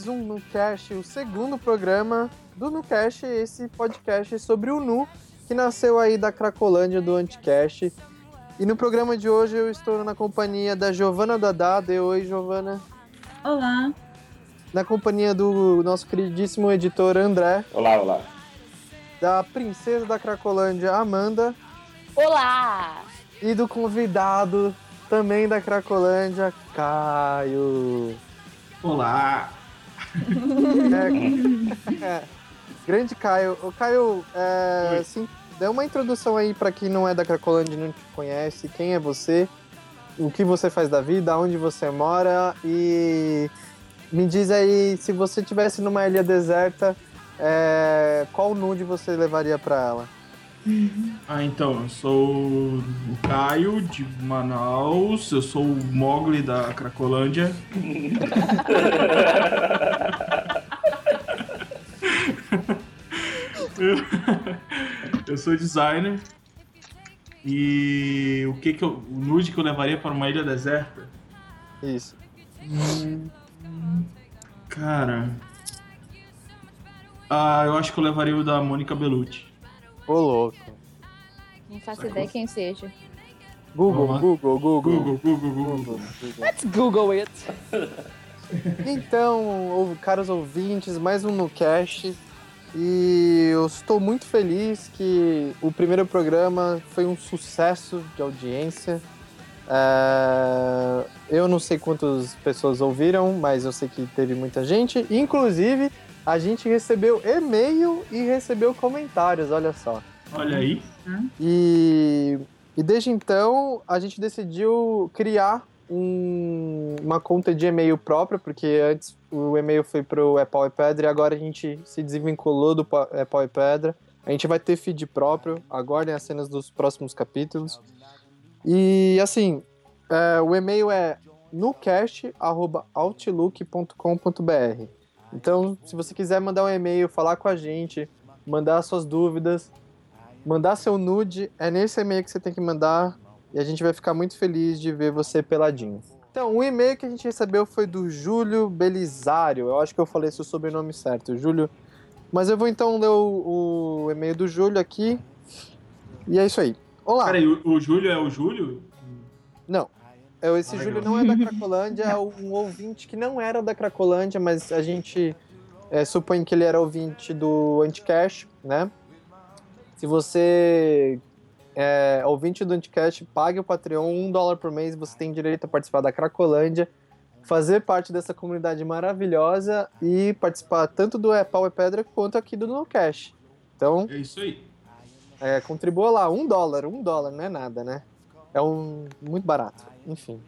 mais um NuCast, o segundo programa do NuCast, esse podcast sobre o Nu, que nasceu aí da Cracolândia do Anticast. E no programa de hoje eu estou na companhia da Giovana Dadá. oi, Giovana. Olá. Na companhia do nosso queridíssimo editor André. Olá, olá. Da princesa da Cracolândia, Amanda. Olá! E do convidado também da Cracolândia, Caio. Olá! É, é, grande Caio. O Caio, é, sim, dê uma introdução aí para quem não é da Cracolândia e não te conhece. Quem é você? O que você faz da vida? Onde você mora? E me diz aí, se você tivesse numa ilha deserta, é, qual nude você levaria para ela? Ah, então, eu sou o Caio de Manaus, eu sou o Mogli da Cracolândia. eu, sou designer e o que que eu, o nude que eu levaria para uma ilha deserta? Isso. Hum, cara, ah, eu acho que eu levaria o da Mônica Bellucci. Ô, louco. Não faço ideia quem seja. Google, Google, Google, Google, Google, Google. Let's Google it. Então, caros ouvintes, mais um NuCast. E eu estou muito feliz que o primeiro programa foi um sucesso de audiência. É... Eu não sei quantas pessoas ouviram, mas eu sei que teve muita gente. Inclusive, a gente recebeu e-mail e recebeu comentários, olha só. Olha aí. E, e desde então a gente decidiu criar um, uma conta de e-mail própria, porque antes o e-mail foi pro Apple e Pedra e agora a gente se desvinculou do Apple e Pedra. A gente vai ter feed próprio, aguardem as cenas dos próximos capítulos. E assim, é, o e-mail é nucast.outlook.com.br. Então, se você quiser mandar um e-mail, falar com a gente, mandar suas dúvidas, mandar seu nude, é nesse e-mail que você tem que mandar e a gente vai ficar muito feliz de ver você peladinho. Então, o e-mail que a gente recebeu foi do Júlio Belisário. Eu acho que eu falei seu sobrenome certo, Júlio. Mas eu vou então ler o, o e-mail do Júlio aqui. E é isso aí. Olá. Peraí, o, o Júlio é o Júlio? Não. É, esse Júlio não é da Cracolândia, é um ouvinte que não era da Cracolândia, mas a gente é, supõe que ele era ouvinte do Anticash, né? Se você é ouvinte do Anticash, pague o Patreon, um dólar por mês, você tem direito a participar da Cracolândia, fazer parte dessa comunidade maravilhosa e participar tanto do É Pau e Pedra quanto aqui do No Cash. Então. É isso aí. É, contribua lá, um dólar, um dólar, não é nada, né? É um muito barato. Enfim.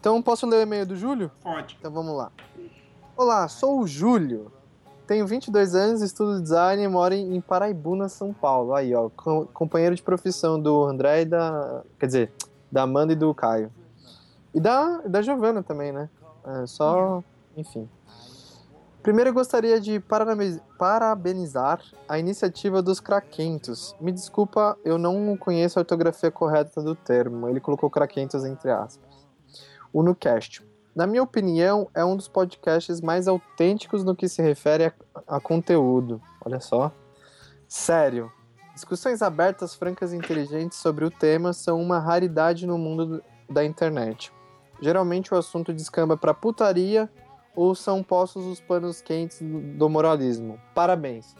Então, posso ler o e-mail do Júlio? Pode. Então vamos lá. Olá, sou o Júlio. Tenho 22 anos, estudo design e moro em Paraibuna, São Paulo. Aí, ó, companheiro de profissão do André e da. Quer dizer, da Amanda e do Caio. E da, da Giovana também, né? É, só. Enfim. Primeiro eu gostaria de parabenizar a iniciativa dos craquentos. Me desculpa, eu não conheço a ortografia correta do termo. Ele colocou craquentos entre aspas. O NuCast. Na minha opinião, é um dos podcasts mais autênticos no que se refere a, a conteúdo. Olha só. Sério. Discussões abertas, francas e inteligentes sobre o tema são uma raridade no mundo da internet. Geralmente o assunto descamba para putaria ou são postos os panos quentes do moralismo? Parabéns.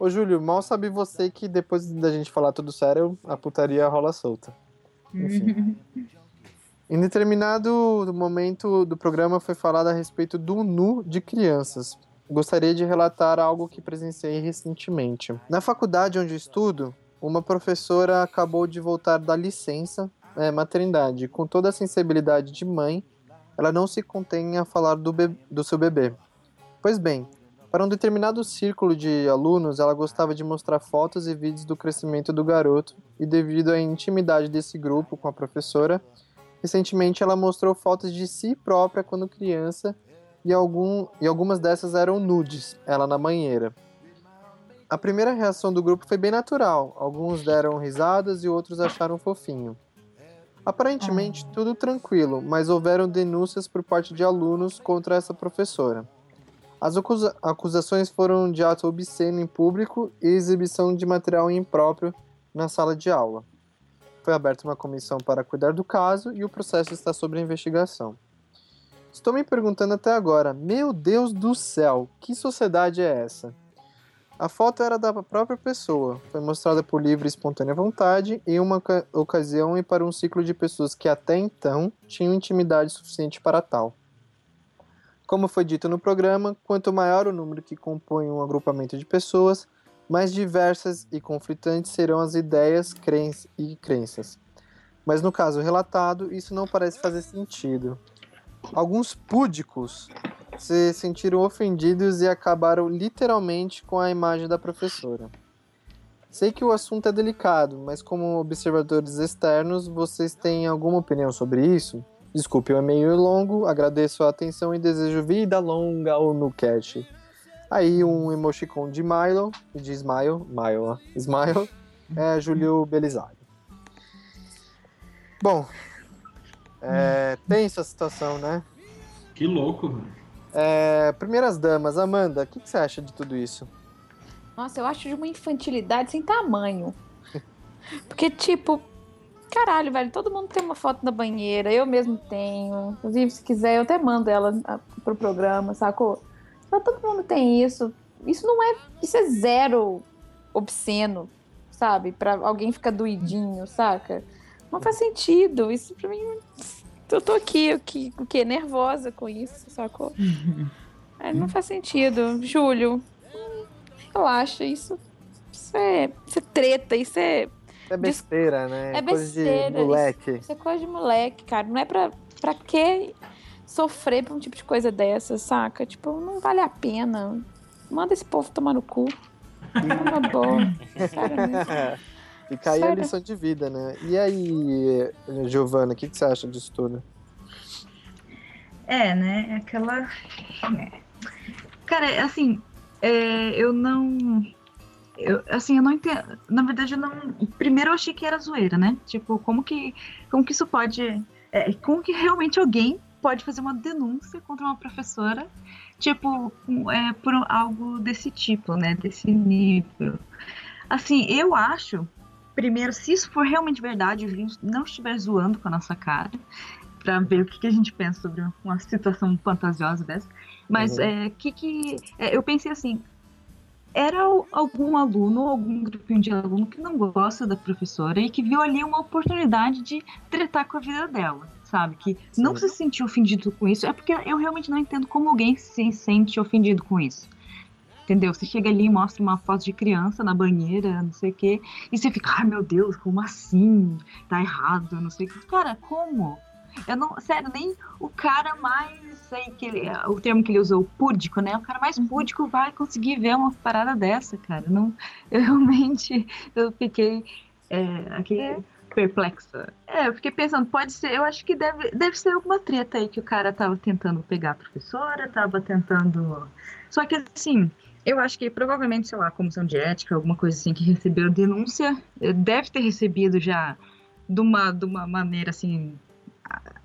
Ô Júlio, mal sabe você que depois da gente falar tudo sério, a putaria rola solta. Enfim. em determinado momento do programa foi falado a respeito do nu de crianças. Gostaria de relatar algo que presenciei recentemente. Na faculdade onde estudo, uma professora acabou de voltar da licença é, maternidade. Com toda a sensibilidade de mãe, ela não se contém a falar do, do seu bebê. Pois bem, para um determinado círculo de alunos, ela gostava de mostrar fotos e vídeos do crescimento do garoto, e devido à intimidade desse grupo com a professora, recentemente ela mostrou fotos de si própria quando criança, e, algum, e algumas dessas eram nudes, ela na banheira. A primeira reação do grupo foi bem natural, alguns deram risadas e outros acharam fofinho. Aparentemente, tudo tranquilo, mas houveram denúncias por parte de alunos contra essa professora. As acusa- acusações foram de ato obsceno em público e exibição de material impróprio na sala de aula. Foi aberta uma comissão para cuidar do caso e o processo está sob investigação. Estou me perguntando até agora, meu Deus do céu, que sociedade é essa? A foto era da própria pessoa, foi mostrada por livre e espontânea vontade em uma oca- ocasião e para um ciclo de pessoas que até então tinham intimidade suficiente para tal. Como foi dito no programa, quanto maior o número que compõe um agrupamento de pessoas, mais diversas e conflitantes serão as ideias cren e crenças. Mas no caso relatado, isso não parece fazer sentido. Alguns púdicos se sentiram ofendidos e acabaram literalmente com a imagem da professora. Sei que o assunto é delicado, mas como observadores externos, vocês têm alguma opinião sobre isso? Desculpe, o é longo, agradeço a atenção e desejo vida longa ao NuCat. Aí um emoticon de Milo, de Smile, Mile, ó, Smile, é Júlio Belisário. Bom, é, tem essa situação, né? Que louco, velho. É, primeiras damas, Amanda, o que, que você acha de tudo isso? Nossa, eu acho de uma infantilidade sem tamanho. Porque, tipo, caralho, velho, todo mundo tem uma foto na banheira, eu mesmo tenho. Inclusive, se quiser, eu até mando ela pro programa, sacou? Mas todo mundo tem isso. Isso não é. Isso é zero obsceno, sabe? Pra alguém ficar doidinho, saca? Não faz sentido. Isso pra mim. Eu tô aqui, aqui o quê? Nervosa com isso, sacou? É, não faz sentido. Júlio, relaxa, isso. Isso é, isso é treta, isso é, É besteira, né? é Coisa de besteira. moleque. Isso, isso é coisa de moleque, cara. Não é pra, pra que sofrer por um tipo de coisa dessa, saca? Tipo, não vale a pena. Manda esse povo tomar no cu. Uma boa. Sério mesmo. Fica aí a Sério? lição de vida, né? E aí, Giovana, o que, que você acha disso tudo? É, né? é Aquela. é. Cara, assim, é, eu não. Eu, assim, eu não entendo. Na verdade, eu não. Primeiro eu achei que era zoeira, né? Tipo, como que, como que isso pode. é, como que realmente alguém pode fazer uma denúncia contra uma professora, tipo, é, por algo desse tipo, né? Desse nível. Assim, eu acho. Primeiro, se isso for realmente verdade, o Julinho não estiver zoando com a nossa cara, pra ver o que, que a gente pensa sobre uma situação fantasiosa dessa. Mas Uhum. é, que que é, eu pensei assim, era algum aluno, algum grupinho de aluno que não gosta da professora e que viu ali uma oportunidade de tretar com a vida dela, sabe? Que não Sim. se sentiu ofendido com isso. É porque eu realmente não entendo como alguém se sente ofendido com isso. Entendeu? Você chega ali e mostra uma foto de criança na banheira, não sei o quê, e você fica, ai meu Deus, como assim? Tá errado, não sei o quê. Cara, como? Eu não, sério, nem o cara mais, sei que ele, o termo que ele usou, púdico, né? O cara mais púdico vai conseguir ver uma parada dessa, cara. Não, eu realmente, eu fiquei é, aqui perplexa. É, eu fiquei pensando, pode ser, eu acho que deve, deve ser alguma treta aí que o cara tava tentando pegar a professora, tava tentando. Só que assim, eu acho que provavelmente, sei lá, comissão de ética, alguma coisa assim, que recebeu denúncia, eh, deve ter recebido já de uma, de uma maneira assim,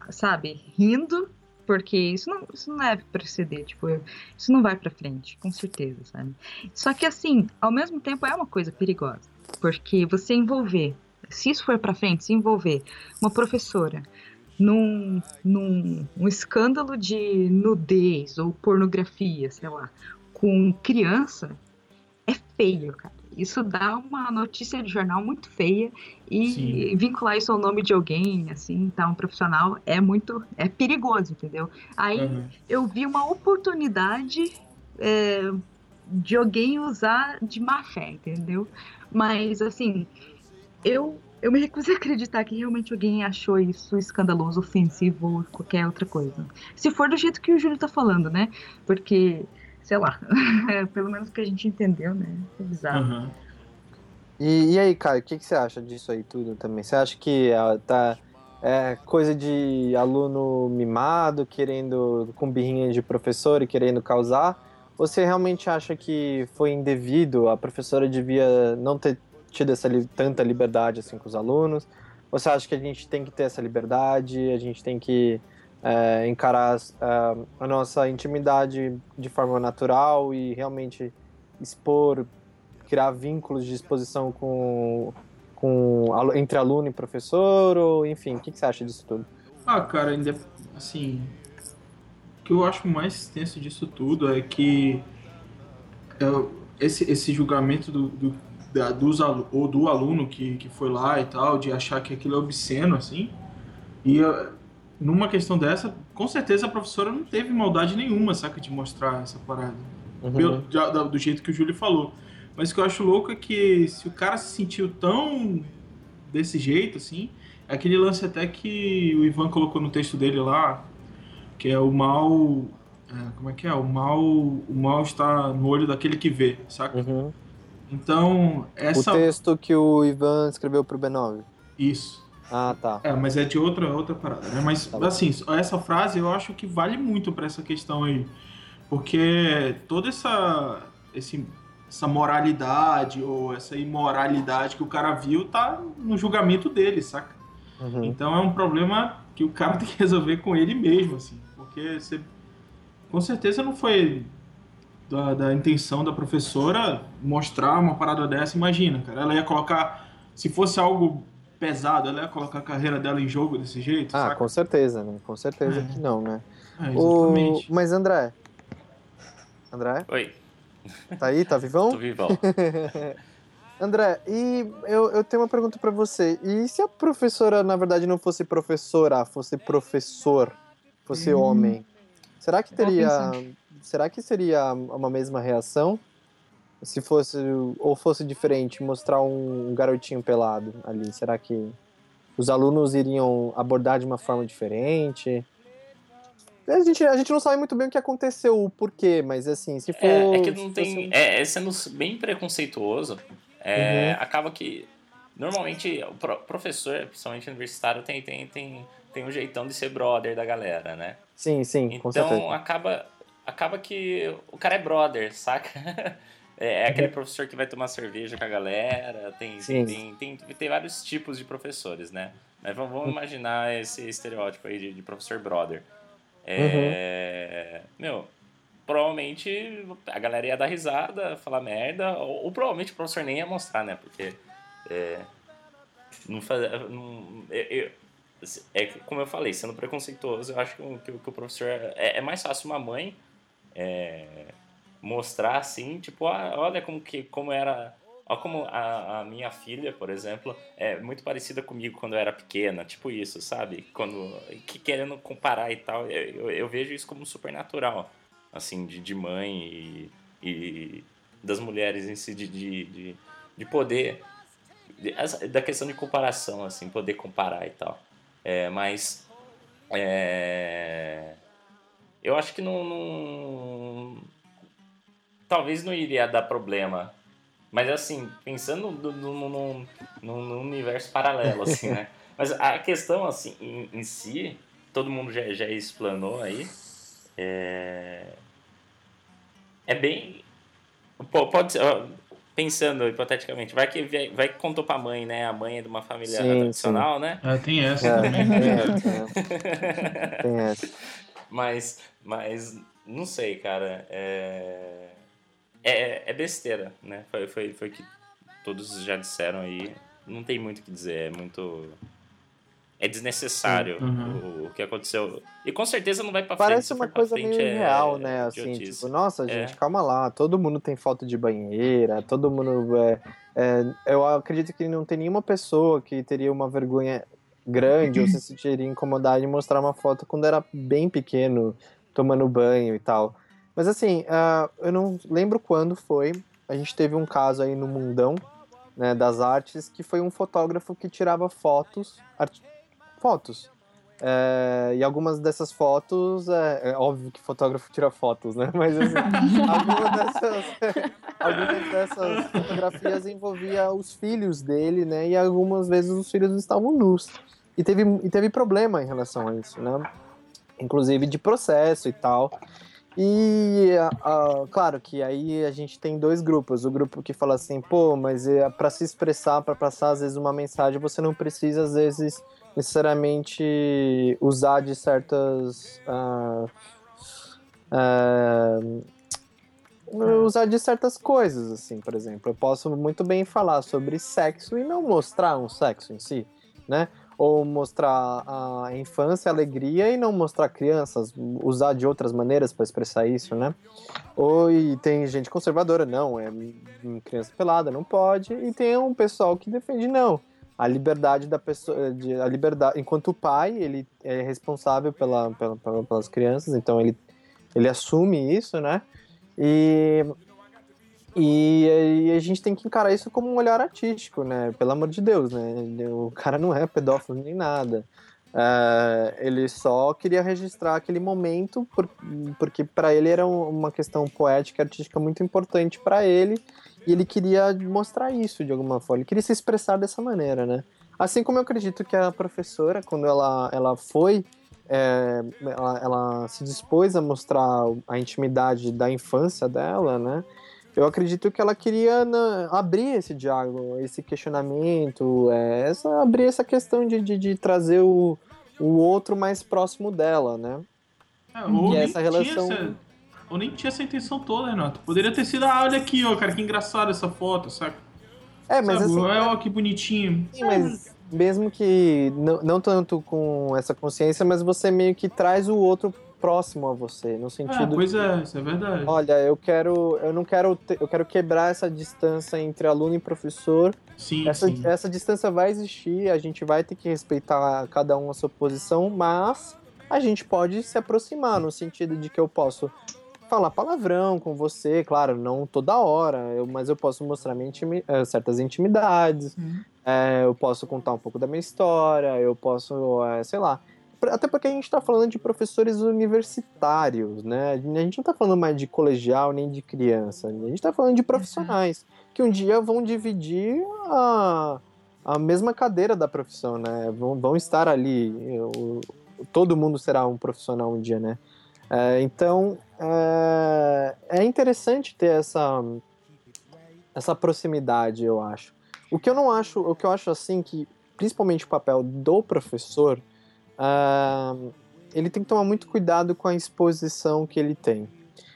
sabe, rindo, porque isso não, isso não deve proceder, tipo, isso não vai pra frente, com certeza, sabe? Só que assim, ao mesmo tempo é uma coisa perigosa, porque você envolver, se isso for pra frente, se envolver uma professora num, num um escândalo de nudez ou pornografia, sei lá, com criança, é feio, cara. Isso dá uma notícia de jornal muito feia e Sim. vincular isso ao nome de alguém, assim, tá, um profissional, é muito, é perigoso, entendeu? Aí Uhum. eu vi uma oportunidade é, de alguém usar de má fé, entendeu? Mas, assim, eu, eu me recuso a acreditar que realmente alguém achou isso escandaloso, ofensivo ou qualquer outra coisa. Se for do jeito que o Júlio tá falando, né? Porque, sei lá, pelo menos que a gente entendeu, né? É bizarro. Uhum. E, e aí, Caio, o que, que você acha disso aí tudo também? Você acha que ah, tá é, coisa de aluno mimado, querendo, com birrinha de professor e querendo causar? Ou você realmente acha que foi indevido, a professora devia não ter tido essa li- tanta liberdade assim com os alunos? Ou você acha que a gente tem que ter essa liberdade, a gente tem que é, encarar é, a nossa intimidade de forma natural e realmente expor, criar vínculos de exposição com, com entre aluno e professor, ou enfim, o que, que você acha disso tudo? Ah, cara, ainda assim, o que eu acho mais tenso disso tudo é que é, esse, esse julgamento do, do, da, dos, ou do aluno que, que foi lá e tal, de achar que aquilo é obsceno, assim, e numa questão dessa, com certeza a professora não teve maldade nenhuma, saca, de mostrar essa parada. Uhum. Pelo, do, do jeito que o Júlio falou. Mas o que eu acho louco é que se o cara se sentiu tão desse jeito, assim, é aquele lance até que o Ivan colocou no texto dele lá, que é o mal. É, como é que é? O mal, o mal está no olho daquele que vê, saca? Uhum. Então, essa. O texto que o Ivan escreveu pro B9. Isso. Ah, tá. É, mas é de outra, outra parada, né? Mas, tá assim, essa frase eu acho que vale muito para essa questão aí. Porque toda essa, esse, essa moralidade ou essa imoralidade que o cara viu tá no julgamento dele, saca? Uhum. Então é um problema que o cara tem que resolver com ele mesmo, assim. Porque você, com certeza não foi da, da intenção da professora mostrar uma parada dessa. Imagina, cara. Ela ia colocar. Se fosse algo pesado, ela ia colocar a carreira dela em jogo desse jeito? Ah, saca? com certeza, né? Com certeza é. que não, né? É, exatamente. O... Mas André. André? Oi. Tá aí, tá vivão? Tô vivão. André, e eu, eu tenho uma pergunta para você. E se a professora, na verdade, não fosse professora, fosse professor, fosse hum. homem, será que teria. Será que seria uma mesma reação? Se fosse. Ou fosse diferente, mostrar um, garotinho pelado ali? Será que os alunos iriam abordar de uma forma diferente? A gente, a gente não sabe muito bem o que aconteceu, o porquê, mas assim, se for. É, é que não tem. É, é, sendo bem preconceituoso, é, uhum. acaba que. Normalmente, o professor, principalmente universitário, tem, tem, tem, tem um jeitão de ser brother da galera, né? Sim, sim, então, com certeza. acaba, acaba que o cara é brother, saca? É, é aquele uhum. professor que vai tomar cerveja com a galera, tem, tem, tem, tem, tem, vários tipos de professores, né? Mas vamos, vamos imaginar esse estereótipo aí de, de professor brother. É, uhum. Meu, provavelmente a galera ia dar risada, falar merda, ou, ou provavelmente o professor nem ia mostrar, né? Porque é, não faz, não, eu, é como eu falei, sendo preconceituoso, eu acho que, que, que o professor é, é, mais fácil uma mãe é, mostrar assim, tipo, ah, olha como que como era Olha como a, a, minha filha, por exemplo, é muito parecida comigo quando eu era pequena, tipo isso, sabe? Quando que querendo comparar e tal, eu, eu vejo isso como super natural, assim, de, de mãe e, e das mulheres em si, de, de, de, de poder, de, da questão de comparação, assim, poder comparar e tal. É, mas é, eu acho que não, não talvez não iria dar problema mas assim, pensando num, num, universo paralelo, assim, né? Mas a questão, assim, em, em si, todo mundo já, já explanou aí, é, é bem... Pode ser, pensando hipoteticamente, vai que, vai que contou pra mãe, né? A mãe é de uma família sim, tradicional, sim. né? É, tem essa é, também. Tem essa. tem essa. Mas, mas, não sei, cara. É é, é besteira, né? Foi, foi, foi que todos já disseram aí. Não tem muito o que dizer, é muito. É desnecessário uhum. o, o, que aconteceu. E com certeza não vai pra Parece frente. Parece uma coisa meio é, real, né? Assim, tipo, nossa, é. gente, calma lá. Todo mundo tem falta de banheira, todo mundo. É, é, eu acredito que não tem nenhuma pessoa que teria uma vergonha grande ou se sentiria incomodada em mostrar uma foto quando era bem pequeno, tomando banho e tal. Mas assim, uh, eu não lembro quando foi. A gente teve um caso aí no mundão né, das artes que foi um fotógrafo que tirava fotos. Art... Fotos. É, e algumas dessas fotos, é, é, óbvio que fotógrafo tira fotos, né? Mas assim, algumas, dessas, algumas dessas fotografias envolvia os filhos dele, né? E algumas vezes os filhos estavam nus. E teve, e teve problema em relação a isso, né? Inclusive de processo e tal. E, uh, claro que aí a gente tem dois grupos. O grupo que fala assim, pô, mas é, para se expressar, para passar às vezes uma mensagem, você não precisa às vezes necessariamente usar de certas. Uh, uh, usar de certas coisas, assim, por exemplo. Eu posso muito bem falar sobre sexo e não mostrar um sexo em si, né? Ou mostrar a infância, a alegria e não mostrar crianças, usar de outras maneiras para expressar isso, né? Ou e tem gente conservadora, não, é criança pelada, não pode, e tem um pessoal que defende não. A liberdade da pessoa, de, a liberdade, enquanto o pai, ele é responsável pela, pela, pelas crianças, então ele, ele assume isso, né? E e, e, a gente tem que encarar isso como um olhar artístico, né? Pelo amor de Deus, né? O cara não é pedófilo nem nada. É, ele só queria registrar aquele momento por, porque para ele era uma questão poética e artística muito importante para ele e ele queria mostrar isso de alguma forma. Ele queria se expressar dessa maneira, né? Assim como eu acredito que a professora, quando ela, ela foi é, ela, ela, se dispôs a mostrar a intimidade da infância dela, né? Eu acredito que ela queria na, abrir esse diálogo, esse questionamento, é, essa, abrir essa questão de, de, de, trazer o, o outro mais próximo dela, né? É, ou, nem essa relação... essa, ou nem tinha essa intenção toda, Renato. Poderia ter sido, ah, olha aqui, ó, cara, que engraçado essa foto, saca? É, mas Sabe, assim, ó, que bonitinho. Sim, mas mesmo que não, não tanto com essa consciência, mas você meio que traz o outro próximo a você, no sentido. Ah, pois é, isso é verdade. Olha, eu quero, eu não quero, eu quero quebrar essa distância entre aluno e professor. Sim, essa, sim. essa distância vai existir, a gente vai ter que respeitar cada um a sua posição, mas a gente pode se aproximar no sentido de que eu posso falar palavrão com você, claro, não toda hora, eu, mas eu posso mostrar intimi eh, certas intimidades, uhum. é, eu posso contar um pouco da minha história, eu posso, é, sei lá, até porque a gente está falando de professores universitários, né? A gente não está falando mais de colegial nem de criança. A gente está falando de profissionais que um dia vão dividir a, a mesma cadeira da profissão, né? Vão, vão estar ali. Eu, todo mundo será um profissional um dia, né? É, então é, é interessante ter essa essa proximidade, eu acho. O que eu não acho, o que eu acho assim que principalmente o papel do professor uh, ele tem que tomar muito cuidado com a exposição que ele tem.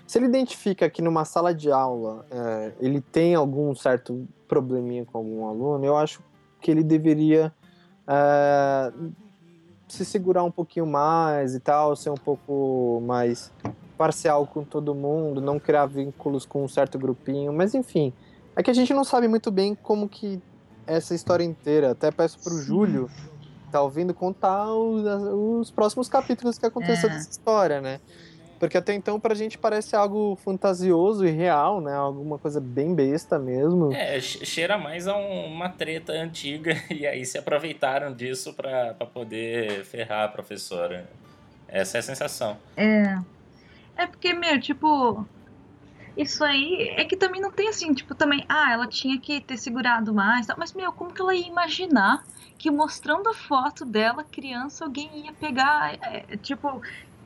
Se ele identifica que numa sala de aula uh, ele tem algum certo probleminha com algum aluno, eu acho que ele deveria uh, se segurar um pouquinho mais e tal, ser um pouco mais parcial com todo mundo, não criar vínculos com um certo grupinho, mas enfim, é que a gente não sabe muito bem como que essa história inteira. Até peço pro. Júlio tá ouvindo contar os, os próximos capítulos que aconteceu é. dessa história, né? Porque até então pra gente parece algo fantasioso e real, né? Alguma coisa bem besta mesmo. É, cheira mais a um, uma treta antiga e aí se aproveitaram disso pra, pra poder ferrar a professora. Essa é a sensação. É. É porque, meu, tipo, isso aí é que também não tem assim, tipo, também, ah, ela tinha que ter segurado mais, mas, meu, como que ela ia imaginar que mostrando a foto dela, criança, alguém ia pegar, é, tipo,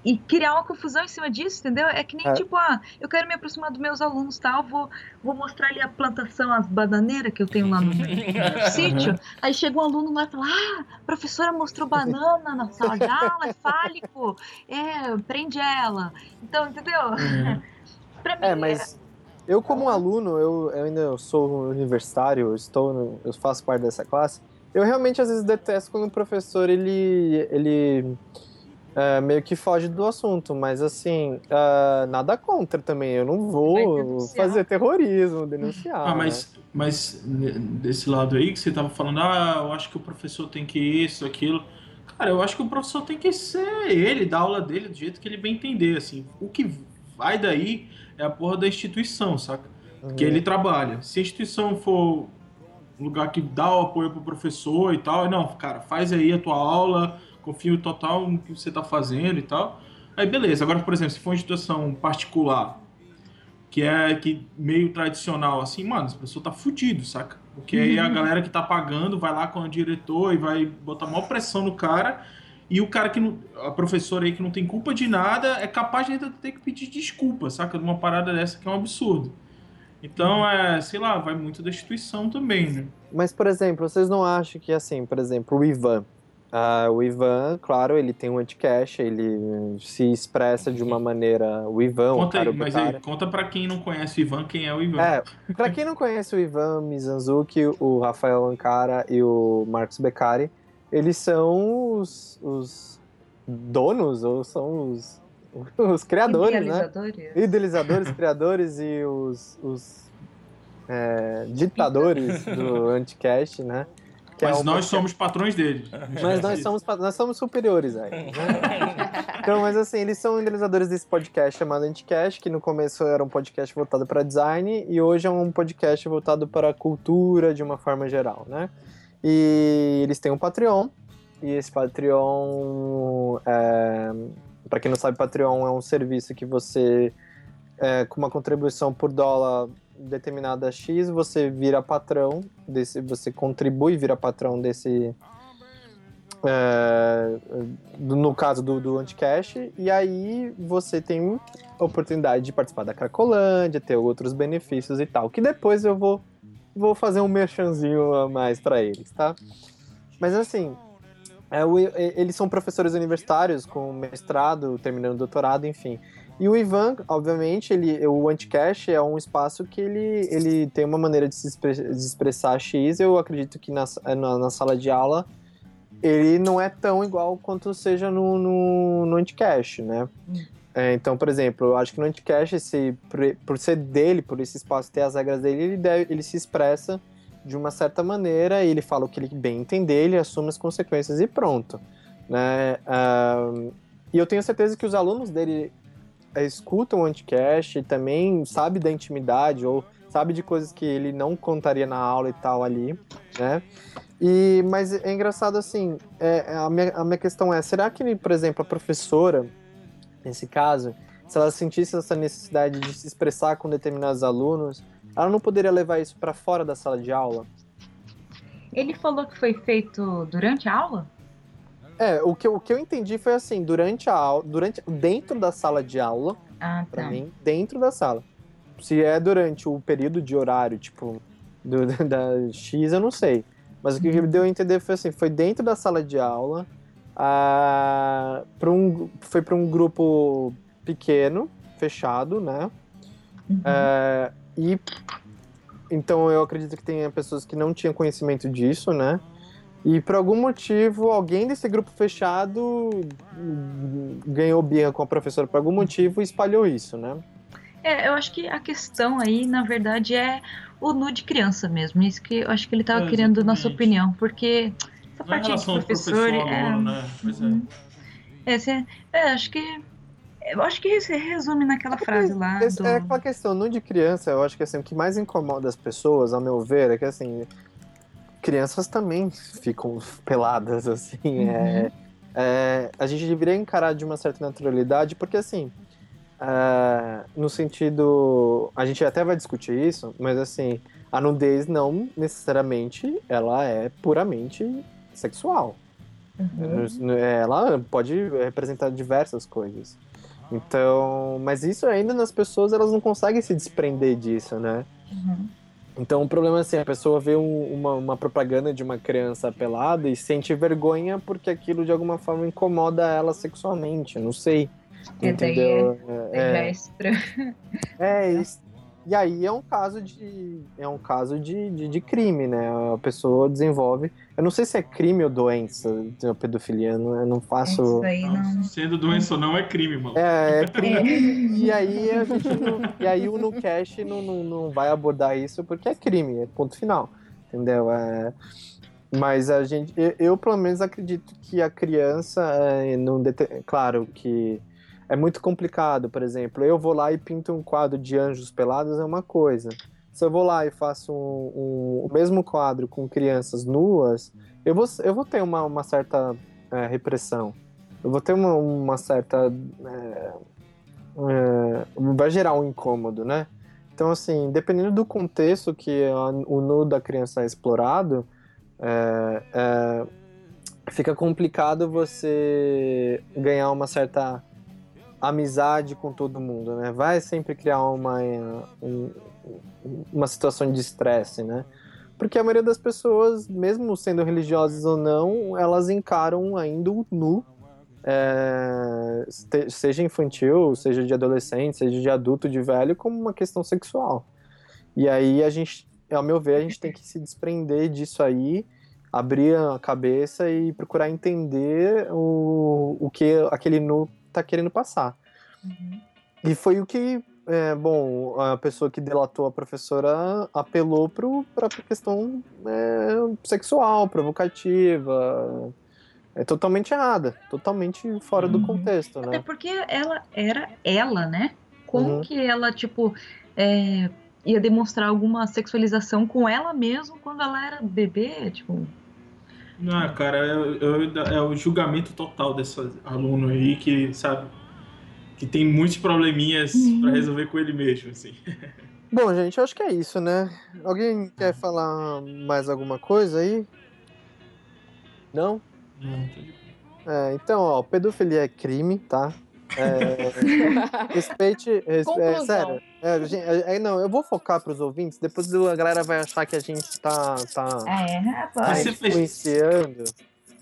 e criar uma confusão em cima disso, entendeu? É que nem é. tipo, ah, eu quero me aproximar dos meus alunos, tal, tá? vou, vou mostrar ali a plantação, as bananeiras que eu tenho lá no, no sítio. Aí chega um aluno lá e fala: Ah, a professora mostrou banana na sala de aula, é fálico, é, prende ela. Então, entendeu? Uhum. pra mim, é, mas. Eu, como aluno, eu, eu ainda sou universitário, eu estou no, eu faço parte dessa classe. Eu realmente às vezes detesto quando o professor ele, ele é, meio que foge do assunto, mas assim, uh, nada contra também. Eu não vou fazer terrorismo, denunciar. Ah, mas, né? mas desse lado aí que você tava falando, ah, eu acho que o professor tem que isso, aquilo. Cara, eu acho que o professor tem que ser ele, dar aula dele do jeito que ele bem entender, assim. O que vai daí é a porra da instituição, saca? Uhum. Que ele trabalha. Se a instituição for lugar que dá o apoio pro professor e tal, não, cara, faz aí a tua aula, confio total no que você tá fazendo e tal. Aí beleza. Agora, por exemplo, se for uma instituição particular, que é que meio tradicional, assim, mano, esse professor tá fudido, saca? Porque aí a uhum. galera que tá pagando vai lá com o diretor e vai botar maior pressão no cara e o cara que não. A professora aí que não tem culpa de nada é capaz de ainda ter que pedir desculpa, saca? De uma parada dessa que é um absurdo. Então, é, sei lá, vai muito da instituição também, né? Mas, por exemplo, vocês não acham que, assim, por exemplo, o Ivan. Uh, o Ivan, claro, ele tem um anti-cash, ele se expressa de uma maneira. O Ivan, conta o cara, aí, mas aí, conta pra quem não conhece o Ivan, quem é o Ivan. É, pra quem não conhece o Ivan Mizanzuki, o Rafael Ancara e o Marcos Beccari, eles são os, os donos, ou são os, os criadores, né? Idealizadores, criadores e os, os é, ditadores do Anticast, né? Que é Mas é nós somos patrões deles. Mas nós somos, nós somos superiores aí. Né? Então, mas assim, eles são idealizadores desse podcast chamado Anticast, que no começo era um podcast voltado para design e hoje é um podcast voltado para a cultura de uma forma geral, né? E eles têm um Patreon, e esse Patreon, é, para quem não sabe, Patreon é um serviço que você, é, com uma contribuição por dólar determinada X, você vira patrão desse, você contribui, vira patrão desse, é, no caso do, do Anticash, e aí você tem a oportunidade de participar da Cracolândia, ter outros benefícios e tal, que depois eu vou, vou fazer um merchanzinho a mais para eles, tá? Mas assim, é, o, eles são professores universitários com mestrado, terminando doutorado, enfim. E o Ivan, obviamente, ele, o Anticash é um espaço que ele, ele tem uma maneira de se expressar X. Eu acredito que na, na, na, sala de aula ele não é tão igual quanto seja no, no, no Anticash, né? Hum. É, então, por exemplo, eu acho que no Anticash, esse, por, por ser dele, por esse espaço ter as regras dele, ele, deve, ele se expressa de uma certa maneira, ele fala o que ele bem entender, ele assume as consequências e pronto. Né? Uh, e eu tenho certeza que os alunos dele é, escutam o Anticast e também sabe da intimidade ou sabe de coisas que ele não contaria na aula e tal ali, né? E, mas é engraçado assim, é, a, minha, a minha questão é, será que, por exemplo, a professora, nesse caso, se ela sentisse essa necessidade de se expressar com determinados alunos, ela não poderia levar isso para fora da sala de aula? Ele falou que foi feito durante a aula? É, o que, o que eu entendi foi assim, durante a aula, durante, dentro da sala de aula, ah, pra tá. mim, dentro da sala. Se é durante o período de horário, tipo, do, da X, eu não sei. Mas o que uhum. deu a entender foi assim, foi dentro da sala de aula, a, pra um, foi para um grupo pequeno, fechado, né? Uhum. É, e então eu acredito que tenha pessoas que não tinham conhecimento disso, né? E por algum motivo, alguém desse grupo fechado ganhou birra com a professora por algum motivo e espalhou isso, né? É, eu acho que a questão aí, na verdade, é o nu de criança mesmo. Isso que eu acho que ele estava é, querendo nossa opinião, porque essa parte de professor. professor é, aluno, né? Pois é. Uhum. É, é, acho que eu acho que resume naquela frase lá. Do... É aquela questão, no de criança, eu acho que assim, o que mais incomoda as pessoas, ao meu ver, é que assim, crianças também ficam peladas, assim. Uhum. É, é, a gente deveria encarar de uma certa naturalidade, porque assim, é, no sentido. A gente até vai discutir isso, mas assim, a nudez não necessariamente ela é puramente sexual. Uhum. Ela pode representar diversas coisas. Então, mas isso ainda nas pessoas, elas não conseguem se desprender disso, né? Uhum. Então o problema é assim, a pessoa vê um, uma, uma, propaganda de uma criança pelada e sente vergonha porque aquilo de alguma forma incomoda ela sexualmente, não sei. É, entendeu? É, é, é. É, isso, e aí é um caso de. É um caso de, de, de, crime, né? A pessoa desenvolve. Eu não sei se é crime ou doença, a pedofilia, eu não, eu não faço. Isso aí não... Sendo doença ou não é crime, mano. É, é crime. e aí a gente não, E aí o NuCash não, não, não vai abordar isso porque é crime, é ponto final. Entendeu? É. Mas a gente, eu, eu, pelo menos acredito que a criança, é, não claro que é muito complicado, por exemplo, eu vou lá e pinto um quadro de anjos pelados é uma coisa. Se eu vou lá e faço um, um, o mesmo quadro com crianças nuas, eu vou, eu vou ter uma, uma certa é, repressão. Eu vou ter uma, uma certa. É, é, vai gerar um incômodo, né? Então, assim, dependendo do contexto que a, o nu da criança é explorado, é, é fica complicado você ganhar uma certa amizade com todo mundo, né? Vai sempre criar uma, um, uma situação de estresse, né? Porque a maioria das pessoas, mesmo sendo religiosas ou não, elas encaram ainda o nu, é, seja infantil, seja de adolescente, seja de adulto, de velho, como uma questão sexual. E aí a gente, ao meu ver, a gente tem que se desprender disso aí abrir a cabeça e procurar entender o, o que aquele nu tá querendo passar. Uhum. E foi o que, é, bom, a pessoa que delatou a professora apelou para a questão é, sexual, provocativa. É totalmente errada, totalmente fora uhum. do contexto, né? Até porque ela era ela, né? Como uhum. que ela, tipo, é, ia demonstrar alguma sexualização com ela mesmo quando ela era bebê? Tipo, não, cara, é, é, é, o julgamento total desse aluno aí que, sabe, que tem muitos probleminhas uhum. para resolver com ele mesmo, assim. Bom, gente, eu acho que é isso, né? Alguém quer falar mais alguma coisa aí? Não? Não, é, então, ó, pedofilia é crime, tá? É, respeite. Res, é, sério. É, gente, é, é, não, eu vou focar pros ouvintes, depois a galera vai achar que a gente tá. tá é, rapaz. Tá influenciando.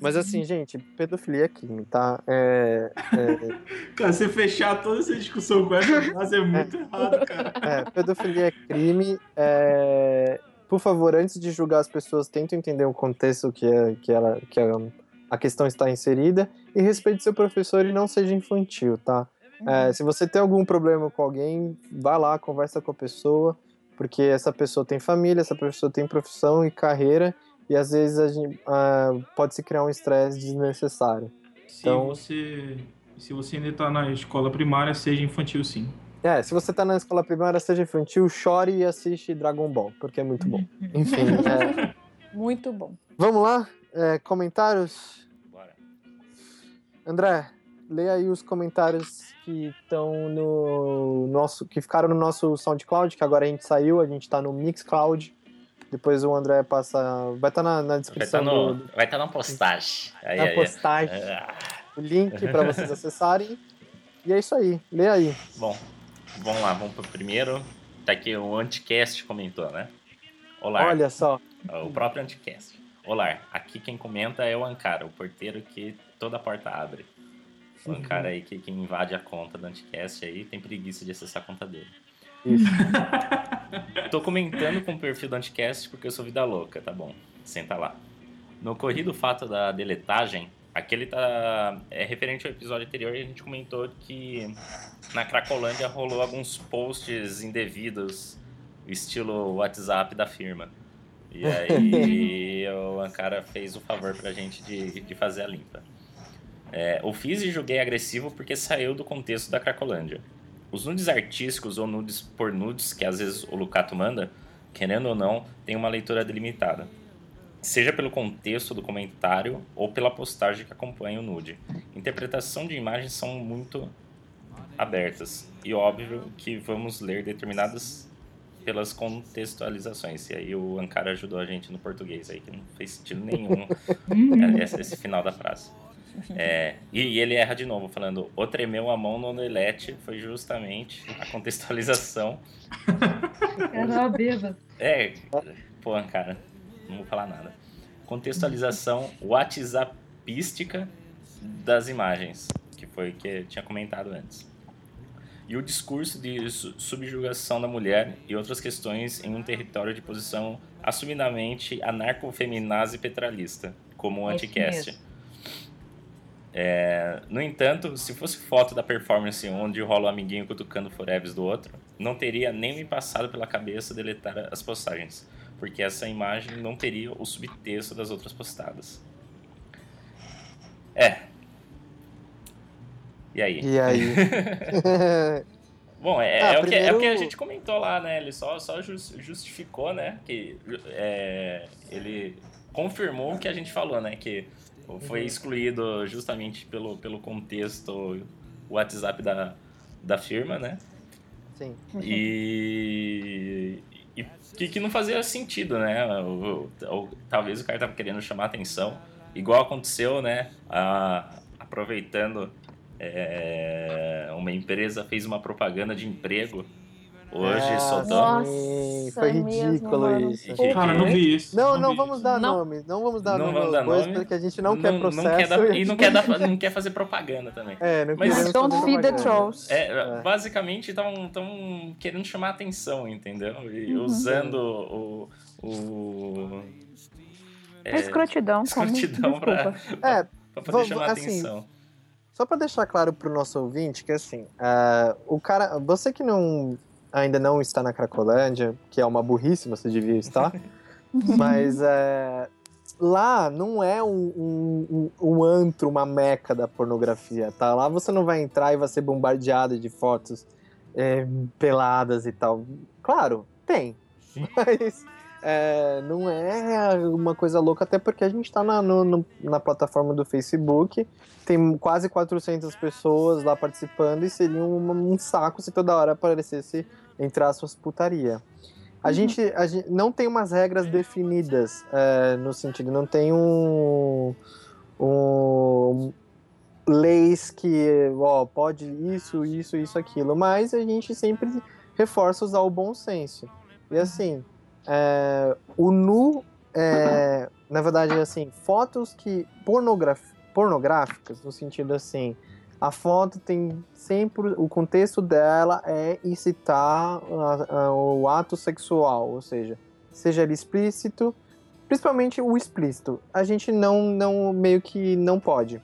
Mas assim, gente, pedofilia é crime, tá? É, é... Cara, você fechar toda essa discussão com essa frase é muito errado, cara. É, pedofilia é crime. É... Por favor, antes de julgar as pessoas, tentem entender o contexto que, é, que, ela, que a, a questão está inserida e respeite seu professor e não seja infantil, tá? É, uhum. se você tem algum problema com alguém, vá lá, conversa com a pessoa, porque essa pessoa tem família, essa pessoa tem profissão e carreira, e às vezes a gente, uh, pode se criar um estresse desnecessário. Se então, você se você ainda está na escola primária, seja infantil sim. É, se você está na escola primária, seja infantil, chore e assiste Dragon Ball, porque é muito bom. Enfim, é... Muito bom. Vamos lá? É, comentários? Bora. André, leia aí os comentários que estão no nosso. que ficaram no nosso SoundCloud, que agora a gente saiu, a gente está no Mixcloud. Depois o André passa. Vai estar tá na, na, descrição. Vai estar tá no, do... tá na postagem. Aí, na aí, postagem. Aí. O link para vocês acessarem. E é isso aí. Lê aí. Bom, vamos lá, vamos pro primeiro. Tá aqui o Anticast comentou, né? Olá. Olha só. O próprio Anticast. Olá, aqui quem comenta é o Ankara, o porteiro que toda a porta abre. O Ankara aí que, que invade a conta do Anticast aí tem preguiça de acessar a conta dele. Isso. Tô comentando com o perfil do Anticast porque eu sou vida louca, tá bom. Senta lá. No ocorrido fato da deletagem, aquele tá. É referente ao episódio anterior, a gente comentou que na Cracolândia rolou alguns posts indevidos, estilo WhatsApp da firma. E aí o Ankara fez o favor pra gente de, de fazer a limpa. É, o fiz e julguei agressivo porque saiu do contexto da Cracolândia. Os nudes artísticos ou nudes por nudes, que às vezes o Lucato manda, querendo ou não, tem uma leitura delimitada. Seja pelo contexto do comentário ou pela postagem que acompanha o nude. Interpretação de imagens são muito abertas e óbvio que vamos ler determinadas pelas contextualizações. E aí o Ankara ajudou a gente no português aí, que não fez sentido nenhum esse, esse final da frase. É, e, e, ele erra de novo, falando: O tremeu a mão no omelete foi justamente a contextualização. Era bêbado. É, pô, cara, não vou falar nada. Contextualização WhatsAppística das imagens, que foi o que eu tinha comentado antes e o discurso de subjugação da mulher e outras questões em um território de posição assumidamente anarcofeminazi petralista, como o é anticast. É, no entanto, se fosse foto da performance onde rola o amiguinho cutucando o foreves do outro, não teria nem me passado pela cabeça deletar as postagens, porque essa imagem não teria o subtexto das outras postadas. É, e aí? E aí? Bom, é, ah, é, o que, é o que a gente comentou lá, né? Ele só, só justificou, né? Que é, ele confirmou o que a gente falou, né? Que foi uhum. excluído justamente pelo, pelo contexto WhatsApp da, da firma, né? Sim. E, e que, que não fazia sentido, né? Ou, ou, talvez o cara tava querendo chamar atenção igual aconteceu, né? A, aproveitando, é, uma empresa fez uma propaganda de emprego Hoje soltamos. sim, Nossa, Foi é mesmo, ridículo mano. isso. Que- Cara, não vi isso. Não, não vi vamos isso. dar Não. nome. Não vamos dar Não nome vamos dar aos bois, nome. porque a gente não, quer processo. quer dar- e não quer, dar- a não quer fazer propaganda também. É, não Mas- Don't feed the trolls. É, É. basicamente estão querendo chamar atenção, entendeu? E Uhum. usando o. o É escrotidão. como- escrotidão pra. É, pra poder chamar assim, atenção. Só pra deixar claro pro nosso ouvinte que assim, ah, o cara, você que não ainda não está na Cracolândia, que é uma burrice, você devia estar, mas é, lá não é um, um, um- antro, uma meca da pornografia, tá? Lá você não vai entrar e vai ser bombardeado de fotos é, peladas e tal. Claro, tem, mas é, não é uma coisa louca, até porque a gente tá na, no- no- na plataforma do Facebook, tem quase 400 pessoas lá participando e seria um, um saco se toda hora aparecesse, entre aspas, putaria. A, gente, a gente não tem umas regras definidas é, no sentido, não tem um, um leis que ó, pode isso, isso, isso, aquilo, mas a gente sempre reforça usar o bom senso. E assim, é, o nu, é, na verdade, assim, fotos que pornográficas, no sentido assim, a foto tem sempre o contexto dela é incitar a- a- o ato sexual, ou seja, seja ele explícito, principalmente o explícito. A gente não, não meio que não pode.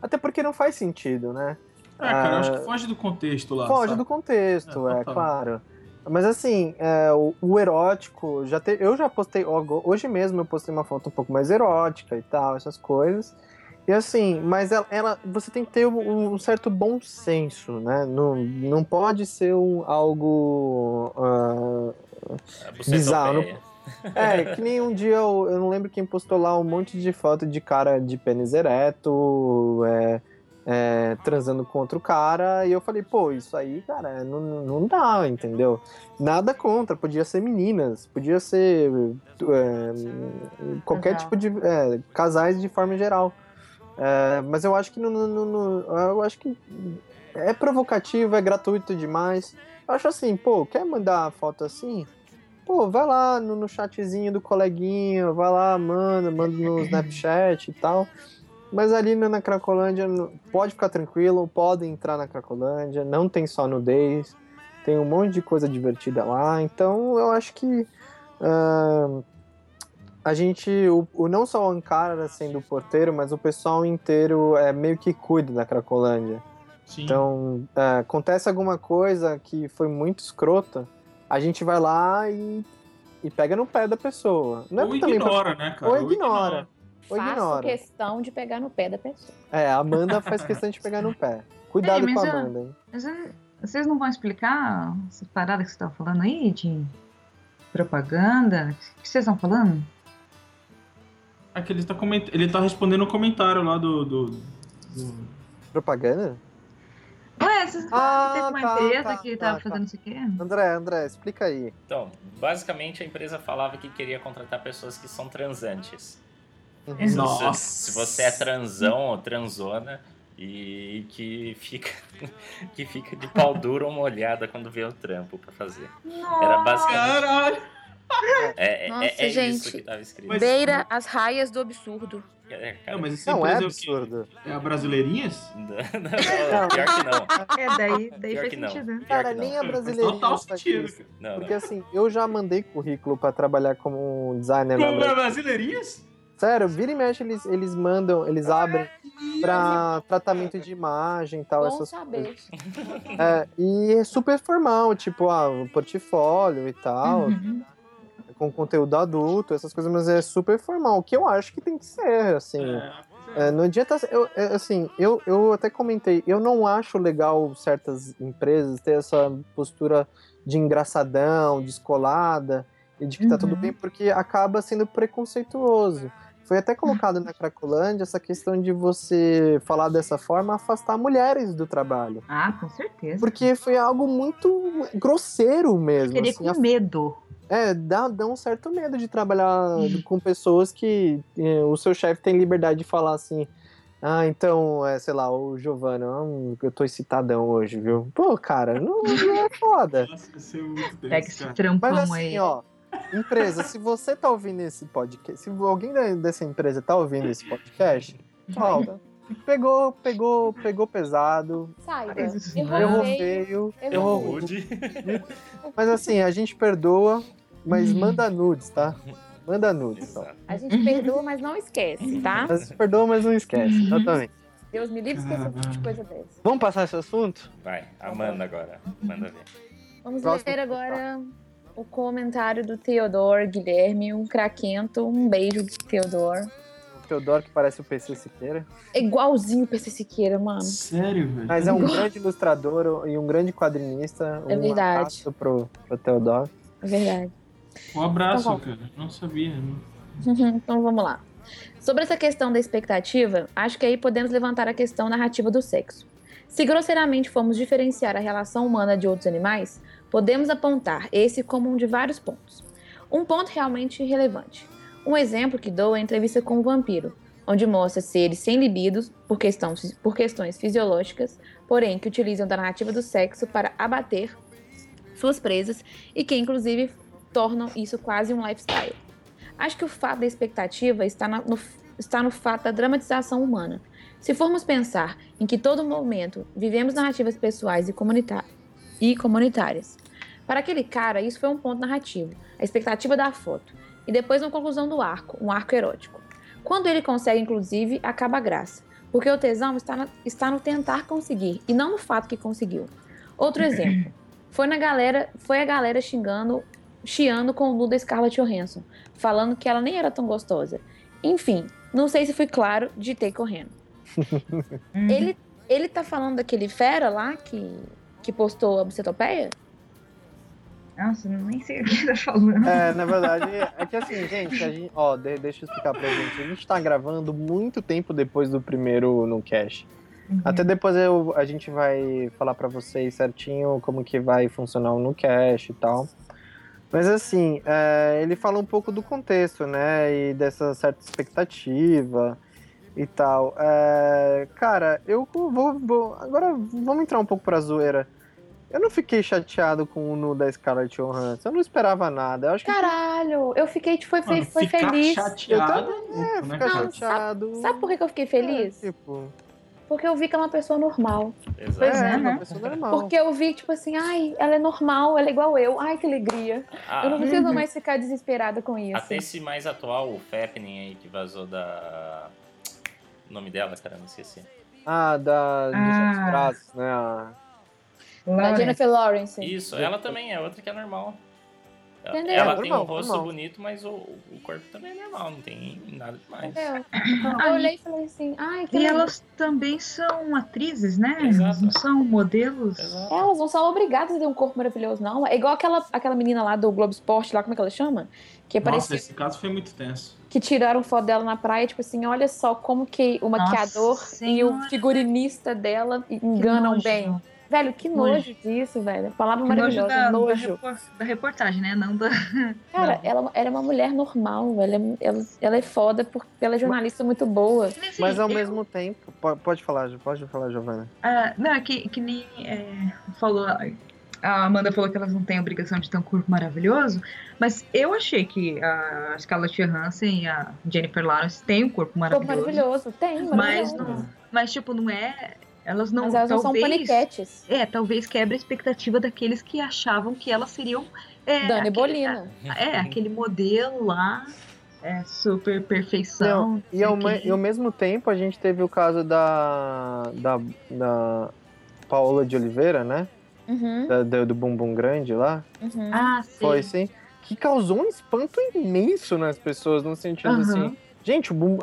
Até porque não faz sentido, né? É, cara, eu acho Ah, que foge do contexto lá. Foge sabe? do contexto, É, é, claro. Mas assim, é, o, o erótico, já te- eu já postei, hoje mesmo eu postei uma foto um pouco mais erótica e tal, essas coisas. E assim, mas ela, ela- você tem que ter um, um certo bom senso, né? Não, não pode ser um, algo. A bizarro, é, que nem um dia eu, eu não lembro quem postou lá um monte de foto de cara de pênis ereto, é, é, transando com outro cara, e eu falei, pô, isso aí, cara, não, não dá, entendeu? Nada contra, podia ser meninas, podia ser é, qualquer Casal. tipo de. é, casais de forma geral. É, mas eu acho que no, no- no- no- eu acho que é provocativo, é gratuito demais. Eu acho assim, pô, quer mandar foto assim? Pô, vai lá no, no chatzinho do coleguinha, vai lá, manda, manda no Snapchat e tal. Mas ali na, Cracolândia, pode ficar tranquilo, podem entrar na Cracolândia, não tem só nudez, tem um monte de coisa divertida lá. Então eu acho que ah, a gente, o, o- não só o Ankara sendo o porteiro, mas o pessoal inteiro é meio que cuida da Cracolândia. Sim. Então, é, acontece alguma coisa que foi muito escrota, a gente vai lá e, e pega no pé da pessoa. Não é ou também pra- ignora, né, cara? ou ignora. Ou Faço ignora. questão de pegar no pé da pessoa. É, a Amanda faz questão de pegar no pé. Cuidado Ei, com a Amanda, hein? Mas vocês não vão explicar essas paradas que você estava falando aí de propaganda? O que vocês estão falando? É que ele tá, coment... ele tá respondendo um comentário lá do. do, do- Propaganda? Ué, vocês Ah, falaram que teve uma tá, empresa tá, que tá, tava tá. fazendo isso aqui? André, André, explica aí. Então, basicamente a empresa falava que queria contratar pessoas que são transantes. Uhum. Se você, Nossa. se você é transão ou transona e que fica que fica de pau duro ou molhada quando vê o trampo pra fazer. Era basicamente Caralho! é, é- Nossa, é isso gente. que tava escrito. Mas- Beira as raias do absurdo. É, cara, Não, mas essa Não, é absurdo. É a Brasileirinhas? não, não, pior que não. É, daí, daí Pior faz que sentido. né? Cara, que nem a Faz brasileirinha total sentido. isso. Não, Porque não. assim, eu já mandei currículo pra trabalhar como designer na Como é Brasil. Brasileirinhas? Sério, vira e mexe, eles, eles mandam, eles abrem pra tratamento de imagem e tal, Bom essas saber. coisas. É, e é super formal, tipo, ah, o portfólio e tal, Uhum. com conteúdo adulto, essas coisas, mas é super formal, o que eu acho que tem que ser, assim. É, É, não adianta. Eu, é, assim, eu, eu até comentei, eu não acho legal certas empresas ter essa postura de engraçadão, descolada, e de que tá tudo Uhum. bem, porque acaba sendo preconceituoso. Foi até colocado na Cracolândia essa questão de você falar dessa forma, afastar mulheres do trabalho. Ah, com certeza. Porque foi algo muito grosseiro mesmo. Queria assim, com a- medo. É, dá, dá um certo medo de trabalhar com pessoas que é, o seu chefe tem liberdade de falar assim. Ah, então, é, sei lá, o Giovanni, ah, eu tô excitadão hoje, viu? Pô, cara, não, não é foda. Nossa, muito Pega esse trampão Mas assim, aí. ó, empresa, se você tá ouvindo esse podcast, se alguém dessa empresa tá ouvindo esse podcast, Saiba. pegou, pegou, pegou pesado, Saiba. Errou não é- errou feio. Errou. Rude. Mas assim, a gente perdoa, mas Hum. manda nudes, tá? Manda nudes. Só. Exato. A gente perdoa, mas não esquece, tá? Mas perdoa, mas não esquece. Uhum. Exatamente. Deus me livre tipo de coisa dessa. Vamos passar esse assunto? Vai, Amanda agora. Manda ver. Vamos Próximo. ler agora o comentário do Theodor Guilherme, um craquento. Um beijo, Theodor. O Teodoro que parece o PC Siqueira. É igualzinho o PC Siqueira, mano. Sério, velho? Mas é um grande ilustrador e um grande quadrinista. É um verdade. abraço pro, pro Teodoro. É verdade. Um abraço, Então, cara. Não sabia. Não... então vamos lá. Sobre essa questão da expectativa, acho que aí podemos levantar a questão narrativa do sexo. Se grosseiramente formos diferenciar a relação humana de outros animais, podemos apontar esse como um de vários pontos. Um ponto realmente relevante. Um exemplo que dou é a entrevista com o vampiro, onde mostra seres sem libidos por, questão, por questões fisiológicas, porém que utilizam da narrativa do sexo para abater suas presas e que, inclusive, tornam isso quase um lifestyle. Acho que o fato da expectativa está, na- no, está no fato da dramatização humana. Se formos pensar em que todo momento vivemos narrativas pessoais e, e comunitárias, para aquele cara isso foi um ponto narrativo, a expectativa da foto, e depois uma conclusão do arco, um arco erótico. Quando ele consegue, inclusive, acaba a graça, porque o tesão está, na- está no tentar conseguir e não no fato que conseguiu. Outro exemplo, foi na galera, foi a galera xingando chiando com o nu da Scarlett Johansson, falando que ela nem era tão gostosa. Enfim, não sei se fui claro, ditei correndo. Ele, ele tá falando daquele fera lá que, que postou a bucetopeia? Nossa, eu nem sei o que tá falando. É, na verdade, é que assim, gente, a gente ó, de- deixa eu explicar pra gente. A gente tá gravando muito tempo depois do primeiro no cache. Uhum. Até depois eu, a gente vai falar pra vocês certinho como que vai funcionar o no cache e tal. Mas assim, é, ele fala um pouco do contexto, né? E dessa certa expectativa e tal. É, cara, eu vou, vou- Agora vamos entrar um pouco pra zoeira. Eu não fiquei chateado com o nu da Scarlett Johansson. Eu não esperava nada. Eu acho que Caralho, eu fiquei, foi, fe- Mano, foi ficar feliz. chateado Eu é, é, né, ficar? Não, chateado. Sabe por que que eu fiquei feliz? É, tipo, Porque eu vi que ela é uma pessoa normal. Pois Exato. é, é, né? uma pessoa normal. Porque eu vi, tipo assim, ai, ela é normal, ela é igual eu. Ai, que alegria. Ah, Eu não preciso Uhum. mais ficar desesperada com isso. Até esse mais atual, o Fappening aí que vazou da. O nome dela, cara, não esqueci. Ah, da, dos Ah. outros braços, né? A- Da Lawrence. Jennifer Lawrence. Isso, ela também é outra que é normal. Ela- Entendeu? Ela tem um Normal, rosto normal. bonito, mas o, o corpo também é normal, não tem nada demais. Entendeu? Eu olhei e falei assim, ai, que E legal. elas também são atrizes, né? Exato. Elas não são modelos. Exato. Elas não são obrigadas a ter um corpo maravilhoso, não. É igual aquela, aquela menina lá do Globo Esporte, lá, como é que ela chama? Que Nossa, parecia esse caso foi muito tenso. que tiraram foto dela na praia, tipo assim, olha só como que o Nossa maquiador e o figurinista dela enganam nojo. bem. Velho, que nojo, nojo. disso, velho. Palavra maravilhosa, da, da, nojo. da reportagem, né? Não da. Cara, Não. ela, ela é uma mulher normal, velho. Ela, ela é foda porque ela é jornalista muito boa. Assim, Mas ao eu- mesmo tempo. po- Pode falar, pode falar, Giovana. Ah, não, é que, que nem é, falou. A Amanda falou que elas não têm obrigação de ter um corpo maravilhoso, mas eu achei que a Scarlett Johansson e a Jennifer Lawrence têm um corpo Corpo maravilhoso. maravilhoso, tem, Mas, maravilhoso. não, mas, tipo, não é. Elas não. Mas elas não são talvez, paniquetes. É, talvez quebre a expectativa daqueles que achavam que elas seriam. É, Dani aquele- Bolina. É, aquele modelo lá. É super perfeição. Não, e, ao, e ao mesmo tempo a gente teve o caso da. da, da Paola de Oliveira, né? Uhum, Da- do, do bumbum grande lá. uhum. Ah, sim. Foi sim. Que causou um espanto imenso nas pessoas, no sentido Aham. assim. Gente, o bum-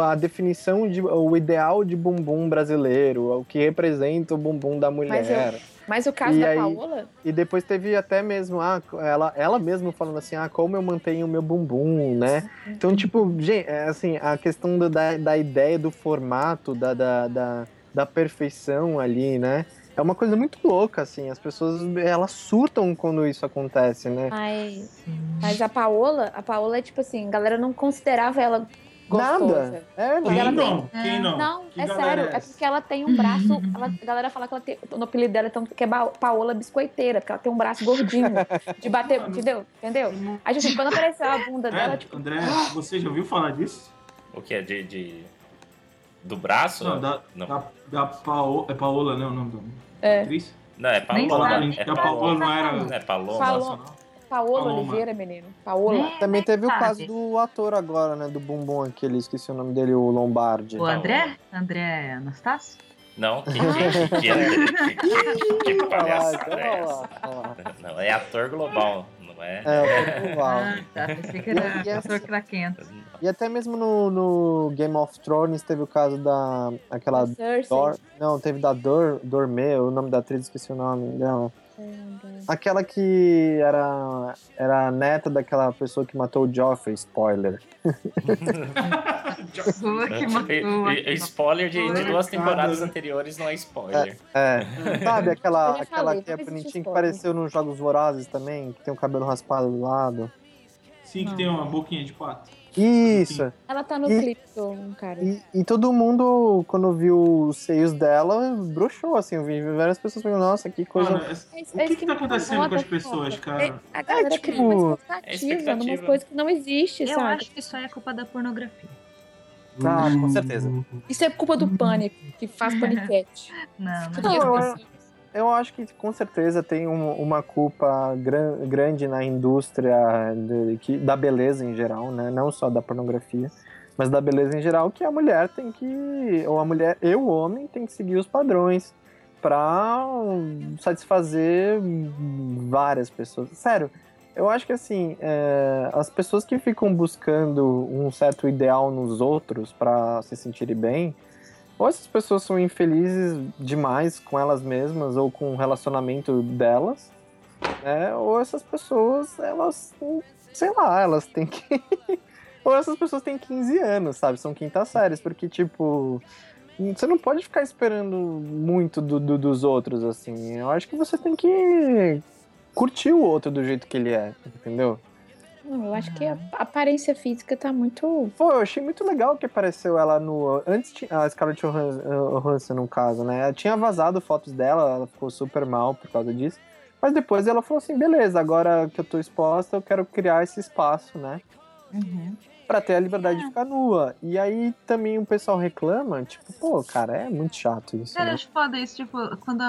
a, definição de. o ideal de bumbum brasileiro, o que representa o bumbum da Mas eu- mulher. Mas o caso E da aí- Paola, E depois teve até mesmo, ah, ela, ela mesma falando assim, ah, como eu mantenho o meu bumbum, né? Então, tipo, gente, é, assim, a questão do- da, da ideia do formato, da, da, da, da perfeição ali, né? É uma coisa muito louca, assim. As pessoas, elas surtam quando isso acontece, né? Mas, mas a Paola, a Paola é tipo assim, a galera não considerava ela gostosa. Nada. É, Porque Quem ela não? tem- Quem não? Não, Que é sério, é é porque ela tem um braço. ela- a galera fala que ela tem. O apelido dela é tanto que é Paola Biscoiteira, porque ela tem um braço gordinho. de bater. Entendeu? Entendeu? Aí, tipo, quando apareceu a bunda dela, É, tipo. André, você já ouviu falar disso? O que é de, de- Do braço? Não, da, Não. da, da Paola. É Paola, né? O nome da É. atriz? Não, é Paloma. sabe. É a Paola não era. Não é. Falou. Paola Paloma. Oliveira, menino. Paola. É, Também teve o sabe. caso do ator agora, né? Do Bumbum aquele, esqueci o nome dele, o Lombardi. O André? André Anastácio? Não, que, que, que, que, que, que, palhaçada então, é essa? Não, é ator global, não é? É, o Bumbum. Ah, tá. Pensei que era professor craquento. E até mesmo no, no Game of Thrones teve o caso da. aquela. Dor. Não, teve da Dor, Dorme, o nome da atriz, esqueci o nome dela. Aquela que era, era a neta daquela pessoa que matou o Joffrey, spoiler. Matou. E- e- Spoiler de, de duas temporadas anteriores não é spoiler. É. Sabe aquela, Eu já aquela falei, que é não bonitinha que apareceu nos Jogos Vorazes também, que tem o cabelo raspado do lado? Sim, que tem uma boquinha de pato. Isso! Ela tá no E- clipe do cara. E, e todo mundo, quando viu os seios dela, broxou, assim. Eu vi várias pessoas falando, nossa, que coisa. Mano, é- É o é que, que tá me acontecendo com as pessoas, cara. cara? A galera tipo, cria uma é expectativa numa coisa que não existe, Eu sabe? acho que isso aí é culpa da pornografia. Ah, com certeza. Isso é culpa do Pânico, que faz paniquete. Não, não. Não, eu- acho que com certeza tem um- uma culpa gran- grande na indústria de- que- da beleza em geral, né? Não só da pornografia, mas da beleza em geral, que a mulher tem que. Ou a mulher e o homem tem que seguir os padrões pra satisfazer várias pessoas. Sério, eu acho que assim, é, as pessoas que ficam buscando um certo ideal nos outros pra se sentirem bem, ou essas pessoas são infelizes demais com elas mesmas ou com o relacionamento delas, né? Ou essas pessoas, elas, sei lá, elas têm que. ou essas pessoas têm 15 anos, sabe? São quintas séries, porque, tipo. Você não pode ficar esperando muito do, do- dos outros, assim. Eu acho que você tem que curtir o outro do jeito que ele é, entendeu? Não, eu acho que a aparência física tá muito. Pô, eu achei muito legal que apareceu ela no. Antes tinha a Scarlett Johansson, Johansson, no caso, né? Ela tinha vazado fotos dela, ela ficou super mal por causa disso. Mas depois ela falou assim: beleza, agora que eu tô exposta, eu quero criar esse espaço, né? Uhum. Pra ter a liberdade de ficar nua. E aí também o pessoal reclama, tipo, pô, cara, é muito chato isso. Cara, Né? acho foda isso, tipo, quando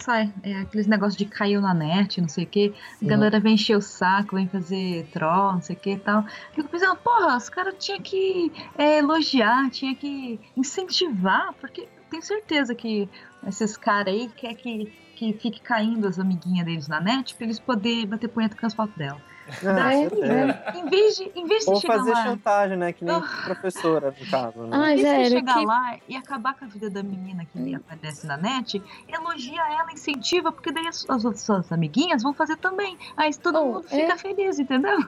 sai é, aqueles negócios de caiu na net, não sei o que, a galera vem encher o saco, vem fazer troll, não sei o que e tal. Fico pensando, porra, os caras tinham que é, elogiar, tinha que incentivar, porque tenho certeza que esses caras aí quer que, que fique caindo as amiguinhas deles na net pra eles poderem bater punheta com as fotos dela. Ah, É, certeza. Em vez de, em vez de Ou fazer lá. chantagem, né? Que nem Ah. professora, no caso. Né? Ai, Em vez de chegar que. lá e acabar com a vida da menina que aparece na net, elogia ela, incentiva, porque daí as, as outras suas amiguinhas vão fazer também. Aí todo Oh, mundo fica é. feliz, entendeu?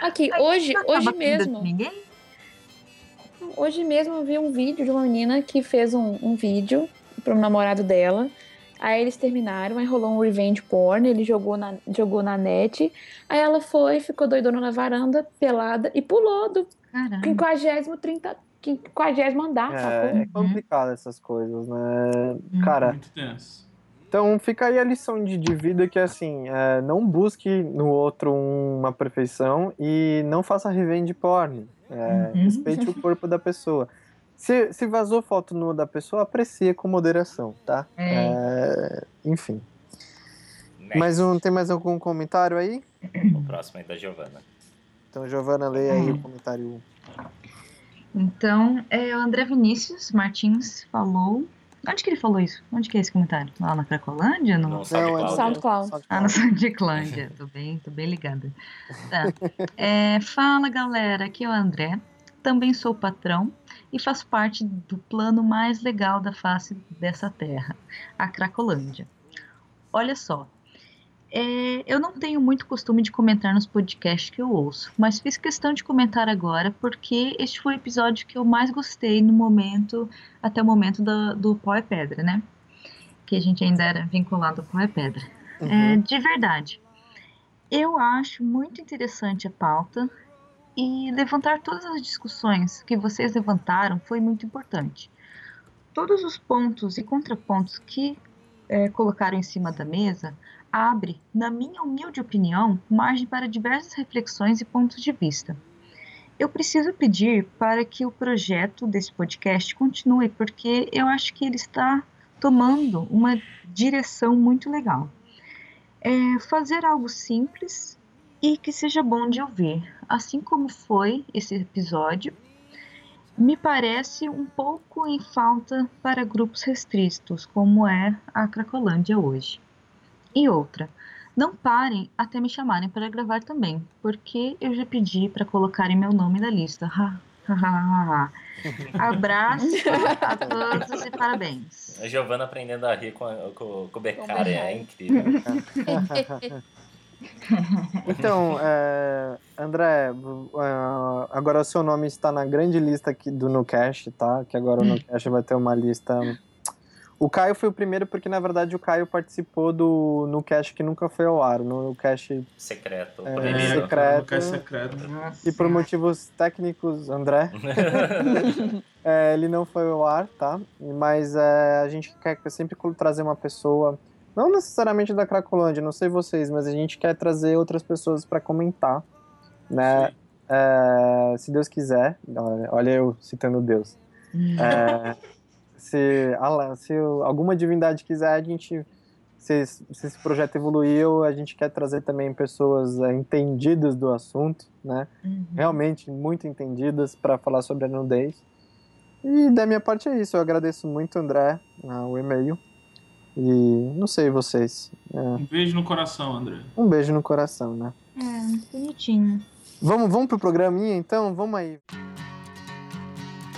Aqui, Aí hoje, não acaba hoje mesmo. Ninguém? Hoje mesmo eu vi um vídeo de uma menina que fez um, um vídeo pro namorado dela. Aí eles terminaram, aí rolou um revenge porn, ele jogou na, jogou na net. Aí ela foi, ficou doidona na varanda, pelada, e pulou do Caramba. 50, 30, 50 andar, É, sacou? é complicado essas coisas, né? Cara, Muito tenso. Então fica aí a lição de, de vida que é assim, é, não busque no outro uma perfeição e não faça revenge porn. É, Uhum. Respeite o corpo da pessoa. Se, se vazou foto nua da pessoa, aprecie com moderação, tá? É. É, enfim. Next. Mais um, tem mais algum comentário aí? O próximo é da Giovana. Então, Giovana, lê aí o comentário. Então, é, o André Vinícius Martins falou. Onde que ele falou isso? Onde que é esse comentário? Lá na Cracolândia? No... No Não, é SoundCloud. SoundCloud. Ah, no Soundcloud. tô bem, tô bem ligada. Tá. É, fala, galera. Aqui é o André. Também sou patrão e faço parte do plano mais legal da face dessa terra, a Cracolândia. Olha só. é, eu não tenho muito costume de comentar nos podcasts que eu ouço, mas fiz questão de comentar agora porque este foi o episódio que eu mais gostei no momento, até o momento do, do Pau e Pedra, né? que a gente ainda era vinculado com a pedra. Uhum. É, de verdade, eu acho muito interessante a pauta e levantar todas as discussões que vocês levantaram foi muito importante. Todos os pontos e contrapontos que é, colocaram em cima da mesa abre, na minha humilde opinião, margem para diversas reflexões e pontos de vista. Eu preciso pedir para que o projeto desse podcast continue, porque eu acho que ele está tomando uma direção muito legal. É fazer algo simples e que seja bom de ouvir, assim como foi esse episódio. Me parece um pouco em falta para grupos restritos, como é a Cracolândia hoje. E outra, não parem até me chamarem para gravar também, porque eu já pedi para colocarem meu nome na lista. Ha, ha, ha, ha. Abraço a todos e parabéns. A Giovana aprendendo a rir com, a, com, com o Beccari, é incrível. Então, é, André, uh, agora o seu nome está na grande lista aqui do NuCast, tá? Que agora o NuCast vai ter uma lista. O Caio foi o primeiro porque, na verdade, o Caio participou do NuCast que nunca foi ao ar, no NuCast Secreto. É, secreto. É secreto. e por motivos técnicos, André, é, ele não foi ao ar, tá? Mas é, a gente quer sempre trazer uma pessoa, não necessariamente da Cracolândia, não sei vocês, mas a gente quer trazer outras pessoas para comentar, né? É, se Deus quiser, olha, eu citando Deus. É, se, se alguma divindade quiser, a gente. Se, se esse projeto evoluiu, a gente quer trazer também pessoas é, entendidas do assunto, né? Realmente muito entendidas para falar sobre a nudez. E da minha parte é isso. Eu agradeço muito, André, ah, o e-mail. E não sei vocês. É, Um beijo no coração, André. um beijo no coração, né? É, bonitinho. Vamos, vamos pro programinha então? Vamos aí.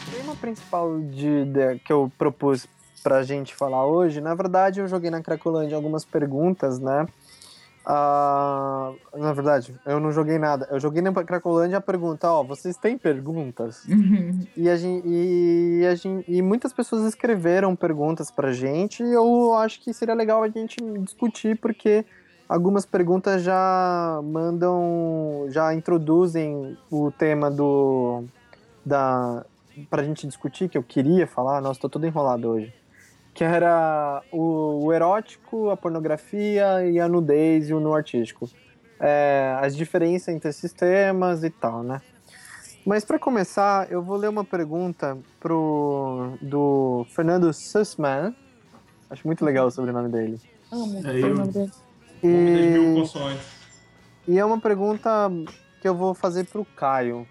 O tema principal de, de- que eu propus pra gente falar hoje, na verdade eu joguei na Cracolândia algumas perguntas, né? Ah, na verdade, eu não joguei nada. Eu joguei na Cracolândia a pergunta, ó, vocês têm perguntas? E, a gente, e, a gente, e muitas pessoas escreveram perguntas pra gente e eu acho que seria legal a gente discutir, porque algumas perguntas já mandam, já introduzem o tema do da pra gente discutir, que eu queria falar, nossa, tô todo enrolado hoje. Que era o, o erótico, a pornografia e a nudez e o nu artístico. É, as diferenças entre esses temas e tal, né? Mas para começar, eu vou ler uma pergunta pro do Fernando Sussman. Acho muito legal o sobrenome dele. Amo É, o nome dele. E, e é uma pergunta que eu vou fazer pro Caio,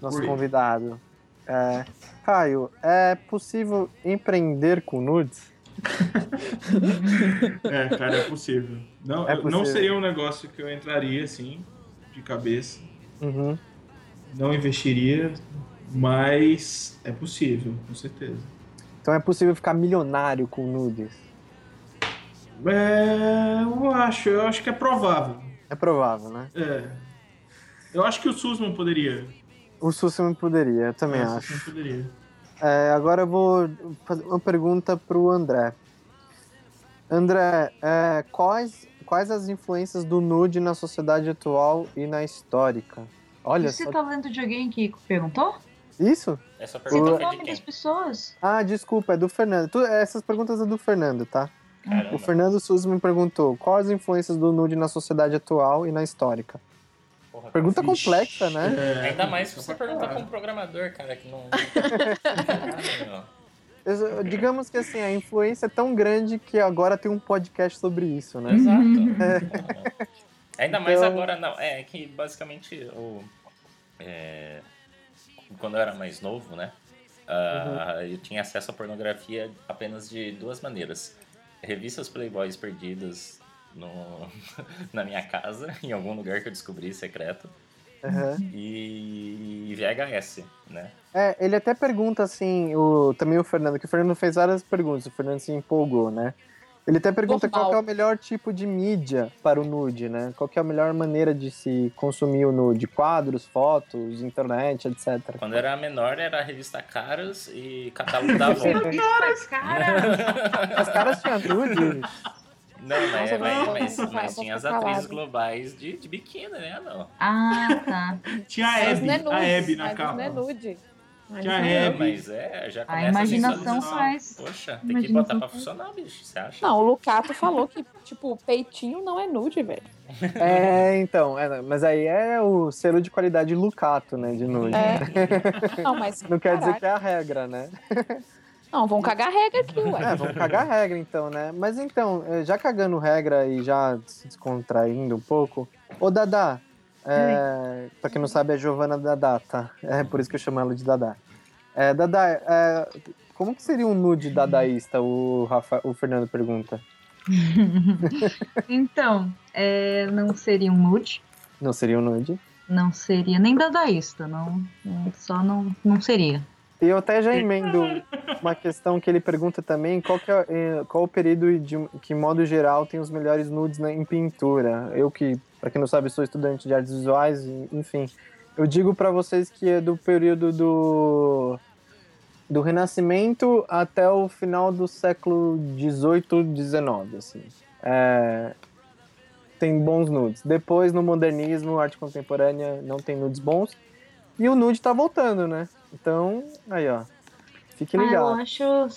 nosso Oi. convidado. É, Caio, é possível empreender com nudes? É, cara, é possível. Não, É eu- não possível. seria um negócio que eu entraria assim, de cabeça. Uhum. Não investiria, mas é possível, com certeza. Então é possível ficar milionário com nudes? É, eu acho, eu acho que é provável. É provável, né? É. Eu acho que o Sussman poderia. O Sussman poderia, eu também É, o acho. Sussman poderia. É, agora eu vou fazer uma pergunta pro André. André, é, quais, quais as influências do nude na sociedade atual e na histórica? Olha Você só. tá lendo de alguém que perguntou? Isso? Essa Você pergunta tem o foi de nome quem? das pessoas? Ah, desculpa, é do Fernando. Tu- essas perguntas é do Fernando, tá? Caramba. O Fernando Souza me perguntou quais as influências do nude na sociedade atual e na histórica. Porra, Pergunta complexa, né? É, Ainda mais se você pra perguntar com um programador, cara, que não. Caralho, meu. Eu- Digamos que assim, a influência é tão grande que agora tem um podcast sobre isso, né? Exato. Ainda mais Então- agora, não. É que basicamente o. é, quando eu era mais novo, né? ah, Eu tinha acesso à pornografia apenas de duas maneiras. Revistas Playboys perdidas no, na minha casa, em algum lugar que eu descobri secreto, Aham. e VHS, né? É, ele até pergunta assim, o, também o Fernando, que o Fernando fez várias perguntas, o Fernando se empolgou, né? Ele até pergunta Normal. qual que é o melhor tipo de mídia para o nude, né? Qual que é a melhor maneira de se consumir o nude? Quadros, fotos, internet, etc. Quando eu era menor, era a revista Caras e catálogo da Avon. Cara, As caras tinham nude? Não, mas, Nossa, mas, mas, mas tinha as atrizes calado. globais de, de biquíni, né? Não. ah, tá. Tinha a não é nude, a Hebe na capa. não é nude. Mas é. É, mas é, já A começa imaginação visualizar. faz. Poxa, tem que botar pra funcionar, bicho. Você acha? Não, o Lucato falou que, tipo, peitinho não é nude, velho. É, então, é, mas aí é o selo de qualidade Lucato, né, de nude. É. Não, mas. Não quer dizer que é a regra, né? Não, vão cagar regra aqui, ué. É, vamos cagar regra então, né? Mas então, eh, já cagando regra e já se descontraindo um pouco, ô Dadá, é, pra quem não sabe é Giovana Dadá, tá? É por isso que eu chamo ela de Dadá. É, Dadá, é, como que seria um nude dadaísta, o, Rafa, o Fernando pergunta? Então, é, não seria um nude, Não seria um nude? não seria nem dadaísta, não- só não, não seria. E eu até já emendo uma questão que ele pergunta também, qual, que é, eh, qual o período de, que, em modo geral, tem os melhores nudes na- em pintura? Eu que, para quem não sabe, sou estudante de artes visuais, enfim. Eu digo para vocês que é do período do, do Renascimento até o final do século XVIII, XIX, assim. É, tem bons nudes. Depois, no modernismo, arte contemporânea, não tem nudes bons. E o nude tá voltando, né? Então, aí, ó. Fique Ah, eu ligado. acho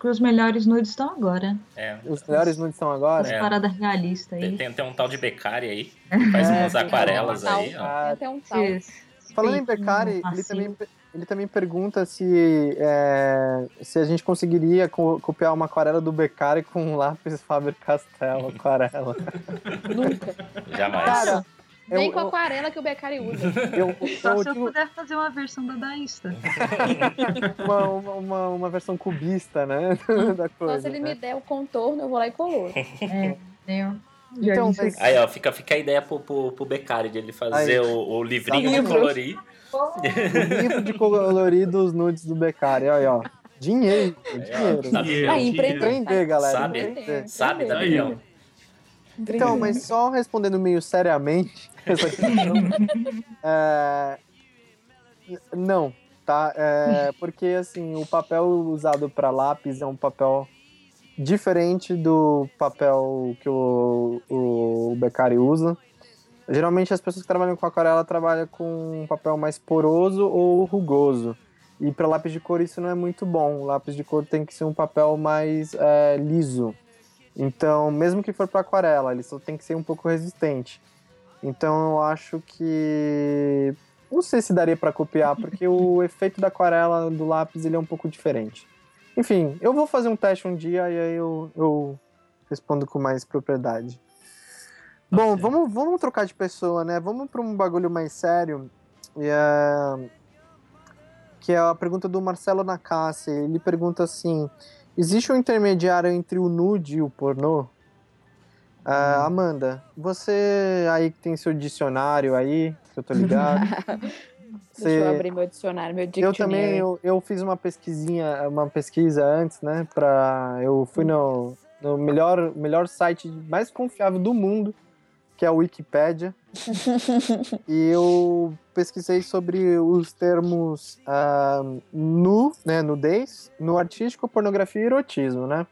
que os melhores nudes estão agora. É. Os melhores nudes estão agora? As É. paradas realistas Tem, aí. tem, tem um tal de Beccari aí, que faz É, umas tem aquarelas um tal. aí, ó. Tem até um tal. Falando em Beccari, ele macio. também, ele também pergunta se, é, se a gente conseguiria co- copiar uma aquarela do Beccari com um lápis Faber-Castell, aquarela. Nunca. Jamais. Cara, eu, Nem com a eu, aquarela que o Beccari usa. eu, Só eu se eu digo puder fazer uma versão dadaísta. uma, uma, uma, uma versão cubista, né? da Só coisa. se ele né? me der o contorno, eu vou lá e colo. É, eu. Então, mas- Aí, ó, fica, fica a ideia pro, pro, pro Beccari de ele fazer Aí. o, o livrinho de colorir. O livro de coloridos nudes do Beccari, olha, ó. Dinheiro, Aí, ó, dinheiro. sabe? Dinheiro, Aí, dinheiro. Empreender, galera. Sabe? empreender. Sabe da Entendeu? milhão. Então, mas só respondendo meio seriamente. É, Não, tá? É, porque assim, o papel usado para lápis é um papel diferente do papel que o, o Beccari usa. Geralmente as pessoas que trabalham com aquarela trabalham com um papel mais poroso ou rugoso. E para lápis de cor isso não é muito bom. O lápis de cor tem que ser um papel mais é, liso. Então, mesmo que for para aquarela, ele só tem que ser um pouco resistente. Então, eu acho que não sei se daria para copiar, porque o efeito da aquarela do lápis ele é um pouco diferente. Enfim, eu vou fazer um teste um dia e aí eu, eu respondo com mais propriedade. Bom, certo. vamos, vamos trocar de pessoa, né? Vamos para um bagulho mais sério. E é... Que é a pergunta do Marcelo Nakassi. Ele pergunta assim: existe um intermediário entre o nude e o pornô? Ah, Amanda, você aí que tem seu dicionário aí, que eu tô ligado. Deixa eu abrir meu dicionário, meu Eu dictionary. também, eu, eu fiz uma pesquisinha, uma pesquisa antes, né? Pra, eu fui no, no melhor, melhor site mais confiável do mundo, que é a Wikipédia. e eu pesquisei sobre os termos ah, nu, né, nudez, no artístico, pornografia e erotismo, né?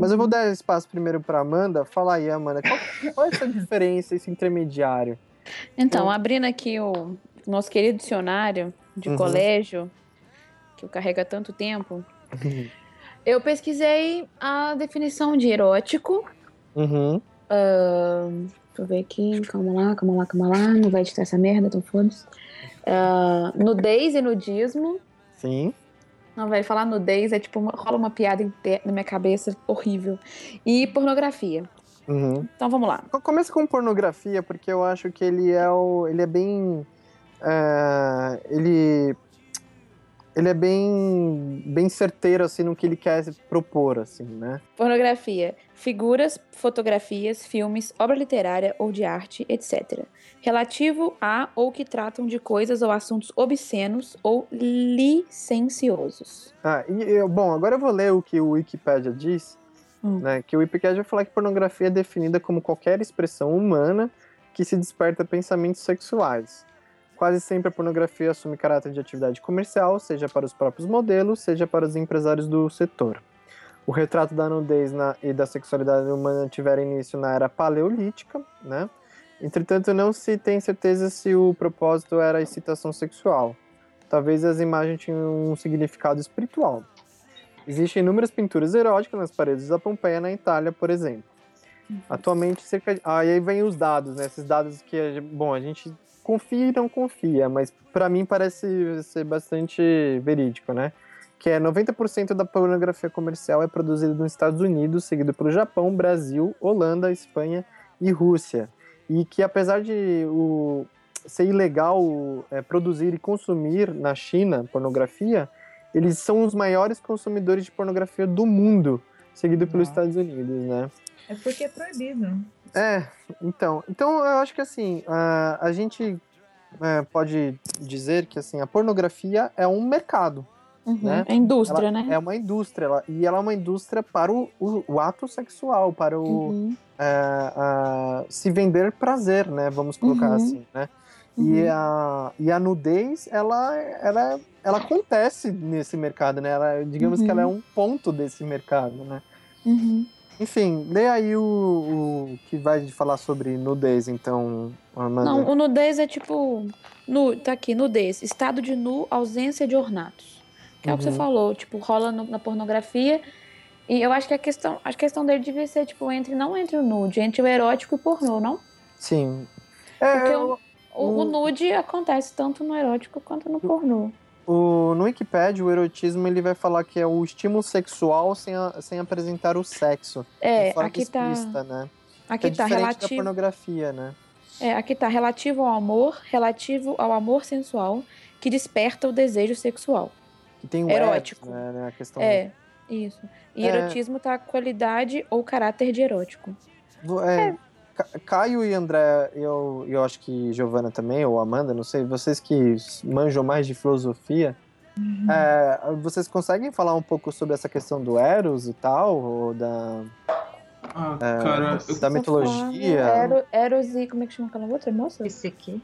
Mas eu vou dar espaço primeiro para Amanda. Fala aí, Amanda, qual, qual é essa diferença, esse intermediário? Então, abrindo aqui o nosso querido dicionário de Uhum. colégio, que eu carrego há tanto tempo, eu pesquisei a definição de erótico. Uhum. ahn, deixa eu ver aqui, calma lá, calma lá, calma lá, não vai editar essa merda, então foda-se. Ah, nudez e nudismo. Sim. Vai falar nudez, é tipo, rola uma piada na minha cabeça horrível. E pornografia. Uhum. Então vamos lá. Co- Começa com pornografia, porque eu acho que ele é o. ele é bem. é, ele. Ele é bem. bem certeiro assim no que ele quer propor, assim, né? Pornografia. Figuras, fotografias, filmes, obra literária ou de arte, etc. Relativo a ou que tratam de coisas ou assuntos obscenos ou licenciosos. Ah, e, bom, agora eu vou ler o que o Wikipedia diz. Hum. Né, que o Wikipedia vai falar que pornografia é definida como qualquer expressão humana que se desperta pensamentos sexuais. Quase sempre a pornografia assume caráter de atividade comercial, seja para os próprios modelos, seja para os empresários do setor. O retrato da nudez na, e da sexualidade humana tiveram início na era paleolítica, né? Entretanto, não se tem certeza se o propósito era a excitação sexual. Talvez as imagens tinham um significado espiritual. Existem inúmeras pinturas eróticas nas paredes da Pompeia, na Itália, por exemplo. Uhum. Atualmente, cerca de... Ah, aí vem os dados, né? Esses dados que, bom, a gente confia e não confia, mas para mim parece ser bastante verídico, né? Que é 90% da pornografia comercial é produzida nos Estados Unidos, seguido pelo Japão, Brasil, Holanda, Espanha e Rússia. E que apesar de o, ser ilegal é, produzir e consumir na China pornografia, eles são os maiores consumidores de pornografia do mundo, seguido pelos Estados Unidos, né? É porque é proibido. É, então, então eu acho que assim, a, a gente é, pode dizer que assim, a pornografia é um mercado. Uhum, né? É indústria, ela né? É uma indústria, ela, e ela é uma indústria para o, o, o ato sexual, para o uhum. é, se vender prazer, né? Vamos colocar uhum. assim, né? E, uhum. a, e a nudez, ela, ela, ela acontece nesse mercado, né? Ela, digamos que ela é uhum. um ponto desse mercado, né? Uhum. Enfim, lê aí o, o, que vai falar sobre nudez, então, Amanda. Não, o nudez é tipo. Nu, tá aqui, nudez. Estado de nu, ausência de ornatos. Que é uhum. o que você uhum. falou, tipo, rola no, na pornografia. E eu acho que a questão, a questão dele devia ser, tipo, entre, não entre o nude, entre o erótico e o pornô, não? Sim. É, Porque o, o, o nude acontece tanto no erótico quanto no pornô. O, no Wikipedia, o erotismo ele vai falar que é o estímulo sexual sem, a, sem apresentar o sexo. É, aqui tá. Né? Aqui é tá relativo. da pornografia, né? É, aqui tá relativo ao amor, relativo ao amor sensual que desperta o desejo sexual. Que tem o erótico. Eros, né, a questão é, isso. E é... erotismo tá qualidade ou caráter de erótico. É, é. Caio e André, eu, eu acho que Giovana também, ou Amanda, não sei, vocês que manjam mais de filosofia, uhum. é, vocês conseguem falar um pouco sobre essa questão do Eros e tal, ou da... Ah, é, cara, da mitologia. Ero, Eros e como é que chama aquela outra moça? Psique.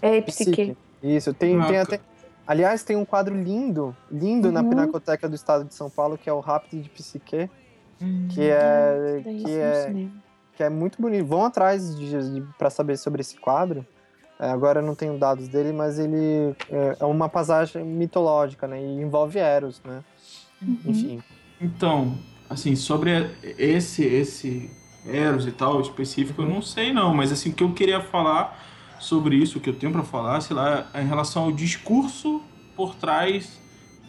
É, Psique. Psique. Isso, tem, ah, tem até... Aliás, tem um quadro lindo, lindo uhum. na Pinacoteca do Estado de São Paulo, que é o Rápido de Psique, uhum. que é... Que é que é muito bonito. Vão atrás de, de para saber sobre esse quadro. É, agora eu não tenho dados dele, mas ele é, é uma passagem mitológica, né? E envolve Eros, né? Uhum. Enfim. Então, assim, sobre esse esse Eros e tal específico, eu não sei não, mas assim, o que eu queria falar sobre isso, o que eu tenho para falar, sei lá, é em relação ao discurso por trás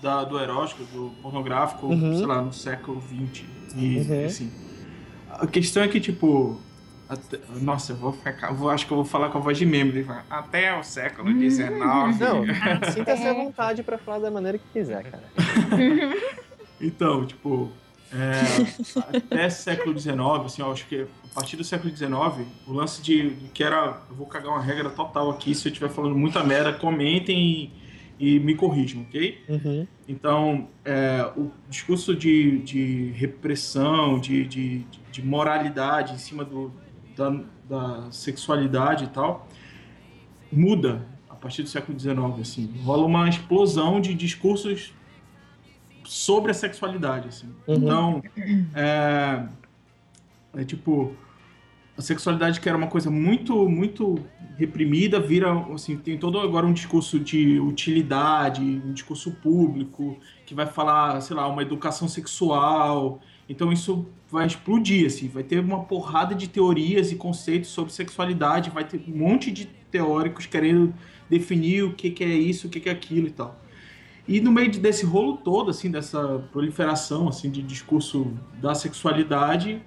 da, do erótico, do pornográfico, uhum. sei lá, no século XX. E, uhum. assim, a questão é que, tipo. Até, nossa, eu vou ficar. Vou, acho que eu vou falar com a voz de membro. Até o século XIX. Não, sinta-se à vontade para falar da maneira que quiser, cara. então, tipo. É, até século XIX, assim, eu acho que a partir do século XIX, o lance de, de, que era. Eu vou cagar uma regra total aqui, se eu estiver falando muita merda, comentem e me corrijam, ok? Uhum. Então, é, o discurso de, de repressão, de, de, de, moralidade em cima do, da, da sexualidade e tal, muda a partir do século XIX. Assim. Rola uma explosão de discursos sobre a sexualidade. Assim. Uhum. Então, é, é tipo a sexualidade que era uma coisa muito muito reprimida vira assim tem todo agora um discurso de utilidade um discurso público que vai falar sei lá uma educação sexual. Então isso vai explodir assim vai ter uma porrada de teorias e conceitos sobre sexualidade vai ter um monte de teóricos querendo definir o que, que é isso o que, que é aquilo e tal. E no meio desse rolo todo assim dessa proliferação assim de discurso da sexualidade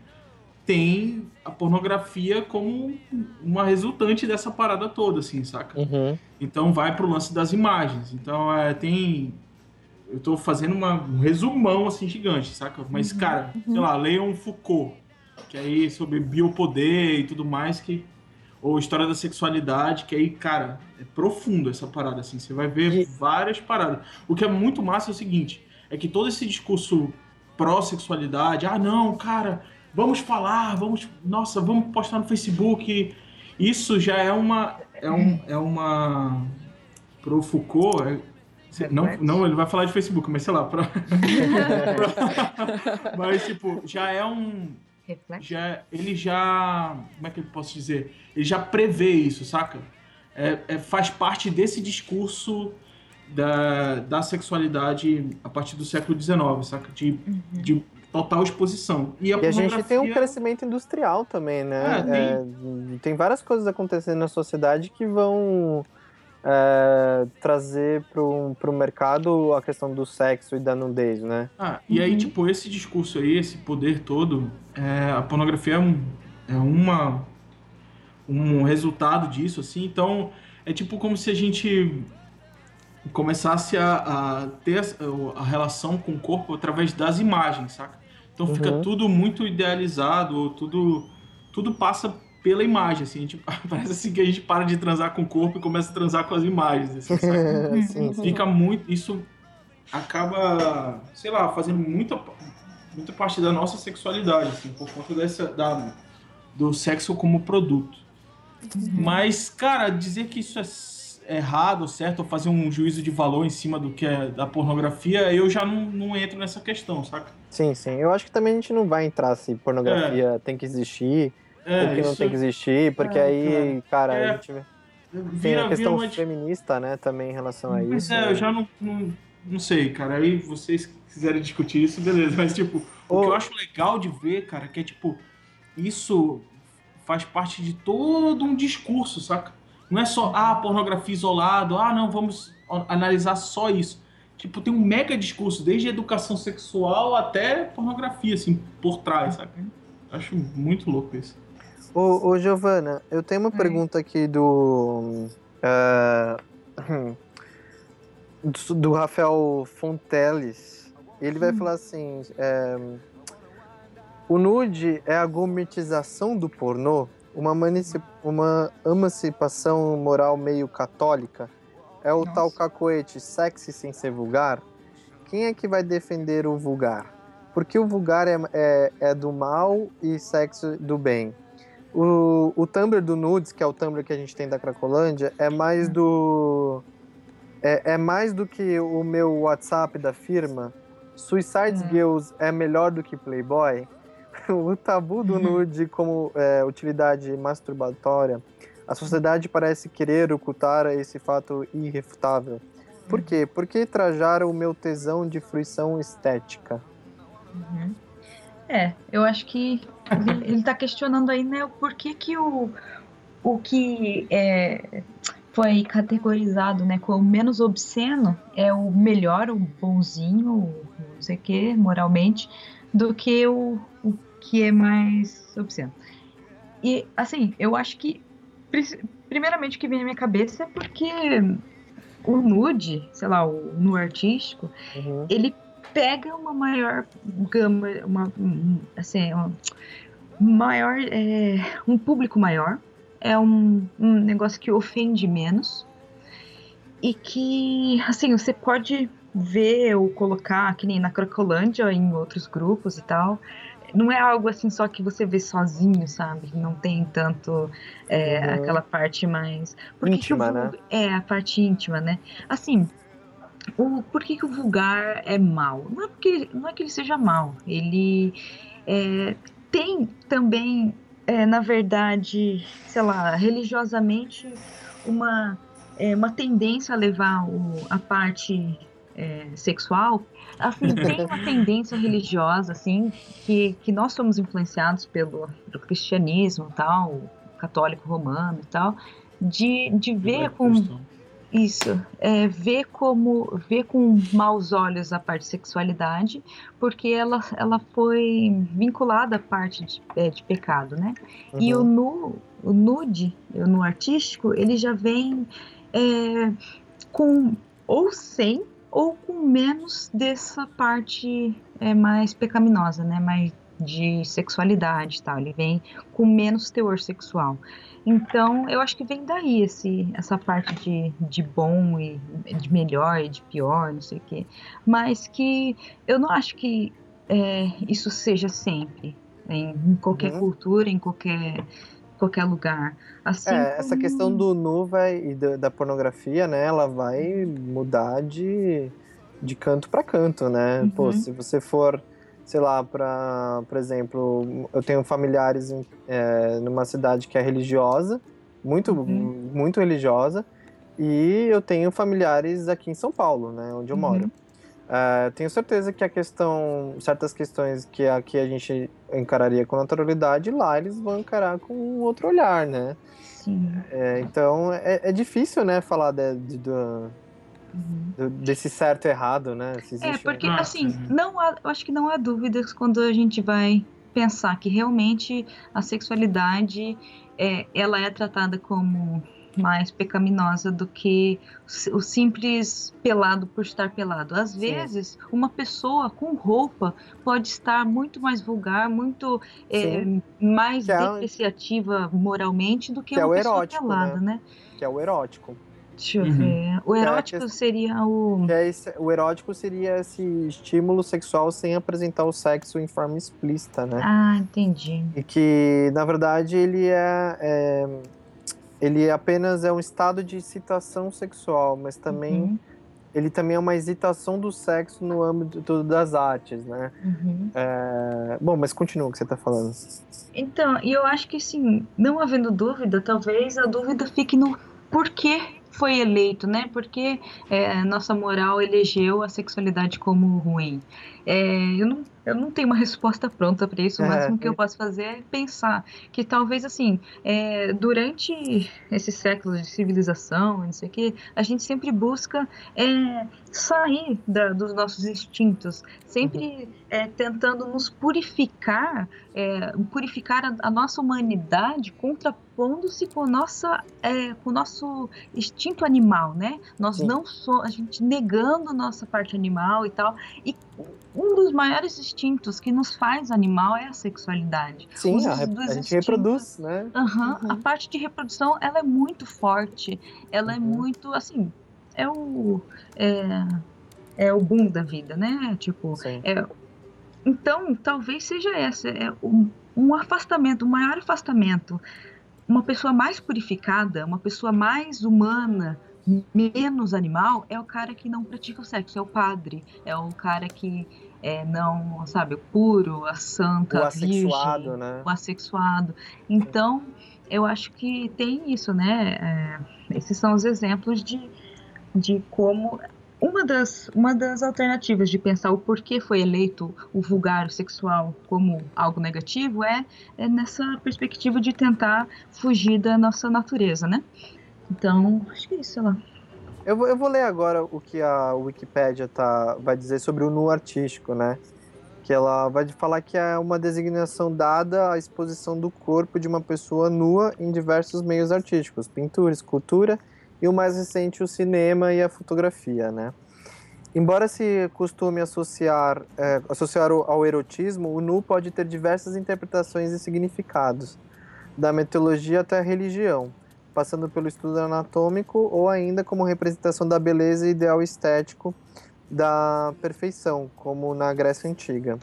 tem a pornografia como uma resultante dessa parada toda, assim, saca? Uhum. Então vai pro lance das imagens. Então é, tem. Eu tô fazendo uma, um resumão assim gigante, saca? Mas, uhum. cara, uhum. sei lá, leiam Foucault, que aí sobre biopoder e tudo mais, que. Ou história da sexualidade, que aí, cara, é profundo essa parada, assim. Você vai ver e... várias paradas. O que é muito massa é o seguinte: é que todo esse discurso pró-sexualidade. Ah, não, cara, vamos falar, vamos, nossa, vamos postar no Facebook. Isso já é uma, é, um, é uma, pro Foucault, é, não, não, ele vai falar de Facebook, mas sei lá, pra, mas tipo, já é um, já, ele já, como é que eu posso dizer? Ele já prevê isso, saca? É, é, faz parte desse discurso da, da sexualidade a partir do século XIX, saca? De, uhum. de total exposição. E a, e a gente tem um crescimento industrial também, né? É, tem... É, tem várias coisas acontecendo na sociedade que vão é, trazer para o mercado a questão do sexo e da nudez, né? Ah, e aí, uhum. tipo, esse discurso aí, esse poder todo, é, a pornografia é, um, é uma, um resultado disso, assim, então é tipo como se a gente começasse a, a ter a, a, relação com o corpo através das imagens, saca? Então fica uhum. tudo muito idealizado, tudo, tudo passa pela imagem, assim, gente, parece assim que a gente para de transar com o corpo e começa a transar com as imagens, assim, sim, sim. Fica muito, isso acaba, sei lá, fazendo muita, muita parte da nossa sexualidade, assim, por conta dessa, da, do sexo como produto. Uhum. Mas, cara, dizer que isso é errado, certo, ou fazer um juízo de valor em cima do que é da pornografia, eu já não, não entro nessa questão, saca? Sim, sim. Eu acho que também a gente não vai entrar se pornografia é. tem que existir, é, ou que não tem que existir, porque é, aí, cara, é. a gente tem a questão uma... feminista, né, também em relação a isso. Mas é, né? eu já não, não, não sei, cara. Aí vocês quiserem discutir isso, beleza. Mas, tipo, o que eu acho legal de ver, cara, que é, tipo, isso faz parte de todo um discurso, saca? Não é só, ah, pornografia isolado, ah, não, vamos analisar só isso. Tipo, tem um mega discurso, desde educação sexual até pornografia, assim, por trás, sabe? Acho muito louco isso. Ô, ô Giovana, eu tenho uma hum. pergunta aqui do, uh, do. do Rafael Fonteles. Ele vai hum. falar assim: é, o nude é a gourmetização do pornô? Uma, uma emancipação moral meio católica? É o Nossa. tal cacoete sexy sem ser vulgar? Quem é que vai defender o vulgar? Porque o vulgar é, é, é do mal e sexo do bem. O, o Tumblr do Nudes, que é o Tumblr que a gente tem da Cracolândia, é mais do. É, é mais do que o meu WhatsApp da firma. Suicide hum. Girls é melhor do que Playboy. o tabu do nude como é, utilidade masturbatória, a sociedade parece querer ocultar esse fato irrefutável. Por quê? Porque trajar o meu tesão de fruição estética. Uhum. É, eu acho que ele está questionando aí, né, o porquê que o, o que é, foi categorizado, né, como menos obsceno é o melhor, o bonzinho, não sei o que, moralmente, do que o que é mais obsceno. E, assim, eu acho que, primeiramente, o que vem na minha cabeça é porque o nude, sei lá, o nu artístico, uhum. ele pega uma maior gama, uma, assim, uma maior, é, um público maior, é um, um negócio que ofende menos e que, assim, você pode ver ou colocar, que nem na Crocolândia, em outros grupos e tal, não é algo assim só que você vê sozinho, sabe? Não tem tanto é, uhum. aquela parte mais. Por íntima, que né? É, a parte íntima, né? Assim, o, por que, que o vulgar é mal? Não é, porque, não é que ele seja mal. Ele é, tem também, é, na verdade, sei lá, religiosamente, uma, é, uma tendência a levar o, a parte é, sexual, assim, tem uma tendência religiosa, assim, que, que nós somos influenciados pelo, pelo cristianismo tal, católico romano e tal, de, de ver com isso, é, ver como ver com maus olhos a parte de sexualidade, porque ela, ela foi vinculada à parte de, é, de pecado, né? Uhum. E o nu, o nude, o nu artístico, ele já vem é, com ou sem ou com menos dessa parte é, mais pecaminosa, né? Mais de sexualidade e tal. Ele vem com menos teor sexual. Então, eu acho que vem daí esse, essa parte de, de bom e de melhor e de pior, não sei o quê. Mas que eu não acho que é, isso seja sempre, em, em qualquer Uhum. cultura, em qualquer, qualquer lugar. Assim É, essa como- questão do nu vai, e da, da pornografia, né? Ela vai mudar de, de canto para canto, né? Pô, Uhum. se você for, sei lá, para, por exemplo, eu tenho familiares em, é, numa cidade que é religiosa, muito, Uhum. muito religiosa, e eu tenho familiares aqui em São Paulo, né? Onde eu Uhum. moro. É, tenho certeza que a questão, certas questões que aqui a gente encararia com naturalidade, lá eles vão encarar com outro olhar, né? Sim. É, então é, é difícil, né, falar de- de- do, Uhum. do- desse certo e errado, né? Se É, porque assim, sim. não há, eu acho que não há dúvidas quando a gente vai pensar que realmente a sexualidade é, ela é tratada como mais pecaminosa do que o simples pelado por estar pelado. Às Sim. vezes, uma pessoa com roupa pode estar muito mais vulgar, muito é, mais Que é- depreciativa moralmente do que, que é uma o pessoa erótico, pelada, né? que é o erótico. Deixa eu Uhum. ver. O é erótico seria o. É esse- o erótico seria esse estímulo sexual sem apresentar o sexo em forma explícita, né? Ah, entendi. E que, na verdade, ele é, é- ele apenas é um estado de excitação sexual, mas também Uhum, ele também é uma excitação do sexo no âmbito das artes, né? uhum. É, Bom, mas continua o que você tá falando. Então, e eu acho que assim, não havendo dúvida, talvez a dúvida fique no porquê foi eleito, né? Porque é, nossa moral elegeu a sexualidade como ruim. É, eu, não, eu não tenho uma resposta pronta para isso. O É. máximo que eu posso fazer é pensar que talvez assim, é, durante esses séculos de civilização, não sei o quê, a gente sempre busca é, sair da- dos nossos instintos, sempre é, tentando nos purificar é, purificar a, a nossa humanidade contrapondo-se com, nossa, é, com o nosso instinto animal, né? Nós Sim. não somos, a gente negando a nossa parte animal e tal. E um dos maiores instintos que nos faz animal é a sexualidade. Sim, Os a, a gente instintos. reproduz, né? Aham, Uhum. A parte de reprodução, ela é muito forte. Ela é Uhum. muito, assim, é o... É, é o boom da vida, né? Tipo, Sim. então, talvez seja essa, é um, um afastamento, um maior afastamento. Uma pessoa mais purificada, uma pessoa mais humana, menos animal, é o cara que não pratica o sexo, é o padre, é o cara que é, não, sabe, o puro, a santa, O virgem, assexuado, né? o assexuado. Então, eu acho que tem isso, né? É, esses são os exemplos de, de como uma das, uma das alternativas de pensar o porquê foi eleito o vulgar, o sexual, como algo negativo é, é nessa perspectiva de tentar fugir da nossa natureza, né? Então, acho que é isso, sei lá. Eu vou, eu vou ler agora o que a Wikipédia tá, vai dizer sobre o nu artístico, né? Que ela vai falar que é uma designação dada à exposição do corpo de uma pessoa nua em diversos meios artísticos, pintura, escultura e o mais recente, o cinema e a fotografia, né? Embora se costume associar, é, associar ao erotismo, o nu pode ter diversas interpretações e significados, da mitologia até a religião passando pelo estudo anatômico ou ainda como representação da beleza e ideal estético da perfeição, como na Grécia Antiga.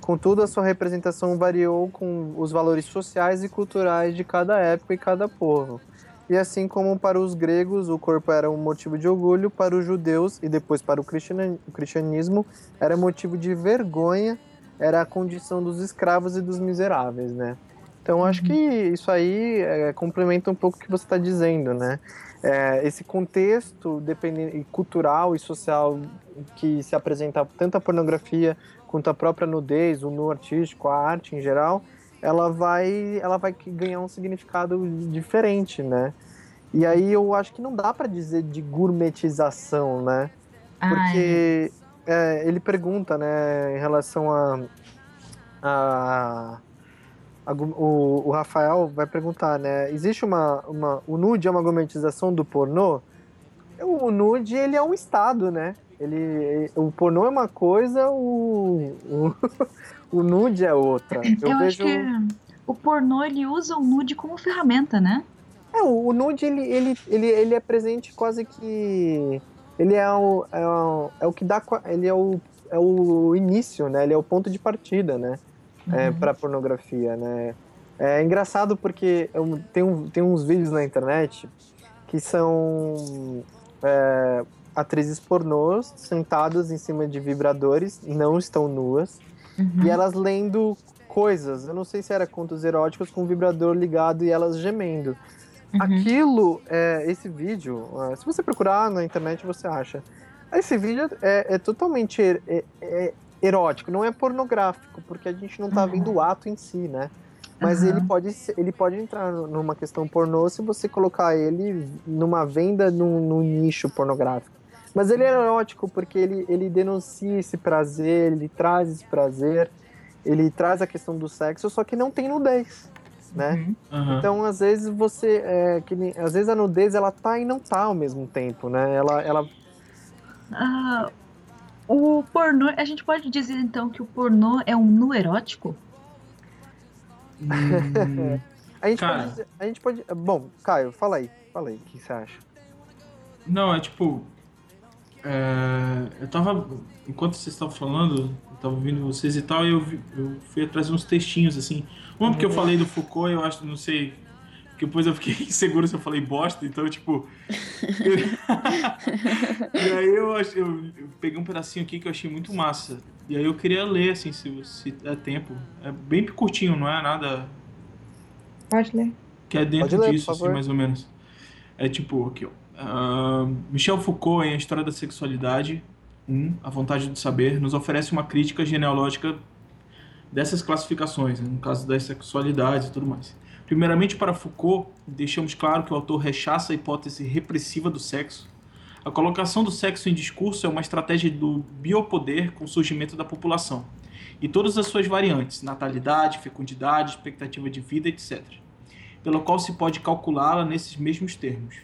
Contudo, a sua representação variou com os valores sociais e culturais de cada época e cada povo. E assim como para os gregos o corpo era um motivo de orgulho, para os judeus e depois para o cristian- o cristianismo era motivo de vergonha, era a condição dos escravos e dos miseráveis, né? Então acho que isso aí é, complementa um pouco o que você está dizendo, né? É, esse contexto dependente, cultural e social que se apresenta tanto a pornografia quanto a própria nudez, o nu artístico, a arte em geral, ela vai, ela vai ganhar um significado diferente, né? E aí eu acho que não dá para dizer de gourmetização, né? Porque é, ele pergunta, né, em relação a, a, o, o Rafael vai perguntar, né, existe uma, uma, o nude é uma gourmetização do pornô? O nude, ele é um estado, né? Ele, o pornô é uma coisa, o, o, o nude é outra. Eu, Eu, acho vejo... que o pornô ele usa o nude como ferramenta, né? É, o, o nude, ele, ele, ele, ele é presente quase que... Ele é o, é o, é o que dá... Ele é o, é o início, né? Ele é o ponto de partida, né? É, Uhum. para pornografia, né? É engraçado porque eu- tem, um, tem uns vídeos na internet que são é, atrizes pornôs sentadas em cima de vibradores, não estão nuas, Uhum. e elas lendo coisas. Eu não sei se era contos eróticos com o vibrador ligado e elas gemendo. Uhum. Aquilo, é, esse vídeo, é, se você procurar na internet, você acha. Esse vídeo é, é totalmente é- é erótico, não é pornográfico, porque a gente não tá Uhum. vendo o ato em si, né? Mas Aham. ele pode, ele pode entrar numa questão pornô se você colocar ele numa venda num, num nicho pornográfico. Mas ele é erótico porque ele, ele denuncia esse prazer, ele traz esse prazer, ele traz a questão do sexo, só que não tem nudez, né? Uhum. Então, às vezes você. É, que às vezes a nudez ela tá e não tá ao mesmo tempo, né? Ela. ela Ah, o pornô, a gente pode dizer então que o pornô é um nu erótico? Hum, a, gente Cara. pode, dizer- a gente pode. Bom, Caio, fala aí. Fala aí, o que você acha? Não, é tipo. é, eu tava. Enquanto vocês estavam falando, eu tava ouvindo vocês e tal, e eu, vi- eu fui atrás de uns textinhos assim. Um porque eu Uhum. falei do Foucault, eu acho, não sei. Que Depois eu fiquei inseguro se eu falei bosta, então, tipo. e aí eu, ach- eu, eu peguei um pedacinho aqui que eu achei muito massa. E aí eu queria ler, assim, se, se der tempo. É bem curtinho, não é nada Pode ler. que é dentro ler, disso, assim, mais ou menos. É tipo, aqui, ó. Ah, Michel Foucault, em A História da Sexualidade, 1, A Vontade do Saber, nos oferece uma crítica genealógica dessas classificações, né, no caso das sexualidades e tudo mais. Primeiramente, para Foucault, deixamos claro que o autor rechaça a hipótese repressiva do sexo. A colocação do sexo em discurso é uma estratégia do biopoder com o surgimento da população, e todas as suas variantes, natalidade, fecundidade, expectativa de vida, etc pelo qual se pode calculá-la nesses mesmos termos.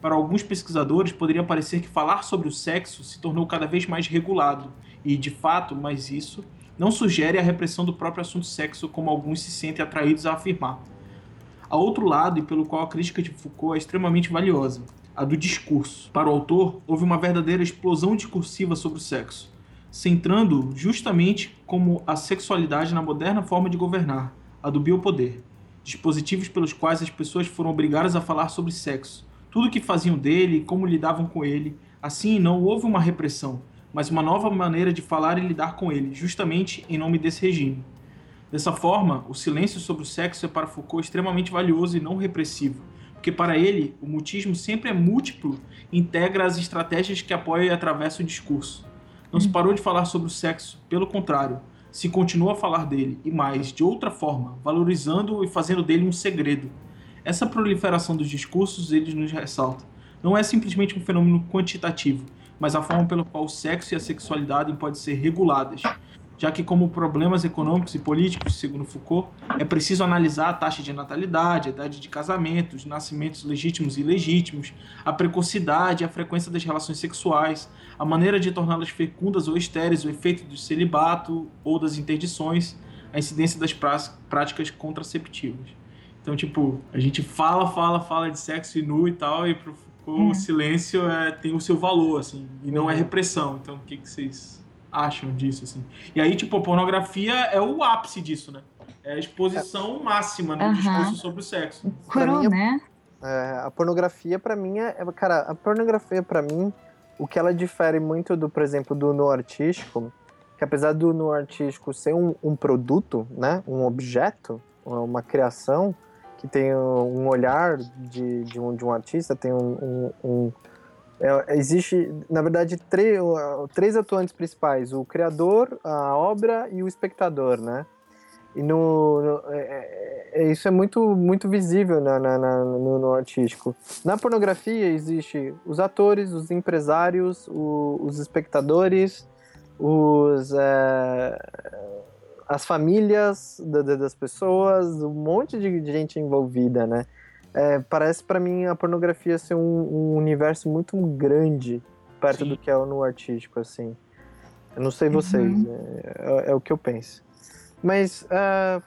Para alguns pesquisadores, poderia parecer que falar sobre o sexo se tornou cada vez mais regulado, e, de fato, mas isso não sugere a repressão do próprio assunto sexo como alguns se sentem atraídos a afirmar. Há outro lado, e pelo qual a crítica de Foucault é extremamente valiosa, a do discurso. Para o autor, houve uma verdadeira explosão discursiva sobre o sexo, centrando justamente como a sexualidade na moderna forma de governar, a do biopoder dispositivos pelos quais as pessoas foram obrigadas a falar sobre sexo, tudo o que faziam dele e como lidavam com ele. Assim, não houve uma repressão, mas uma nova maneira de falar e lidar com ele, justamente em nome desse regime. Dessa forma, o silêncio sobre o sexo é para Foucault extremamente valioso e não repressivo, porque para ele, o mutismo sempre é múltiplo e integra as estratégias que apoiam e atravessam o discurso. Não se parou de falar sobre o sexo, pelo contrário, se continua a falar dele, e mais, de outra forma, valorizando-o e fazendo dele um segredo. Essa proliferação dos discursos, eles nos ressalta, não é simplesmente um fenômeno quantitativo, mas a forma pela qual o sexo e a sexualidade podem ser reguladas, já que como problemas econômicos e políticos, segundo Foucault, é preciso analisar a taxa de natalidade, a idade de casamento, os nascimentos legítimos e ilegítimos, a precocidade e a frequência das relações sexuais, a maneira de torná-las fecundas ou estéreis, o efeito do celibato ou das interdições, a incidência das prá- práticas contraceptivas. Então, tipo, a gente fala, fala, fala de sexo e nu e tal, e pro Foucault Uhum. o silêncio é, tem o seu valor, assim, e não é Uhum. repressão. Então, o que, que vocês acham disso, assim? E aí, tipo, a pornografia é o ápice disso, né? É a exposição máxima no discurso sobre o sexo. Cru, mim é- né? É, a pornografia, pra mim, é. é- Cara, a pornografia, pra mim, o que ela difere muito do, por exemplo, do no artístico, que apesar do no artístico ser um, um produto, né? Um objeto, uma criação, que tem um olhar de, de, um, de um artista, tem um. um- um- é, existe, na verdade, três, atuantes principais: o criador, a obra e o espectador, né? E no, no- é- é- é- isso é muito, muito visível na, na- na- no, no artístico. Na pornografia existe os atores, os empresários, o- os espectadores, os, é, as famílias da- da- das pessoas, um monte de gente envolvida, né? É, parece para mim a pornografia ser um, um universo muito grande perto Sim. do que é no artístico, assim. Eu não sei vocês, Uhum. é, é o que eu penso. Mas é,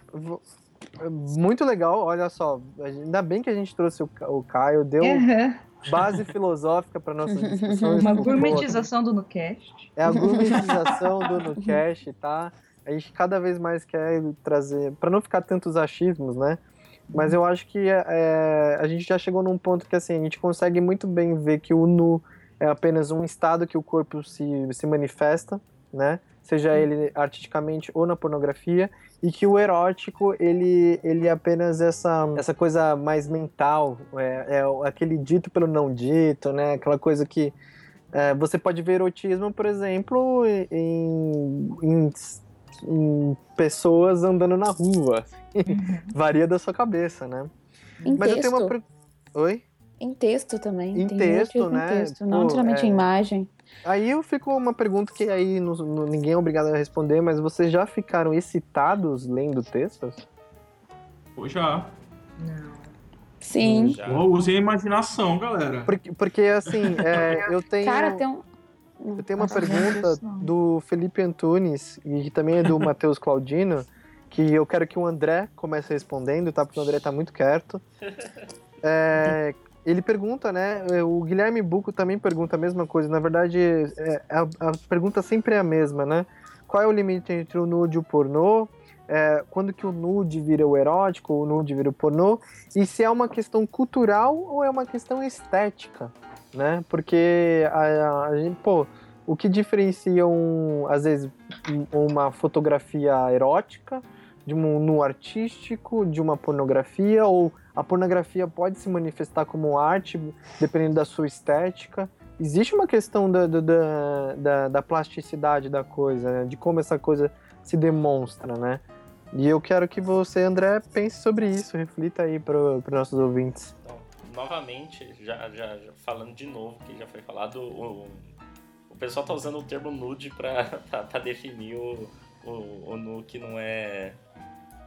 é muito legal, olha só. Ainda bem que a gente trouxe o, o Caio, deu, Uhum. base filosófica para nossas discussões. Uma gourmetização do NuCast. É a gourmetização do NuCast, tá? A gente cada vez mais quer trazer, para não ficar tantos achismos, né? Mas eu acho que é, a gente já chegou num ponto que assim, a gente consegue muito bem ver que o nu é apenas um estado que o corpo se, se manifesta, né? Seja ele artisticamente ou na pornografia, e que o erótico ele, ele é apenas essa, essa coisa mais mental, é, é aquele dito pelo não dito, né? Aquela coisa que é, você pode ver erotismo, por exemplo, em, em, em pessoas andando na rua. Uhum. Varia da sua cabeça, né? Em Mas texto. eu tenho uma. Oi? Em texto também. Em tem texto, né? Em texto, não Pô, necessariamente é- em imagem. Aí eu fico uma pergunta que aí não- não- ninguém é obrigado a responder, mas vocês já ficaram excitados lendo textos? Pô, já. Não. Sim. Usei a imaginação, galera. Porque, porque assim, é, eu tenho. Cara, tem um. Eu tenho uma pergunta do Felipe Antunes, e também é do Matheus Claudino, que eu quero que o André comece respondendo, tá? Porque o André tá muito quieto. É, ele pergunta, né? O Guilherme Buco também pergunta a mesma coisa. Na verdade, é, a, a pergunta sempre é a mesma, né? Qual é o limite entre o nude e o pornô? É, quando que o nude vira o erótico, o nude vira o pornô? E se é uma questão cultural ou é uma questão estética, né? Porque a, a gente, pô, o que diferencia um, às vezes um- uma fotografia erótica de um nu artístico, de uma pornografia, ou a pornografia pode se manifestar como arte, dependendo da sua estética. Existe uma questão da, da, da- da plasticidade da coisa, né? de como essa coisa se demonstra, né? E eu quero que você, André, pense sobre isso, reflita aí para os nossos ouvintes. Novamente, já, já, já falando de novo, que já foi falado, o, o pessoal tá usando o termo nude pra, pra, pra definir o, o, o nu que não é,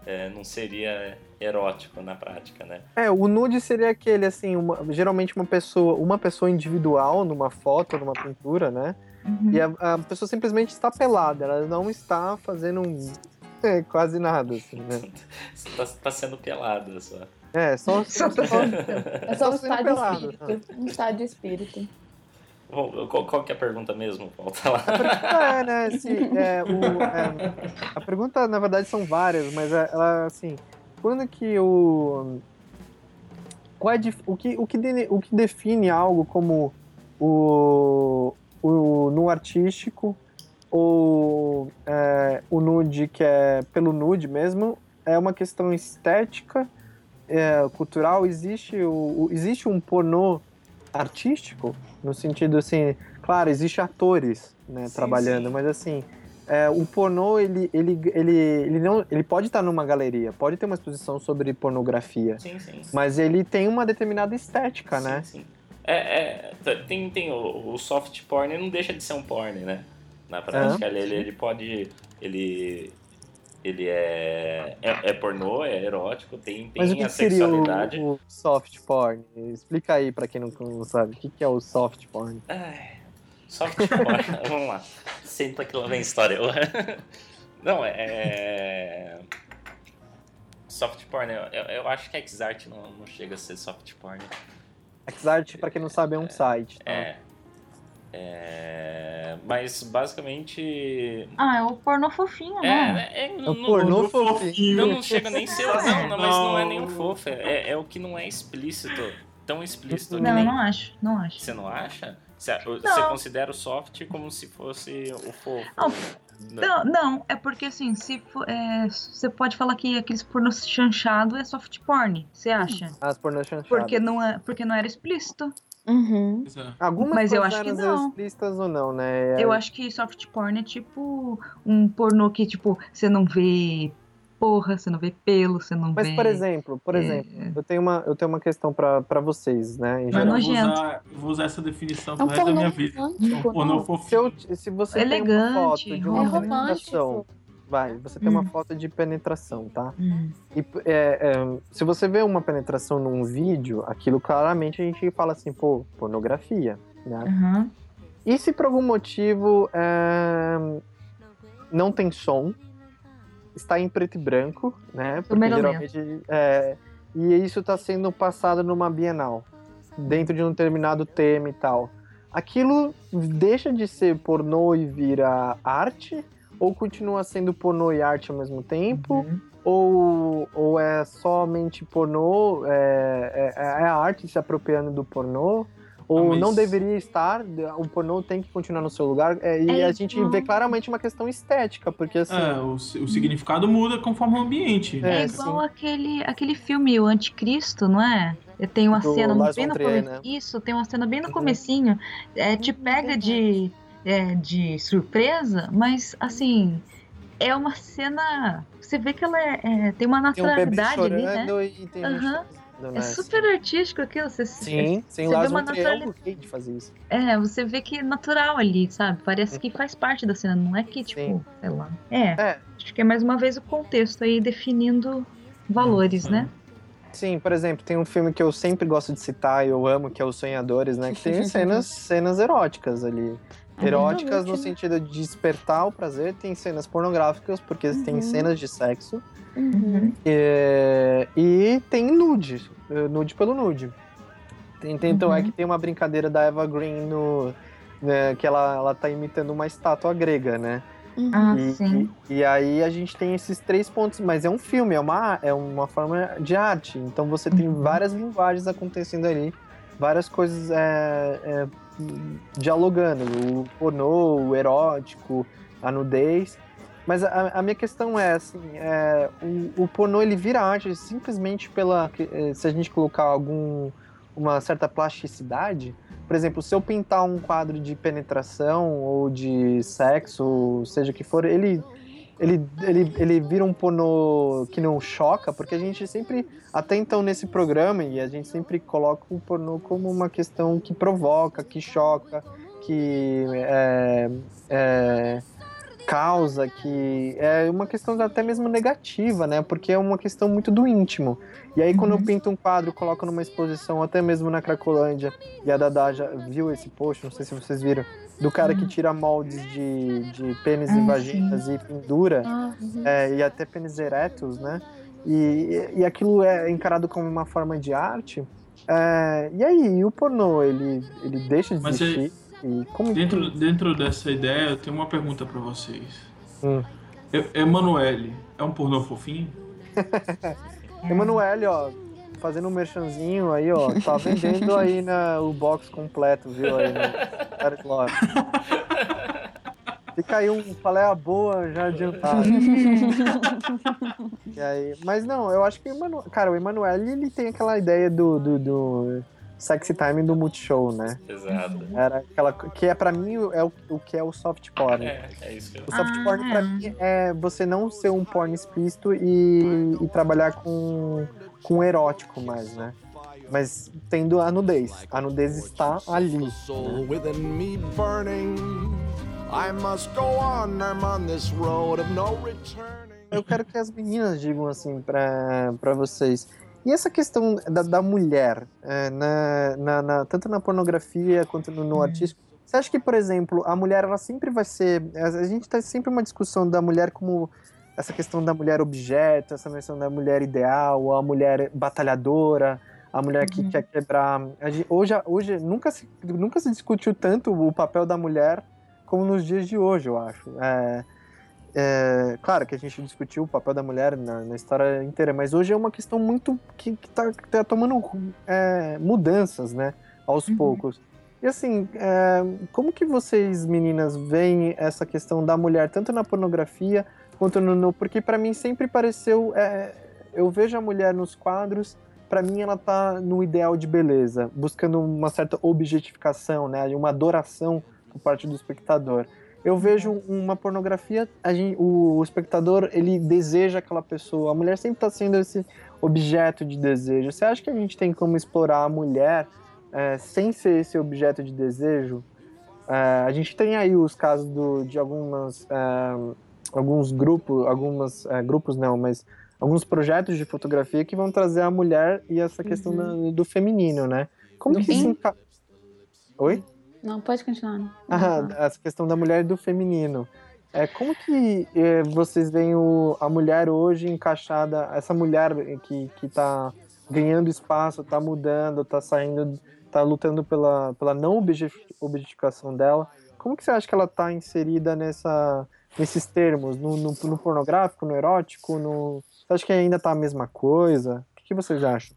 é, não seria erótico na prática, né? É, o nude seria aquele, assim, uma- geralmente uma pessoa, uma pessoa individual numa foto, numa pintura, né? Uhum. E a, a pessoa simplesmente está pelada, ela não está fazendo um- é, quase nada, assim, né? Você tá, tá sendo pelado só. É, só, Só só, tá- É só um estado pelado, de espírito. Um estado de espírito. Bom, qual, qual que é a pergunta mesmo? Tá lá. É, né? Se, é, o, é, a pergunta, na verdade, são várias, mas é- ela, assim, quando que o. Qual é, o, que, o, que de- o que define algo como o, o nu artístico ou é, o nude que é pelo nude mesmo é uma questão estética, é, cultural? Existe, o, o- existe um pornô artístico? No sentido assim, claro, existe atores né, Sim, trabalhando, sim. mas assim, é, o pornô ele, ele, ele, ele, não, ele pode estar numa galeria, pode ter uma exposição sobre pornografia, Sim, sim. mas ele tem uma determinada estética, né? Sim. É, é, tem, tem o, o soft porn, não deixa de ser um porn, né? Na prática, ele, ele, ele pode. Ele. Ele é, é, é pornô, é erótico, tem, tem Mas o que a que seria o, sexualidade. o soft porn? Explica aí pra quem não, não sabe, o que, que é o soft porn? Ai, soft porn, vamos lá. Senta que lá vem história. Não, é. Soft porn, eu, eu, eu acho que a Xart não, não chega a ser soft porn. Xart, pra quem não sabe, é um site, tá? É. É, mas basicamente. Ah, é o pornô fofinho, É, né? é, É não, o pornô Pornô fofinho. não, não chega nem a ser. Não, não, mas não é nem o fofo. É, é o que não é explícito. Tão explícito que Não, nem. não acho, não acho. Você não acha? Você, você considera o soft como se fosse o fofo? Não, Não, não, é porque assim, se for- é, você pode falar que aqueles pornô chanchado é soft porn, você acha? As pornôs chanchadas. Porque não, é, porque não era explícito. Uhum. É. Algumas Mas eu coisas acho que não. explícitas ou não, né? É, Eu acho que soft porn é tipo um pornô que, tipo, você não vê porra, você não vê pelo, você não Mas, vê. por exemplo, por é, exemplo, eu tenho uma, eu tenho uma questão pra pra vocês, né? Em Mas geral. Eu vou usar, vou usar essa definição É um resto da minha pornô vida. É romântico, um pornô não? Se, fofinho. eu, se você tem Elegante, uma foto de uma É. vai, você tem uma Hum. foto de penetração, tá? Hum. E é, é, se você vê uma penetração num vídeo, aquilo claramente a gente fala assim, pô, pornografia, né? Aham. E se por algum motivo é, não tem som, está em preto e branco, né? Porque geralmente é, e isso está sendo passado numa Bienal. dentro de um determinado tema e tal. Aquilo deixa de ser pornô e vira arte? Ou continua sendo pornô e arte ao mesmo tempo? Uhum. Ou, ou é somente pornô, é, é, é a arte se apropriando do pornô? Ou Ah, mas- não deveria estar, o pornô tem que continuar no seu lugar. É, e É a gente vê claramente uma questão estética, porque assim. É, o, o significado muda conforme o ambiente. É, É, igual aquele, aquele filme, O Anticristo, não é? Tem uma Do cena Lars bem no começo. né? Isso, tem uma cena bem no Uhum. comecinho. É, te pega de, é, de surpresa, mas assim, é uma cena. Você vê que ela é, é- tem uma Tem um naturalidade ali, né? fazendo, É super artístico aquilo. Você, Sim, sim, você vê uma é naturalidade. de fazer isso. É, você vê que é natural ali, sabe? Parece que faz parte da cena, não é que, tipo, Sim. sei lá. É, É, acho que é mais uma vez o contexto aí definindo valores, né? Sim, por exemplo, tem um filme que eu sempre gosto de citar e eu amo, que é Os Sonhadores, né? Que tem cenas, cenas eróticas ali. Eróticas no sentido de despertar o prazer, tem cenas pornográficas, porque tem Uhum. cenas de sexo. Uhum. É, e tem nude, eh, nude pelo nude. Tem, tem- então é Uhum. que tem uma brincadeira da Eva Green no. né, que ela, ela tá imitando uma estátua grega, né? Uhum. Ah, E, sim. e, e aí a gente tem esses três pontos, mas é um filme, é uma, é uma forma de arte. Então você tem Uhum. várias linguagens acontecendo ali, várias coisas é, é, dialogando. O pornô, o erótico, a nudez. Mas a, a minha questão é assim, é, o, o pornô ele vira arte simplesmente pela. eh, Se a gente colocar algum uma certa plasticidade. Por exemplo, se eu pintar um quadro de penetração ou de sexo, seja o que for, ele, ele, ele, ele vira um pornô que não choca, porque a gente sempre, até então nesse programa, e a gente sempre coloca o pornô como uma questão que provoca, que choca, que é, é, causa, que é uma questão até mesmo negativa, né? Porque é uma questão muito do íntimo. E aí, quando eu Uhum. pinto um quadro, coloco numa exposição, até mesmo na Cracolândia, e a Dada já viu esse post, não sei se vocês viram, do cara que tira moldes de, de pênis e Ah, vaginas e pendura, Ah, uhum. é, e até pênis eretos, né? E, e aquilo é encarado como uma forma de arte. É, e aí, e o pornô, ele, ele deixa de Mas existir? E como Dentro, dentro dessa ideia, eu tenho uma pergunta pra vocês. Hum. E- Emanuele é um pornô fofinho? Emanuele, ó, fazendo um merchanzinho aí, ó, tá vendendo aí na, o box completo, viu? Aí no Eric Lore. Fica aí um palé boa já adiantado. e aí, mas não, eu acho que o Emanuele, cara, o Emanuele, ele tem aquela ideia do, do, do sexy time do Multishow, né? Exato. Era aquela que é para mim é o, o que é o soft porn. É, é isso que eu O soft Ah. porn pra mim é você não ser um porn explícito e, e trabalhar com, com erótico mais, né? Mas tendo a nudez. A nudez está ali. soul within me burning. I must go on, I'm on this road of no returning. Eu quero que as meninas digam assim pra, pra vocês. E essa questão da, da mulher, é, na, na- na- tanto na pornografia quanto no, no artístico, você acha que, por exemplo, a mulher ela sempre vai ser. A, a gente tem sempre uma discussão da mulher como essa questão da mulher objeto, essa questão da mulher ideal, a mulher batalhadora, a mulher que quer quebrar. hoje, hoje nunca, se, nunca se discutiu tanto o papel da mulher como nos dias de hoje, eu acho. É, é, claro que a gente discutiu o papel da mulher na, na história inteira, mas hoje é uma questão muito que, que tá, tomando é, mudanças, né, aos poucos. E assim, é, como que vocês, meninas, veem essa questão da mulher, tanto na pornografia quanto no... porque para mim sempre pareceu... é, eu vejo a mulher nos quadros, para mim ela tá no ideal de beleza, buscando uma certa objetificação, né, uma adoração por parte do espectador. Eu vejo uma pornografia, gente, o, o espectador ele deseja aquela pessoa. A mulher sempre está sendo esse objeto de desejo. Você acha que a gente tem como explorar a mulher é, sem ser esse objeto de desejo? É, a gente tem aí os casos do, de algumas é, alguns grupos, algumas é, grupos não, mas alguns projetos de fotografia que vão trazer a mulher e essa questão da- do feminino, né? Como Do que quem? enca... Oi? Não, pode continuar. Ah, essa questão da mulher e do feminino. É, como que é, vocês veem o- a mulher hoje encaixada, essa mulher que, que tá ganhando espaço, tá mudando, tá saindo tá lutando pela, pela não objetificação dela. Como que você acha que ela tá inserida nessa, nesses termos? No, no, no pornográfico, no erótico? No... Você acha que ainda tá a mesma coisa? O que, que vocês acham?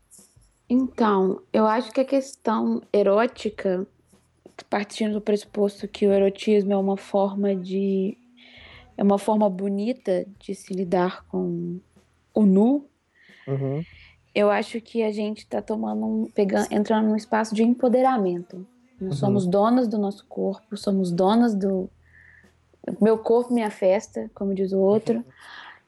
Então, eu acho que a questão erótica, partindo do pressuposto que o erotismo é uma forma de. é uma forma bonita de se lidar com o nu. Uhum. Eu acho que a gente está tomando um, pegando, entrando num espaço de empoderamento. Nós uhum. somos donas do nosso corpo, somos donas do meu corpo, minha festa, como diz o outro. Uhum.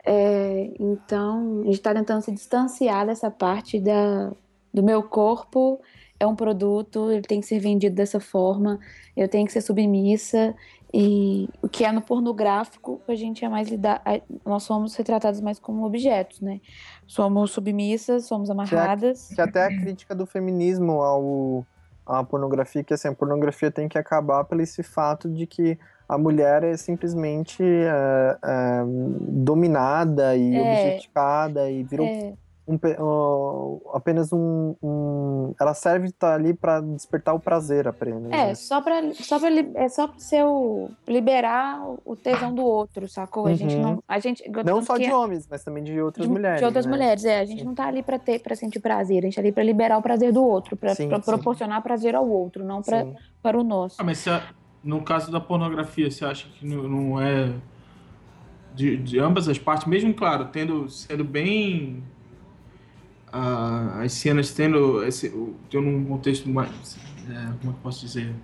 É, então, a gente está tentando se distanciar dessa parte da, do meu corpo é um produto, ele tem que ser vendido dessa forma, eu tenho que ser submissa. E o que é no pornográfico, a gente é mais lidar. Nós somos retratados mais como objetos, né? Somos submissas, somos amarradas. Que, que até a crítica do feminismo ao, à pornografia, que assim, a pornografia tem que acabar pelo esse fato de que a mulher é simplesmente é, é, dominada e é, objetificada e virou é um, uh, apenas um, um, Ela serve estar tá ali para despertar o prazer apenas. É, né? só para só pra, é só pra ser o, liberar o tesão do outro, sacou? Uhum. A gente não. A gente, não só de é, homens, mas também de outras de, mulheres. De outras né? mulheres, é. A gente Sim. não tá ali para ter para sentir prazer, a gente tá ali para liberar o prazer do outro, para proporcionar prazer ao outro, não pra, para o nosso. Ah, mas se a, no caso da pornografia, você acha que não, não é. De, de ambas as partes, mesmo, claro, tendo, sendo bem a, as cenas tendo, esse, tendo um contexto mais. É, como é que posso dizer?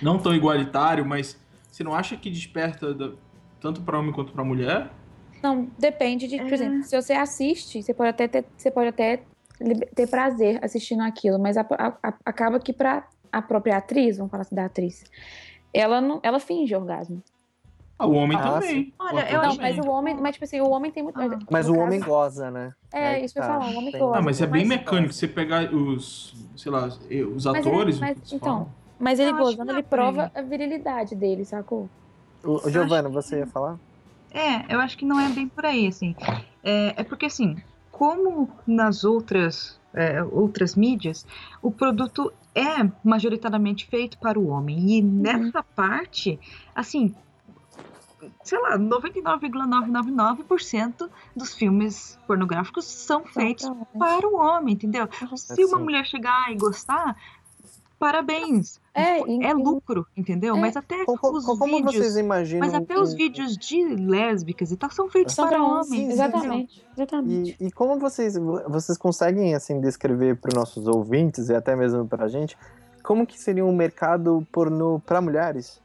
Não tão igualitário, mas você não acha que desperta da, tanto para homem quanto para mulher? Não, depende de, por exemplo, se você assiste, você pode até ter, você pode até ter prazer assistindo aquilo, mas a, a, a, acaba que para a própria atriz, vamos falar assim da atriz, ela não, ela finge orgasmo. Ah, o homem ah, também. Olha, eu não, mas o homem, mas tipo assim, o homem tem muito. Ah. Mas o caso, homem goza, né? É, é isso que eu ia tá, falar, o homem goza. Ah, mas é bem mecânico. Você pegar os, sei lá, os atores. Mas, mas, então, mas ele gozando, ele prova a virilidade dele, sacou? O, o Giovana, você ia falar? É, eu acho que não é bem por aí, assim. É, é porque, assim, como nas outras, é, outras mídias, o produto é majoritariamente feito para o homem. E uhum. nessa parte, assim, sei lá, 99,999% dos filmes pornográficos são feitos para o homem, entendeu? Se uma mulher chegar e gostar, parabéns. É, é lucro, entendeu? É. Mas até como, os como vídeos, vocês imaginam mas até os vídeos de lésbicas e tal são feitos são para homens. Exatamente, exatamente. E, e, como vocês vocês conseguem assim descrever para os nossos ouvintes e até mesmo para a gente como que seria um mercado pornô para mulheres?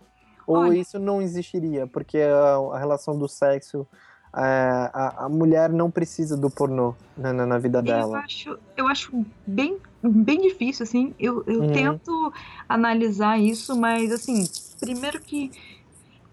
Ou Olha, isso não existiria, porque a, a relação do sexo, a, é, a, a, mulher não precisa do pornô na, na, na vida dela. Eu acho, eu acho bem, bem difícil, assim. Eu, eu uhum. tento analisar isso, mas, assim, primeiro que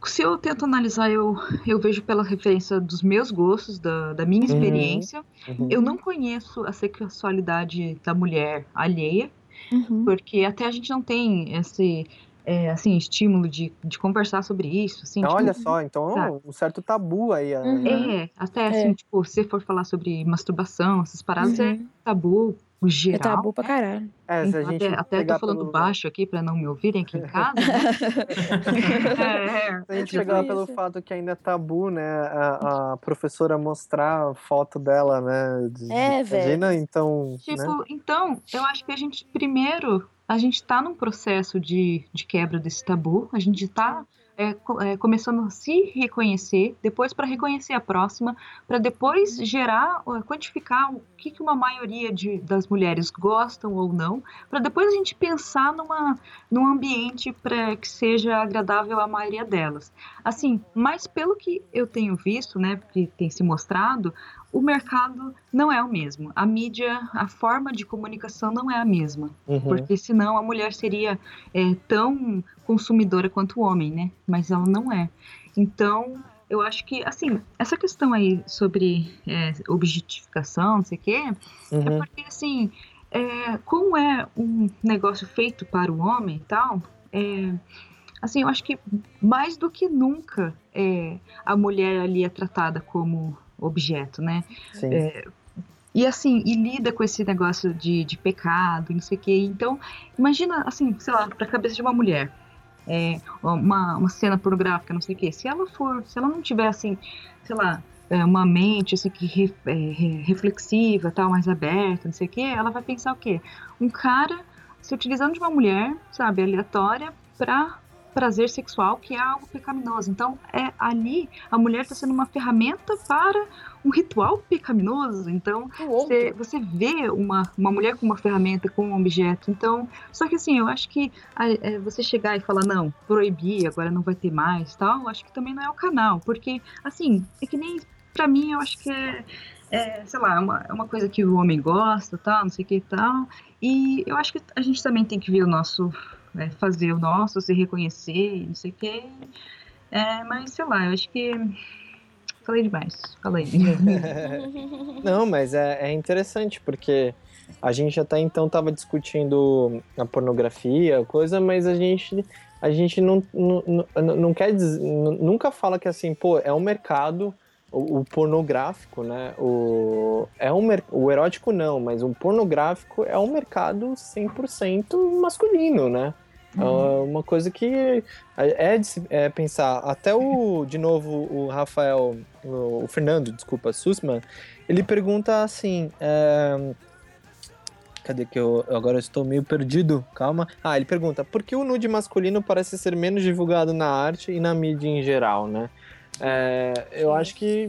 se eu tento analisar, eu, eu vejo pela referência dos meus gostos, da, da minha uhum. experiência. Uhum. Eu não conheço a sexualidade da mulher alheia, uhum. porque até a gente não tem esse é, assim, estímulo de, de conversar sobre isso. Assim, tipo, Olha só, então sabe? um certo tabu aí. Uhum. Né? É, até assim, é. tipo, se for falar sobre masturbação, essas paradas, é uhum. é tabu geral. É tabu pra caralho. É, se a gente até, até tô falando pelo... baixo aqui pra não me ouvirem aqui em casa. Né? é, se a gente pegar tipo pelo fato que ainda é tabu, né, a, a, professora mostrar a foto dela, né? De, é, velho. então. Tipo, né? então, eu acho que a gente primeiro a gente está num processo de, de quebra desse tabu, a gente está é, é, começando a se reconhecer, depois para reconhecer a próxima, para depois gerar, quantificar o que, que uma maioria de, das mulheres gostam ou não, para depois a gente pensar numa, num ambiente para que seja agradável à maioria delas. Assim, mas pelo que eu tenho visto, né, que tem se mostrado, o mercado não é o mesmo. A mídia, a forma de comunicação não é a mesma. Uhum. Porque senão a mulher seria é, tão consumidora quanto o homem, né? Mas ela não é. Então, eu acho que, assim, essa questão aí sobre é, objetificação, não sei o quê, é uhum. é porque, assim, é, como é um negócio feito para o homem e tal, é, assim, eu acho que mais do que nunca é, a mulher ali é tratada como objeto, né? Sim. É, e assim, e lida com esse negócio de, de pecado, não sei o quê. Então, imagina, assim, sei lá, pra cabeça de uma mulher. É, uma, uma cena pornográfica, não sei o quê. Se ela for, se ela não tiver assim, sei lá, é, uma mente assim, que, é, reflexiva, tal, mais aberta, não sei o quê, ela vai pensar o quê? Um cara se utilizando de uma mulher, sabe, aleatória, para prazer sexual, que é algo pecaminoso. Então, é ali a mulher está sendo uma ferramenta para um ritual pecaminoso. Então, você, você vê uma, uma mulher com uma ferramenta, com um objeto. Então, só que assim, eu acho que é, você chegar e falar, não, proibir, agora não vai ter mais, tal, eu acho que também não é o canal. Porque, assim, é que nem, para mim, eu acho que é, é sei lá, é uma, é uma coisa que o homem gosta, tal, não sei o que e tal. E eu acho que a gente também tem que ver o nosso né, fazer o nosso, se reconhecer, não sei o quê. É, mas sei lá, eu acho que. Falei demais, falei. não, mas é, é interessante, porque a gente até então estava discutindo a pornografia, coisa, mas a gente a gente não, não, não quer dizer, nunca fala que assim, pô, é um mercado o, o, pornográfico, né? O, é um, o erótico não, mas o pornográfico é um mercado 100% masculino, né? É uhum. uma coisa que é de é pensar. Até o, de novo, o Rafael, o, o Fernando, desculpa, Sussman, ele pergunta assim. É, cadê que eu agora estou meio perdido? Calma. Ah, ele pergunta: por que o nude masculino parece ser menos divulgado na arte e na mídia em geral, né? É, eu acho que.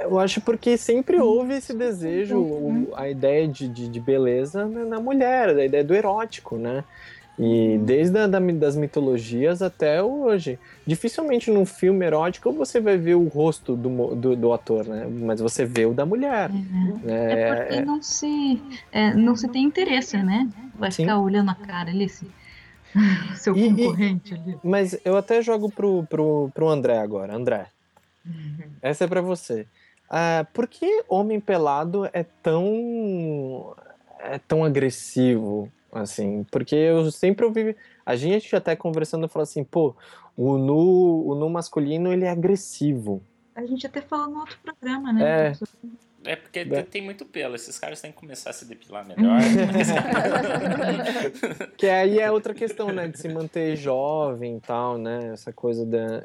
Eu acho porque sempre houve esse desejo, a ideia de, de, de beleza na mulher, a ideia do erótico, né? E desde a, da, das mitologias até hoje. Dificilmente num filme erótico você vai ver o rosto do, do, do ator, né? Mas você vê o da mulher. É, é, é porque não se, é, não se tem interesse, né? Vai Sim. ficar olhando a cara ali, se, seu e, concorrente ali. Mas eu até jogo pro, pro, pro André agora. André, uhum. essa é para você. Uh, por que homem pelado é tão é tão agressivo assim, porque eu sempre ouvi, a gente até conversando falou assim, pô, o nu, o nu masculino ele é agressivo. A gente até falou no outro programa, né? É. É porque é. tem muito pelo, esses caras têm que começar a se depilar melhor. que aí é outra questão, né? De se manter jovem e tal, né? Essa coisa da,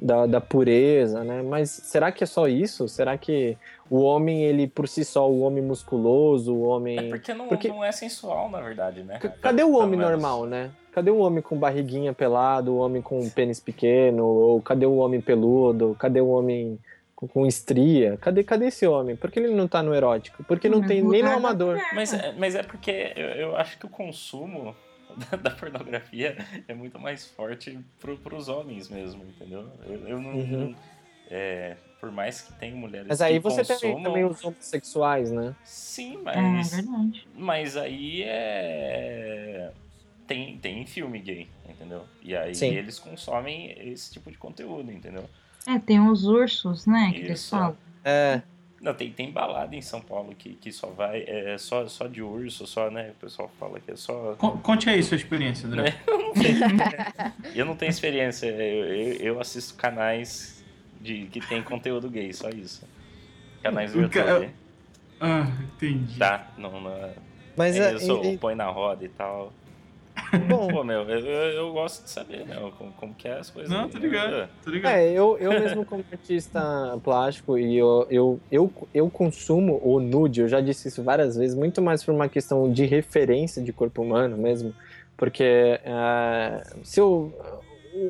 da, da, pureza, né? Mas será que é só isso? Será que o homem, ele por si só, o homem musculoso, o homem. É porque não, porque... não é sensual, na verdade, né? Cadê o homem normal, né? Cadê o homem com barriguinha pelado, o homem com pênis pequeno, ou cadê o homem peludo, cadê o homem com, com estria? Cadê, cadê esse homem? Por que ele não tá no erótico? Porque não tem nem no amador. Mas, é, mas é porque eu, eu acho que o consumo da, da, pornografia é muito mais forte pro, pros homens mesmo, entendeu? Eu, eu não. Uhum. É, por mais que tenha mulheres Mas aí você consumam... tem também os homossexuais, né? Sim, mas. É verdade. Mas aí é. Tem, tem filme gay, entendeu? E aí Sim. eles consomem esse tipo de conteúdo, entendeu? É, tem os ursos, né? Que eles falam. É. Não, tem, tem balada em São Paulo que, que só vai, é só, só de urso, só, né? O pessoal fala que é só. Conte aí sua experiência, André. eu, não tenho, eu não tenho experiência, eu, eu, eu assisto canais de que tem conteúdo gay, só isso. Canais do YouTube. Ah, entendi. Tá, não, não Mas é, eu e... põe na roda e tal. Bom, Pô, meu, eu, eu, gosto de saber, meu, como, como que é as coisas. Não, tô ligado, tô ligado. É, eu, eu mesmo como artista plástico e eu, eu, eu, eu consumo o nude, eu já disse isso várias vezes, muito mais por uma questão de referência de corpo humano mesmo, porque uh, se eu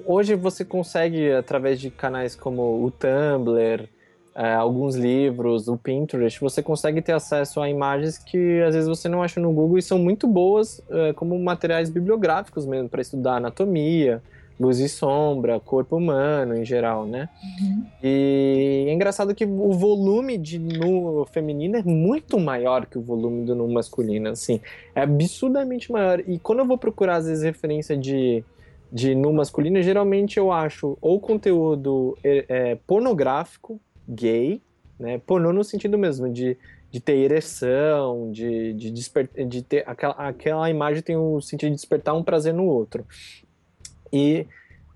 hoje você consegue, através de canais como o Tumblr, é, alguns livros, o Pinterest, você consegue ter acesso a imagens que às vezes você não acha no Google e são muito boas é, como materiais bibliográficos mesmo, para estudar anatomia, luz e sombra, corpo humano em geral, né? Uhum. E é engraçado que o volume de nu feminino é muito maior que o volume do nu masculino, assim, é absurdamente maior. E quando eu vou procurar, às vezes, referência de de nu masculino, geralmente eu acho ou conteúdo é, é, pornográfico, gay, né? Pornô no sentido mesmo de, de ter ereção, de, de, desper, de ter aquela, aquela imagem tem o sentido de despertar um prazer no outro. E